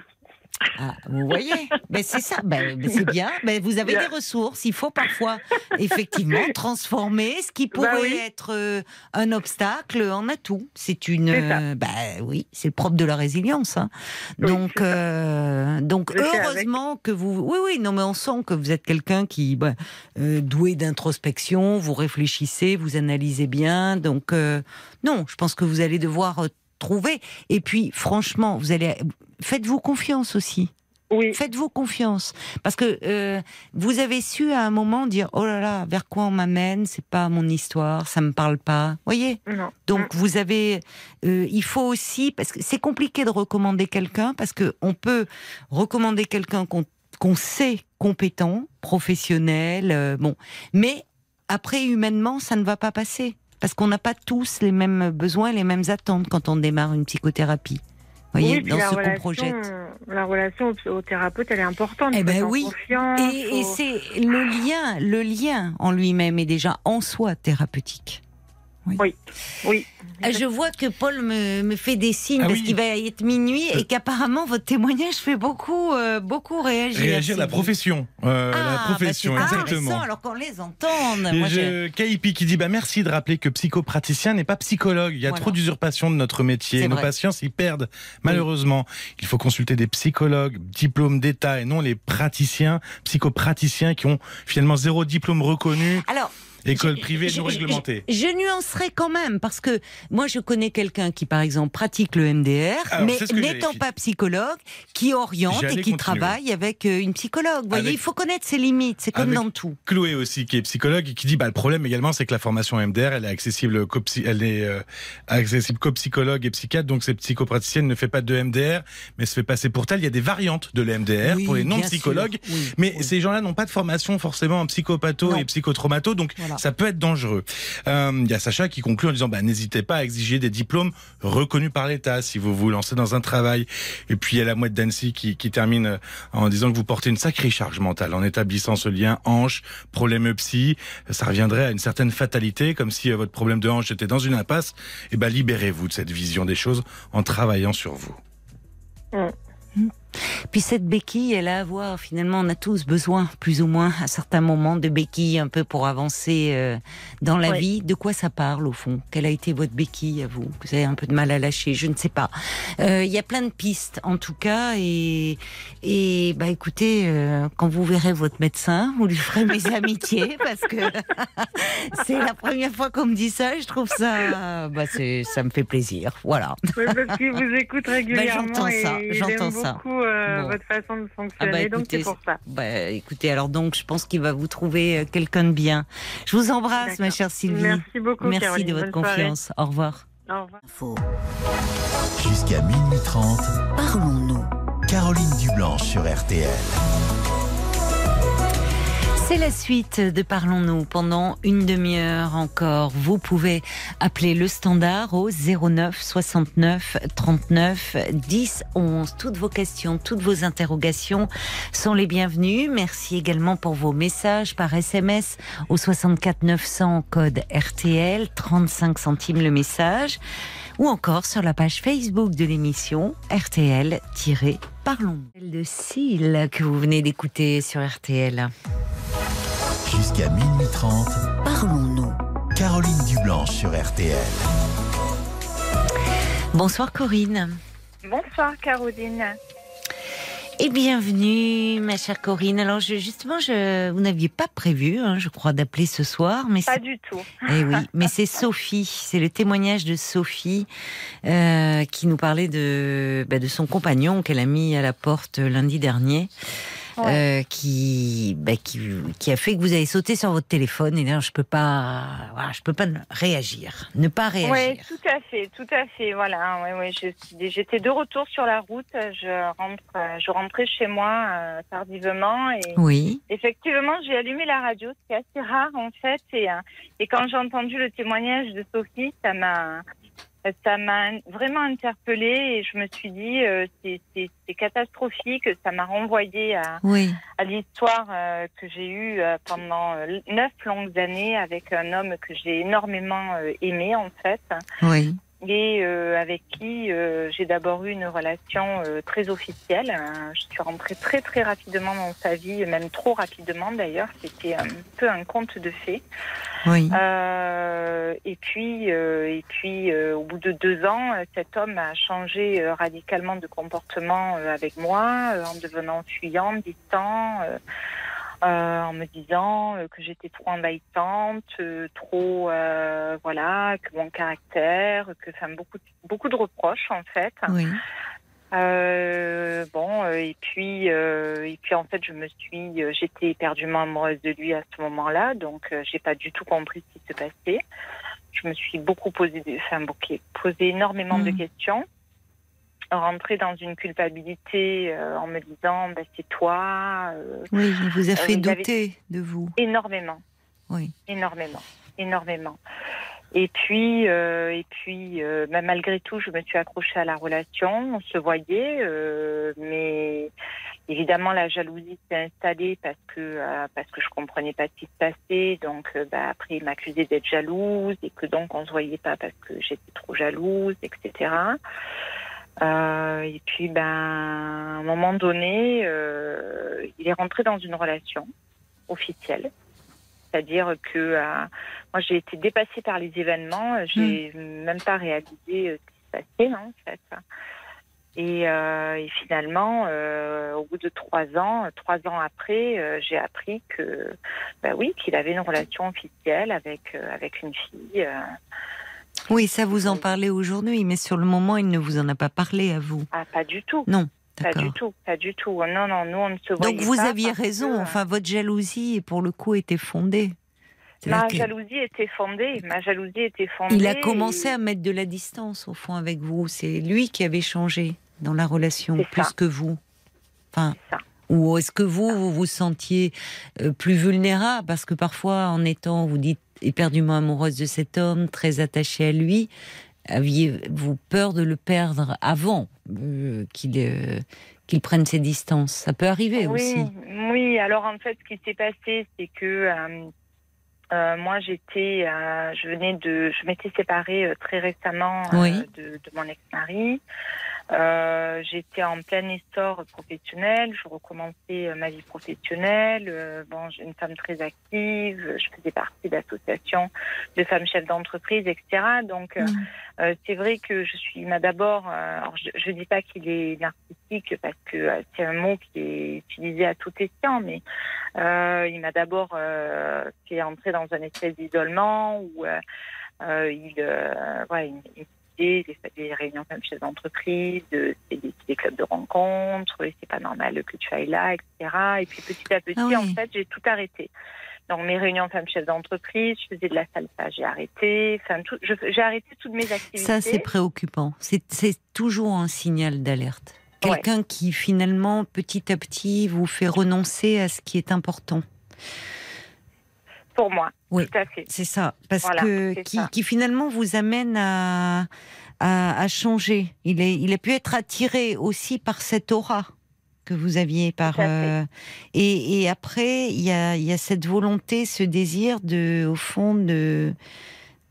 Ah, vous voyez, mais c'est ça, ben, c'est bien. Mais vous avez des ressources. Il faut parfois effectivement transformer ce qui bah pourrait être euh, un obstacle en atout. C'est une, euh, ben oui, c'est le propre de la résilience. Hein. donc, euh, donc heureusement que vous, oui, oui, non, mais on sent que vous êtes quelqu'un qui, ben, doué d'introspection, vous réfléchissez, vous analysez bien. Donc, non, je pense que vous allez devoir trouver. Et puis, franchement, vous allez, faites-vous confiance aussi. Oui. Faites-vous confiance parce que euh, vous avez su à un moment dire oh là là vers quoi on m'amène c'est pas mon histoire ça me parle pas voyez? Donc mm. vous avez euh, il faut aussi parce que c'est compliqué de recommander quelqu'un parce que on peut recommander quelqu'un qu'on sait compétent professionnel euh, bon mais après humainement ça ne va pas passer parce qu'on n'a pas tous les mêmes besoins, les mêmes attentes quand on démarre une psychothérapie. Voyez, dans ce qu'on projette. La relation au, thérapeute, elle est importante. Eh ben oui. et, et c'est le lien, le lien en lui-même est déjà en soi thérapeutique. Oui. oui. Ah, je vois que Paul me, me fait des signes ah parce qu'il va être minuit et qu'apparemment votre témoignage fait beaucoup, euh, beaucoup réagir. Réagir la profession. Euh, la ah, profession, bah exactement. alors qu'on les entende. Moi, je... Kaipi qui dit bah, merci de rappeler que psychopraticien n'est pas psychologue. Il y a trop d'usurpation de notre métier. Nos patients s'y perdent, malheureusement. Il faut consulter des psychologues, diplômes d'État et non les praticiens, psychopraticiens qui ont finalement zéro diplôme reconnu. Alors, École privée non réglementée. Je, nuancerai quand même, parce que moi, je connais quelqu'un qui, par exemple, pratique le MDR, mais n'étant pas psychologue, qui oriente et qui travaille avec euh, une psychologue. Vous voyez, il faut connaître ses limites, c'est comme dans tout. Chloé aussi, qui est psychologue, et qui dit, bah, le problème également, c'est que la formation MDR, elle est accessible qu'aux elle est euh, accessible psychologues et psychiatres, donc cette psychopraticienne ne fait pas de MDR, mais se fait passer pour telle. Il y a des variantes de l'MDR pour les non-psychologues, mais ces gens-là n'ont pas de formation forcément en psychopatho et psychotraumato, donc ça peut être dangereux. Euh, il y a Sacha qui conclut en disant bah, n'hésitez pas à exiger des diplômes reconnus par l'État si vous vous lancez dans un travail. Et puis il y a la mouette d'Annecy qui, qui termine euh, en disant que vous portez une sacrée charge mentale en établissant ce lien hanche, problème psy. Ça reviendrait à une certaine fatalité, comme si euh, votre problème de hanche était dans une impasse. Et eh ben libérez-vous de cette vision des choses en travaillant sur vous. Mm. Puis cette béquille, elle a à voir. Finalement, on a tous besoin, plus ou moins, à certains moments, de béquille un peu pour avancer euh, dans la vie. De quoi ça parle au fond? Quelle a été votre béquille à vous? Vous avez un peu de mal à lâcher Je ne sais pas. Euh, il y a plein de pistes, en tout cas, et et bah écoutez, euh, quand vous verrez votre médecin, vous lui ferez mes amitiés parce que c'est la première fois qu'on me dit ça. Et je trouve ça, bah c'est, ça me fait plaisir. Voilà. parce qu'il vous écoute bah, régulièrement. j'entends ça. J'entends ça. Beaucoup, votre façon de fonctionner, ah bah, donc c'est pour ça. Bah, écoutez, alors donc je pense qu'il va vous trouver quelqu'un de bien. Je vous embrasse, ma chère Sylvie. Merci beaucoup. Merci de votre confiance. Au revoir. Au revoir. Jusqu'à minuit 30, parlons-nous. Caroline Dublanche sur RTL. C'est la suite de Parlons-nous pendant une demi-heure encore. Vous pouvez appeler le standard au 09 69 39 10 11. Toutes vos questions, toutes vos interrogations sont les bienvenues. Merci également pour vos messages par SMS au 64 900 code RTL, 35 centimes le message ou encore sur la page Facebook de l'émission RTL-Parlons. De Cille que vous venez d'écouter sur RTL. Jusqu'à minuit 30, parlons-nous. Caroline Dublanche sur RTL. Bonsoir Corinne. Bonsoir Caroline. Et bienvenue, ma chère Corinne. Alors, justement, je, vous n'aviez pas prévu, hein, je crois, d'appeler ce soir, mais pas du tout. Eh oui, mais c'est Sophie, c'est le témoignage de Sophie euh, qui nous parlait de, bah, de son compagnon qu'elle a mis à la porte lundi dernier. Euh, qui, bah, qui, qui a fait que vous avez sauté sur votre téléphone et là je peux pas, voilà, je peux pas réagir, ne pas réagir. Oui, tout à fait, tout à fait, voilà. Ouais, ouais, j'étais de retour sur la route, je rentre, je rentrais chez moi euh, tardivement et oui. effectivement j'ai allumé la radio, c'est assez rare en fait et, euh, et quand j'ai entendu le témoignage de Sophie, ça m'a ça m'a vraiment interpellée et je me suis dit euh, c'est catastrophique. Ça m'a renvoyé à, à l'histoire euh, que j'ai eue euh, pendant euh, neuf longues années avec un homme que j'ai énormément aimé en fait. Oui et euh, avec qui euh, j'ai d'abord eu une relation euh, très officielle. Je suis rentrée très très rapidement dans sa vie, même trop rapidement d'ailleurs. C'était un peu un conte de fées. Oui. et puis et puis au bout de deux ans, cet homme a changé radicalement de comportement avec moi, en devenant fuyant, distant. Euh, en me disant euh, que j'étais trop envahissante, euh, trop voilà, que mon caractère, que enfin beaucoup beaucoup de reproches en fait. Oui. bon, et puis, et puis en fait, je me suis, j'étais éperdument amoureuse de lui à ce moment-là, donc j'ai pas du tout compris ce qui se passait. Je me suis beaucoup posé, enfin, posé énormément de mm. questions rentrer dans une culpabilité euh, en me disant bah, c'est toi. Euh, oui, il vous a euh, fait douter de vous. Énormément. Oui. Énormément, énormément. Et puis, et puis, bah, malgré tout, je me suis accrochée à la relation. On se voyait, mais évidemment, la jalousie s'est installée parce que parce que je comprenais pas ce qui se passait. Donc, bah, après, il m'accusait d'être jalouse et que donc on se voyait pas parce que j'étais trop jalouse, etc. Euh, et puis, ben, à un moment donné, euh, il est rentré dans une relation officielle. C'est-à-dire que euh, moi, j'ai été dépassée par les événements. J'ai hmm. même pas réalisé ce qui se passait, en fait. Et, et finalement, au bout de trois ans, trois ans après, j'ai appris que, ben oui, qu'il avait une relation officielle avec avec une fille. Oui, ça vous en parlez aujourd'hui, mais sur le moment, il ne vous en a pas parlé à vous. Ah, pas du tout. Non. Pas du tout, pas du tout. Non, non, nous on ne se voyait Donc vous aviez raison. Enfin, votre jalousie, pour le coup, était fondée. Ma jalousie était fondée. Ma jalousie était fondée. Il a commencé à mettre de la distance au fond avec vous. C'est lui qui avait changé dans la relation plus que vous. Enfin. Ça. Ou est-ce que vous, vous vous sentiez euh, plus vulnérable? Parce que parfois, en étant, vous dites, éperdument amoureuse de cet homme, très attachée à lui, aviez-vous peur de le perdre avant euh, qu'il euh, qu'il prenne ses distances? Ça peut arriver aussi. Oui, alors en fait, ce qui s'est passé, c'est que moi, j'étais, je venais de, je m'étais séparée très récemment de, de, mon ex-mari. Euh, j'étais en plein essor professionnel, je recommençais euh, ma vie professionnelle. Euh, bon, j'ai une femme très active, je faisais partie d'associations de femmes chefs d'entreprise, etc. Donc, mm. c'est vrai que je suis, m'a d'abord, je, ne dis pas qu'il est narcissique parce que c'est un mot qui est utilisé à tout escient, mais il m'a d'abord fait entrer dans un espèce d'isolement où il, ouais, il, des, des réunions comme chef d'entreprise, c'est des, clubs de rencontres, c'est pas normal que tu ailles là, etc. Et puis petit à petit, ah en fait, j'ai tout arrêté. Donc mes réunions femmes chefs d'entreprise, je faisais de la salsa, j'ai arrêté. Enfin, j'ai arrêté toutes mes activités. Ça, c'est préoccupant. C'est toujours un signal d'alerte. Quelqu'un qui finalement, petit à petit, vous fait renoncer à ce qui est important. Pour moi, oui, tout à fait. C'est ça, parce que qui, finalement vous amène à, à, changer. Il, est, il a pu être attiré aussi par cette aura que vous aviez par euh, et, et, après il y a, y a cette volonté, ce désir de, au fond de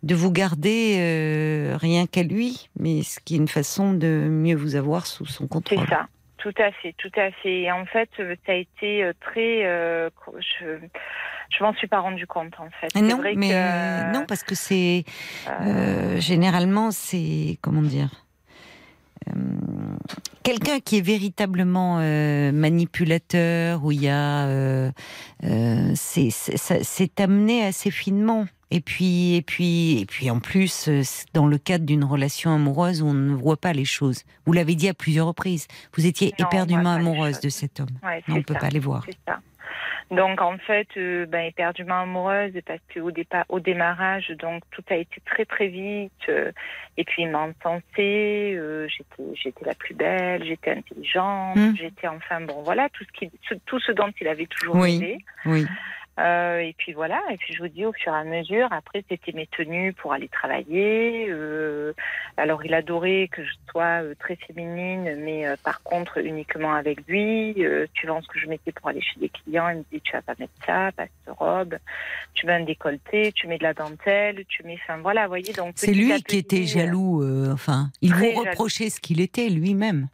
de vous garder euh, rien qu'à lui, mais ce qui est une façon de mieux vous avoir sous son contrôle. C'est ça, tout à fait, tout à fait. Et en fait, euh, ça a été euh, très. je je m'en suis pas rendu compte en fait. Non, mais non parce que c'est généralement c'est comment dire. Quelqu'un qui est véritablement manipulateur, où il y a, c'est amené assez finement et puis, et puis, et puis en plus, euh, dans le cadre d'une relation amoureuse on ne voit pas les choses. Vous l'avez dit à plusieurs reprises. Vous étiez éperdument amoureuse de cet homme. on ne peut pas les voir. Ça. Donc en fait, euh, ben, éperdument amoureuse parce qu'au départ, au démarrage, donc tout a été très très vite. Euh, et puis il m'a encensée. j'étais, j'étais la plus belle, j'étais intelligente, hmm. j'étais enfin bon, voilà tout ce qui, tout ce dont il avait toujours oui, Oui. Euh, et puis voilà, et puis je vous dis au fur et à mesure, après c'était mes tenues pour aller travailler. Euh, alors il adorait que je sois euh, très féminine, mais euh, par contre uniquement avec lui. Euh, tu vois ce que je mettais pour aller chez des clients, il me dit tu vas pas mettre ça, pas cette robe, tu mets un décolleté, tu mets de la dentelle, tu mets, enfin voilà, voyez donc. C'est lui qui était jaloux, enfin, il vous reprochait ce qu'il était lui-même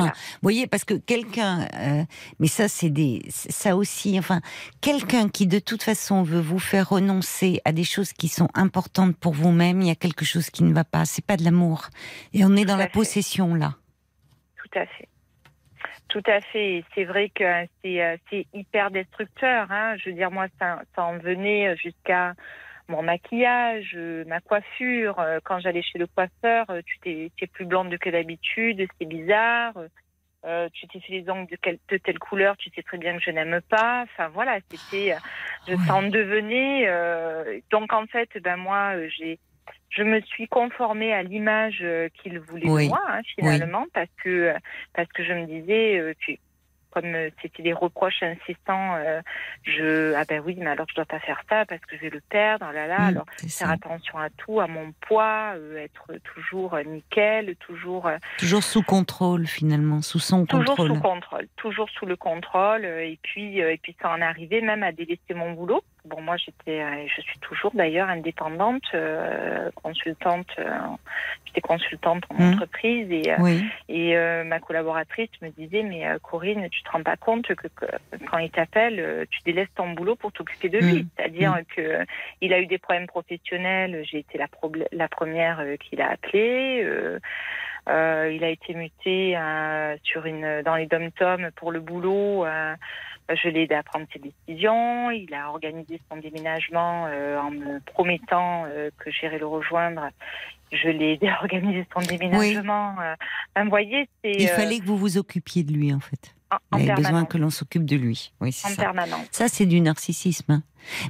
vous voyez, parce que quelqu'un, euh, mais ça c'est des, ça aussi, enfin, quelqu'un qui de toute façon veut vous faire renoncer à des choses qui sont importantes pour vous-même, il y a quelque chose qui ne va pas. C'est pas de l'amour, et on est dans la possession là. Tout à fait. Tout à fait. C'est vrai que c'est euh, hyper destructeur. Hein. Je veux dire, moi, ça, ça en venait jusqu'à mon maquillage, euh, ma coiffure. Euh, quand j'allais chez le coiffeur, euh, tu t'es plus blonde que d'habitude, c'est bizarre. tu t'es fait les ongles de, telle couleur, tu sais très bien que je n'aime pas. Enfin voilà, c'était, je s'en devenais. donc en fait, ben moi, j'ai, je me suis conformée à l'image qu'il voulait de moi hein, finalement, parce que parce que je me disais, tu, comme euh, c'était des reproches insistants, euh, je ah ben oui, mais alors je dois pas faire ça parce que je vais le perdre, oh là là. Mm, alors faire attention à tout, à mon poids, euh, être toujours nickel, toujours toujours sous contrôle finalement, sous son contrôle. Toujours sous contrôle, toujours sous le contrôle, et puis et puis ça en arrivait même à délaisser mon boulot Bon, moi, j'étais, je suis toujours d'ailleurs indépendante, consultante. J'étais consultante en mmh. entreprise et, et ma collaboratrice me disait, mais Corinne, tu te rends pas compte que, quand il t'appelle, tu délaisses ton boulot pour t'occuper de lui. Mmh. C'est-à-dire mmh. que il a eu des problèmes professionnels. J'ai été la, la première qu'il a appelé. il a été muté sur une dans les dom-toms pour le boulot. Je l'ai aidé à prendre ses décisions. Il a organisé son déménagement euh, en me promettant euh, que j'irais le rejoindre. Je l'ai aidé à organiser son déménagement. Oui. Euh, voyez, Il fallait que vous vous occupiez de lui, en fait. En, il avait besoin que l'on s'occupe de lui. Oui, en ça. permanence. Ça, c'est du narcissisme. Hein.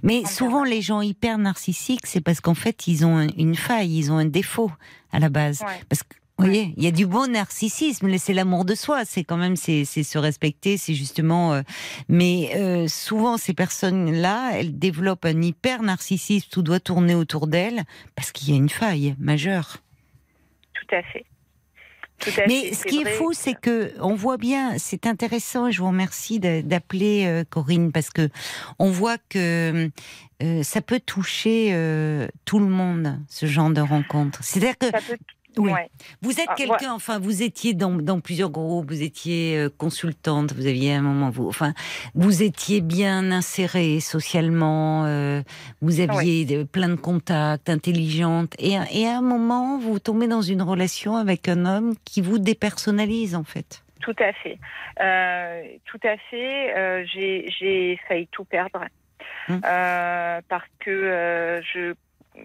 Mais souvent, les gens hyper narcissiques, c'est parce qu'en fait, ils ont une faille, ils ont un défaut à la base. Parce que vous voyez, il y a du bon narcissisme, c'est l'amour de soi, c'est quand même c'est se respecter, c'est justement. Euh, mais euh, souvent ces personnes-là, elles développent un hyper narcissisme, tout doit tourner autour d'elles parce qu'il y a une faille majeure. Tout à fait. Mais ce qui est fou, c'est que on voit bien, c'est intéressant et je vous remercie d'appeler euh, Corinne parce que on voit que ça peut toucher tout le monde ce genre de rencontre. C'est-à-dire que oui. Vous êtes ah, quelqu'un, enfin, vous étiez dans, dans, plusieurs groupes, vous étiez euh, consultante, vous aviez un moment, vous, enfin, vous étiez bien insérée socialement, euh, vous aviez plein de contacts, intelligente, et, et, à un moment, vous tombez dans une relation avec un homme qui vous dépersonnalise, en fait. Tout à fait. Euh, tout à fait. Euh, J'ai failli tout perdre. Hum. parce que je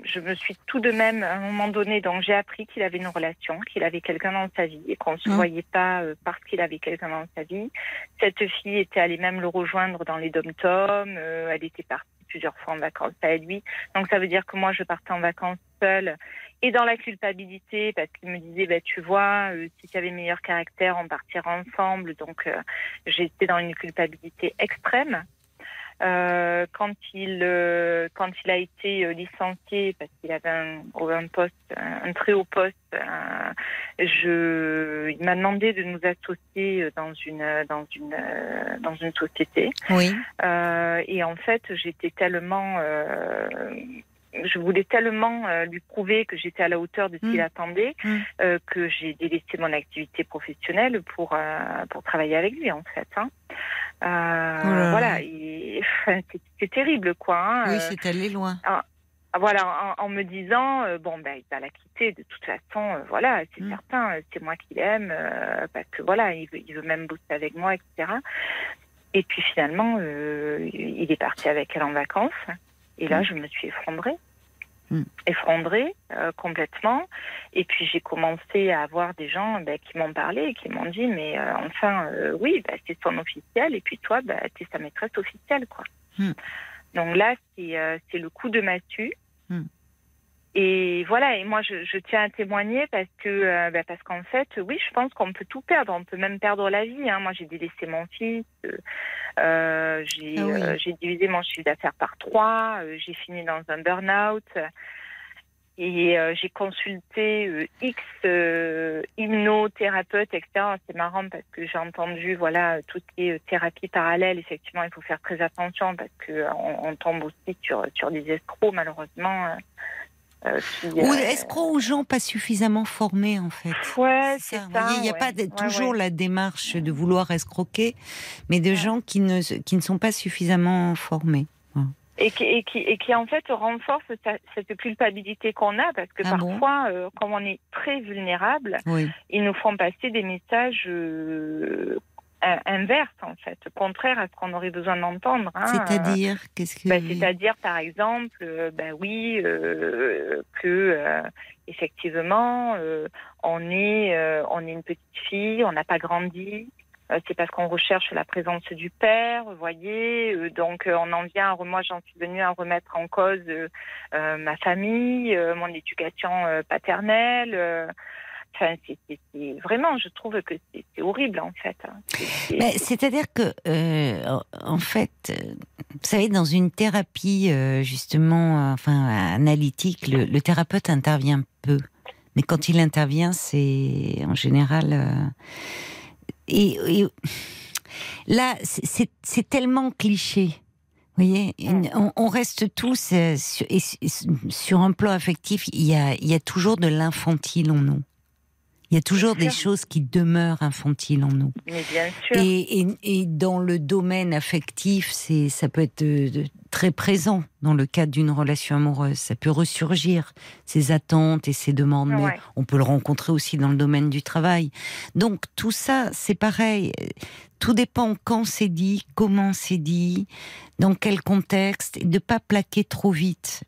je me suis tout de même, à un moment donné, donc j'ai appris qu'il avait une relation, qu'il avait quelqu'un dans sa vie et qu'on ne se mmh. voyait pas euh, parce qu'il avait quelqu'un dans sa vie. Cette fille était allée même le rejoindre dans les dom-toms. Euh, elle était partie plusieurs fois en vacances avec lui. Donc ça veut dire que moi, je partais en vacances seule et dans la culpabilité parce qu'il me disait, bah, tu vois, euh, si tu avais meilleur caractère, on partirait ensemble. Donc j'étais dans une culpabilité extrême. Euh, quand il euh, quand il a été euh, licencié parce qu'il avait un, un poste un, très haut poste, je il m'a demandé de nous associer dans une dans une dans une société. Oui. et en fait, j'étais tellement je voulais tellement euh, lui prouver que j'étais à la hauteur de ce qu'il mm. attendait mm. euh, que j'ai délaissé mon activité professionnelle pour euh, pour travailler avec lui en fait. Hein. Oh voilà, c'est terrible quoi. Hein. Oui, c'est allé loin. Ah, voilà, en, me disant bon ben il va la quitter de toute façon, voilà, c'est mm. certain, c'est moi qui l'aime parce que voilà, il veut, il veut même bosser avec moi, etc. Et puis finalement, il est parti avec elle en vacances. Et là, je me suis effondrée. Hmm. effondrée euh, complètement. Et puis j'ai commencé à avoir des gens ben, qui m'ont parlé et qui m'ont dit mais euh, enfin euh, oui bah, c'est son officiel et puis toi bah, es sa maîtresse officielle quoi. Hmm. Donc là c'est le coup de massue. Et voilà, et moi je, je, tiens à témoigner parce que euh, bah, parce qu'en fait, oui, je pense qu'on peut tout perdre, on peut même perdre la vie. Hein. Moi, j'ai délaissé mon fils, euh, euh j'ai ah j'ai divisé mon chiffre d'affaires par trois, j'ai fini dans un burn-out. Et j'ai consulté X hypnothérapeutes, etc. C'est marrant parce que j'ai entendu, voilà, toutes les thérapies parallèles. Effectivement, il faut faire très attention parce que on, on tombe aussi sur sur des escrocs, malheureusement. Euh, ou euh, escrocs aux gens pas suffisamment formés en fait? Ouais, c'est ça. Il n'y a pas toujours la démarche de vouloir escroquer, mais de gens qui ne qui ne sont pas suffisamment formés. Et qui, et, qui, et qui en fait renforce cette culpabilité qu'on a parce que ah parfois, euh, comme on est très vulnérable, ils nous font passer des messages inverse en fait, contraire à ce qu'on aurait besoin d'entendre. Hein. C'est-à-dire qu'est-ce que bah, C'est-à-dire par exemple, euh, bah oui, euh, que euh, effectivement on est on est une petite fille, on n'a pas grandi. C'est parce qu'on recherche la présence du père, vous voyez. donc, on en vient. moi, j'en suis venue à remettre en cause ma famille, mon éducation paternelle. Enfin, c'est vraiment, je trouve que c'est horrible en fait. Hein. C'est-à-dire que, euh, en fait, euh, vous savez, dans une thérapie euh, justement, enfin analytique, le, thérapeute intervient peu, mais quand il intervient, c'est en général et, là, c'est tellement cliché. Vous voyez, mm. on, reste tous sur, sur, un plan affectif. Il y a, il y a toujours de l'infantile en nous. Il y a toujours des choses qui demeurent infantiles en nous. Mais bien sûr. Et, et, et dans le domaine affectif, c'est, ça peut être très présent dans le cadre d'une relation amoureuse. Ça peut ressurgir, ces attentes et ces demandes. Mais on peut le rencontrer aussi dans le domaine du travail. Donc tout ça, c'est pareil. Tout dépend quand c'est dit, comment c'est dit, dans quel contexte, et de pas plaquer trop vite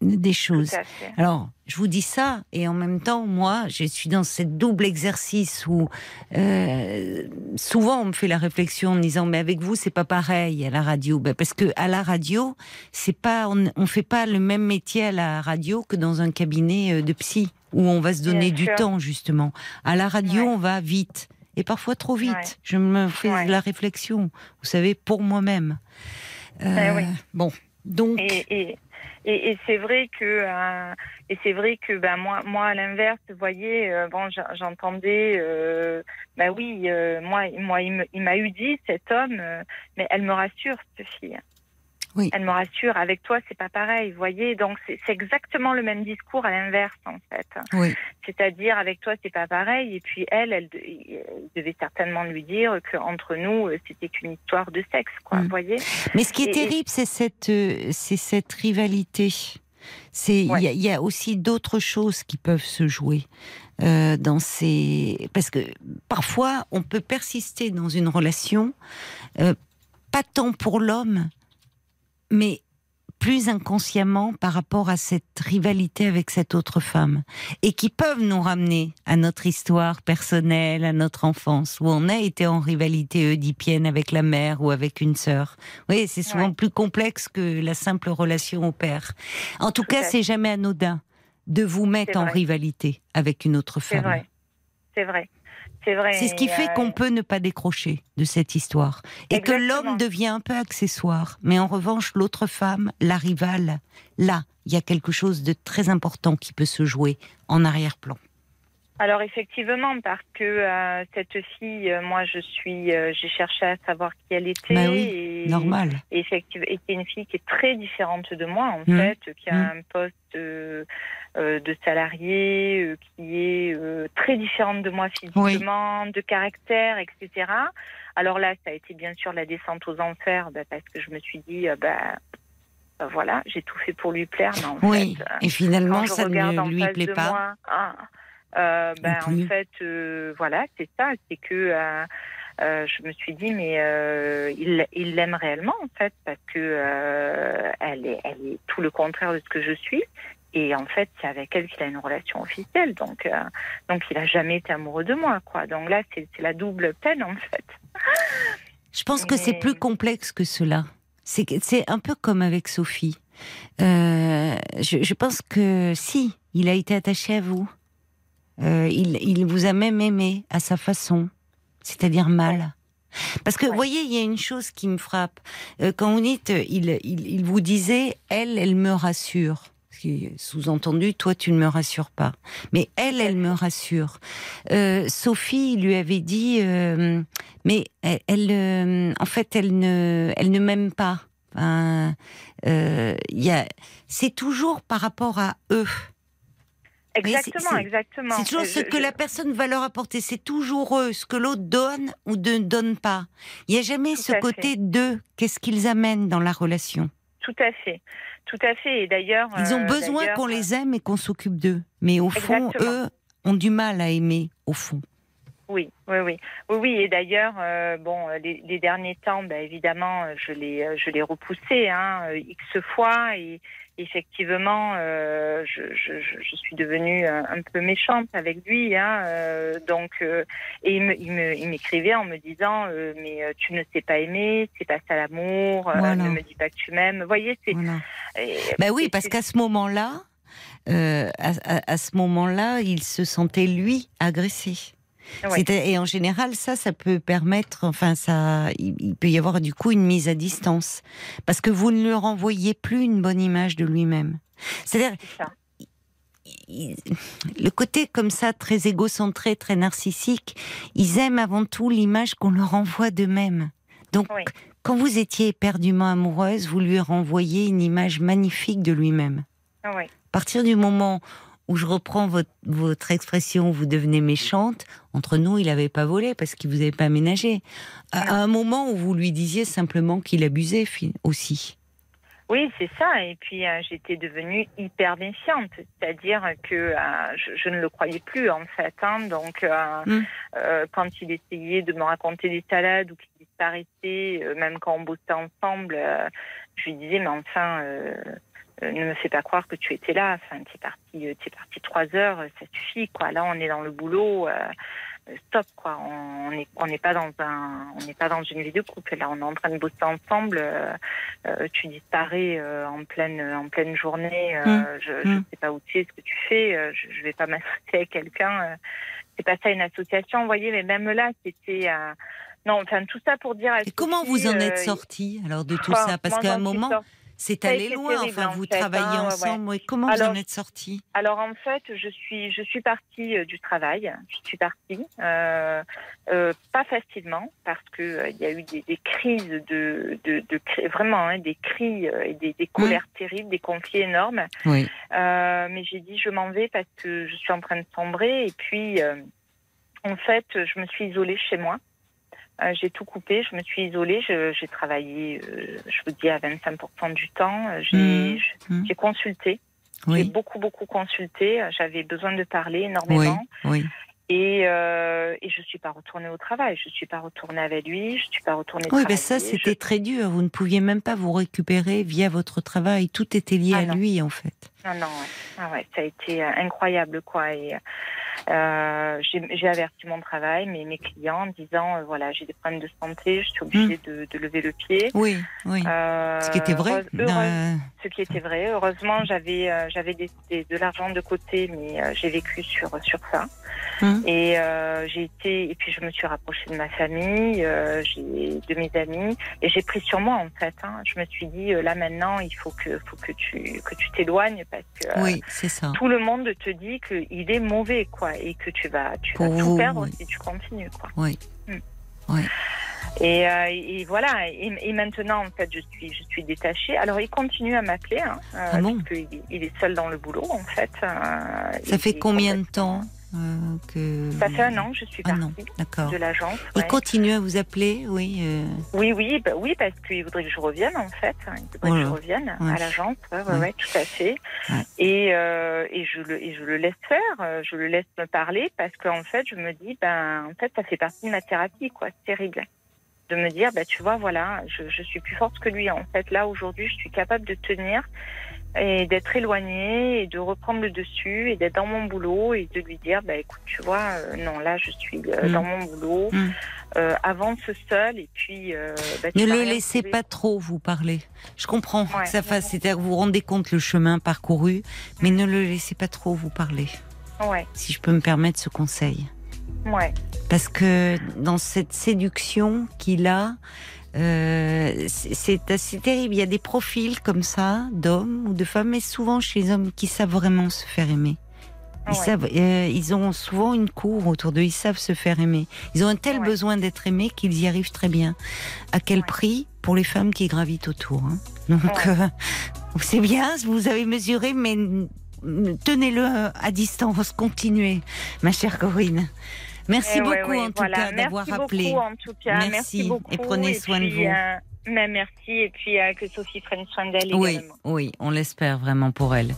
des choses. Alors, je vous dis ça, et en même temps, moi, je suis dans cette double exercice où euh, souvent on me fait la réflexion en me disant, mais avec vous, c'est pas pareil à la radio, ben, parce que à la radio, c'est pas, on, on fait pas le même métier à la radio que dans un cabinet euh, de psy où on va se donner du temps justement. À la radio, on va vite et parfois trop vite. Je me fais la réflexion, vous savez, pour moi-même. Euh, bon, donc. Et, et c'est vrai que euh, et c'est vrai que ben moi moi à l'inverse, voyez, euh, bon j'entendais, euh, ben oui, euh, moi moi il m'a eu dit cet homme, mais elle me rassure cette fille. Elle me rassure, avec toi, c'est pas pareil, vous voyez. Donc, c'est exactement le même discours à l'inverse, en fait. Oui. C'est-à-dire, avec toi, c'est pas pareil. Et puis, elle, elle, devait certainement lui dire qu'entre nous, euh, c'était qu'une histoire de sexe, quoi, mm. vous voyez. Mais ce qui est terrible, c'est cette, euh, c'est cette rivalité. C'est, il y, a aussi d'autres choses qui peuvent se jouer. Euh, dans ces parce que parfois on peut persister dans une relation pas tant pour l'homme mais plus inconsciemment par rapport à cette rivalité avec cette autre femme et qui peuvent nous ramener à notre histoire personnelle, à notre enfance où on a été en rivalité oedipienne avec la mère ou avec une sœur. Oui, c'est souvent plus complexe que la simple relation au père. En tout, cas, c'est jamais anodin de vous mettre en rivalité avec une autre femme. C'est vrai. C'est vrai. C'est vrai. C'est ce qui fait qu'on peut ne pas décrocher de cette histoire. Et que l'homme devient un peu accessoire. Mais en revanche, l'autre femme, la rivale, là, il y a quelque chose de très important qui peut se jouer en arrière-plan. Alors effectivement, parce que euh, cette fille, euh, moi je suis, euh, j'ai cherché à savoir qui elle était. Bah oui, et, normal. Et effectivement, c'est une fille qui est très différente de moi en mmh. fait, qui a mmh. un poste de salarié, qui est très différente de moi physiquement, de caractère, etc. Alors là, ça a été bien sûr la descente aux enfers, bah, parce que je me suis dit, bah, bah voilà, j'ai tout fait pour lui plaire, mais en oui. et finalement, ça ne lui plaît pas. Moi, ah, euh, ben, en fait, euh, voilà, c'est ça, c'est que euh, je me suis dit, mais il, il l'aime réellement, en fait, parce que elle, est, elle est tout le contraire de ce que je suis. Et en fait, c'est avec elle qu'il a une relation officielle. Donc, donc il n'a jamais été amoureux de moi, quoi. Donc là, c'est la double peine, en fait. Je pense que c'est plus complexe que cela. C'est un peu comme avec Sophie. je, je pense que si, il a été attaché à vous. Euh, il, vous a même aimé à sa façon, c'est-à-dire mal. Parce que, vous voyez, il y a une chose qui me frappe. Euh, quand vous dites, il, il, vous disait, elle, elle me rassure. Sous-entendu, toi, tu ne me rassures pas. Mais elle, elle me rassure. Euh, Sophie lui avait dit, mais elle, en fait, elle ne, elle ne m'aime pas. c'est toujours par rapport à eux. Exactement, exactement. C'est toujours ce que la personne va leur apporter. C'est toujours eux, ce que l'autre donne ou ne donne pas. Il n'y a jamais ce côté d'eux. Qu'est-ce qu'ils amènent dans la relation Tout à fait. Tout à fait. Et d'ailleurs. Ils ont euh, besoin qu'on les aime et qu'on s'occupe d'eux. Mais au fond, eux ont du mal à aimer, au fond. Oui, oui, oui, oui, oui. Et d'ailleurs, euh, bon, les, derniers temps, ben, évidemment, je l'ai, je l'ai repoussé hein, x fois et, effectivement, euh, je, je, je, suis devenue un, peu méchante avec lui. Hein, euh, donc, euh, et il m'écrivait en me disant Mais tu ne sais pas aimer, c'est pas ça l'amour, ne me dis pas que tu m'aimes. Vous voyez, c'est. Ben oui, parce qu'à ce moment-là, à, à, ce moment-là, il se sentait lui agressé. Et en général, ça, ça peut permettre, enfin, ça, il peut y avoir du coup une mise à distance, parce que vous ne lui renvoyez plus une bonne image de lui-même. C'est-à-dire, le côté comme ça, très égocentré, très narcissique, ils aiment avant tout l'image qu'on leur envoie d'eux-mêmes. Donc, quand vous étiez éperdument amoureuse, vous lui renvoyez une image magnifique de lui-même. À partir du moment où je reprends votre, votre expression, vous devenez méchante, entre nous, il n'avait pas volé parce qu'il vous avait pas aménagé. À, un moment où vous lui disiez simplement qu'il abusait aussi. Oui, c'est ça. Et puis euh, j'étais devenue hyper méfiante, c'est-à-dire que euh, je, ne le croyais plus en fait. Hein. Donc euh, hmm. quand il essayait de me raconter des salades ou qu'il disparaissait, même quand on bossait ensemble, je lui disais mais enfin ne me fais pas croire que tu étais là. Enfin, es parti, euh, es parti trois heures, euh, ça suffit, quoi. Là, on est dans le boulot. stop, quoi. On n'est on n'est pas dans un, on n'est pas dans une vie de couple. Là, on est en train de bosser ensemble. tu disparais en pleine, en pleine journée. Mmh. Je, ne mmh. sais pas où tu es, ce que tu fais. je, ne vais pas m'associer avec quelqu'un. c'est pas ça une association, vous voyez. Mais même là, c'était. non, enfin, tout ça pour dire. Et comment vous en êtes sorti alors de tout ça? Parce qu'à un moment. C'est allé loin, enfin, vous travaillez hein. ensemble. Comment vous en êtes sortie? Alors, en fait, je suis, je suis partie euh, du travail. Je suis partie, euh, euh, pas facilement, parce qu'il il y a eu des, crises de, de, vraiment, hein, des cris et des, des colères terribles, des conflits énormes. Oui. mais j'ai dit, je m'en vais parce que je suis en train de sombrer. Et puis, en fait, je me suis isolée chez moi. Euh, j'ai tout coupé, je me suis isolée, j'ai travaillé, euh, je vous dis, à 25% du temps. Euh, mmh. Mmh. J'ai consulté, j'ai beaucoup, beaucoup consulté. J'avais besoin de parler énormément. Oui. Et, euh, et je suis pas retournée au travail. Je suis pas retournée avec lui. Je suis pas retournée. Oui, mais ça c'était très dur. Vous ne pouviez même pas vous récupérer via votre travail. Tout était lié ah à lui en fait. Ah non, ouais. Ah ouais, ça a été euh, incroyable quoi. Et, euh, j'ai averti mon travail, mais mes clients, en disant euh, voilà, j'ai des problèmes de santé, je suis obligée hmm. de, de, lever le pied. Oui, oui. Euh, ce qui était vrai. ce qui était vrai. Heureusement, j'avais j'avais de l'argent de côté, mais j'ai vécu sur sur ça. Hmm. Et j'ai été et puis je me suis rapprochée de ma famille, de mes amis, et j'ai pris sur moi en fait. Hein. Je me suis dit là maintenant, il faut que faut que tu que tu t'éloignes parce que oui, c'est ça. tout le monde te dit qu'il est mauvais quoi et que tu vas, tu vas tout perdre si tu continues. Quoi. Oui. Hmm. Et, euh, et, voilà. Et, maintenant, en fait, je suis, je suis détachée. Alors, il continue à m'appeler, hein, euh, ah bon? il, est seul dans le boulot, en fait. Euh, Ça fait combien de temps? Euh, que... Ça fait un an je suis partie de l'agence. Il continue à vous appeler, oui euh. Oui, oui, bah, oui, parce qu'il voudrait que je revienne en fait. Il voudrait que je revienne à l'agence, ouais, tout à fait. Et, euh, et, je le, et je le laisse faire, je le laisse me parler parce qu'en fait, je me dis, ben, en fait, ça fait partie de ma thérapie, quoi. C'est terrible de me dire, bah, tu vois, voilà, je, je suis plus forte que lui. En fait, là, aujourd'hui, je suis capable de tenir et d'être éloignée et de reprendre le dessus et d'être dans mon boulot et de lui dire bah écoute tu vois euh, non là je suis euh, mm. dans mon boulot. Mm. euh, avance seul et puis bah, ne le laissez pas trop vous parler. Je comprends. Ça fasse c'est-à-dire vous vous rendez compte le chemin parcouru mais ne le laissez pas trop vous parler. Ouais. si je peux me permettre ce conseil. Ouais. Parce que dans cette séduction qu'il a euh, c'est assez terrible. Il y a des profils comme ça, d'hommes ou de femmes, mais souvent chez les hommes qui savent vraiment se faire aimer. Ils, savent, euh, ils ont souvent une cour autour d'eux, ils savent se faire aimer. Ils ont un tel besoin d'être aimés qu'ils y arrivent très bien. À quel prix Pour les femmes qui gravitent autour. Hein? Donc, euh, c'est bien, vous avez mesuré, mais tenez-le à distance, continuez, ma chère Corinne. Merci beaucoup en tout cas d'avoir appelé. merci, beaucoup. et prenez soin de vous. Euh, merci et puis euh, que Sophie prenne soin d'elle oui, Oui, on l'espère vraiment pour elle.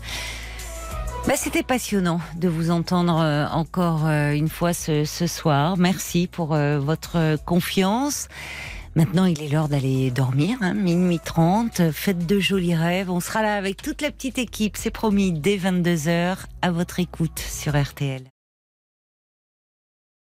Bah, C'était passionnant de vous entendre euh, encore une fois ce, soir. Merci pour votre confiance. Maintenant, il est l'heure d'aller dormir, hein, minuit 30. Faites de jolis rêves. On sera là avec toute la petite équipe, c'est promis, dès 22h, à votre écoute sur RTL.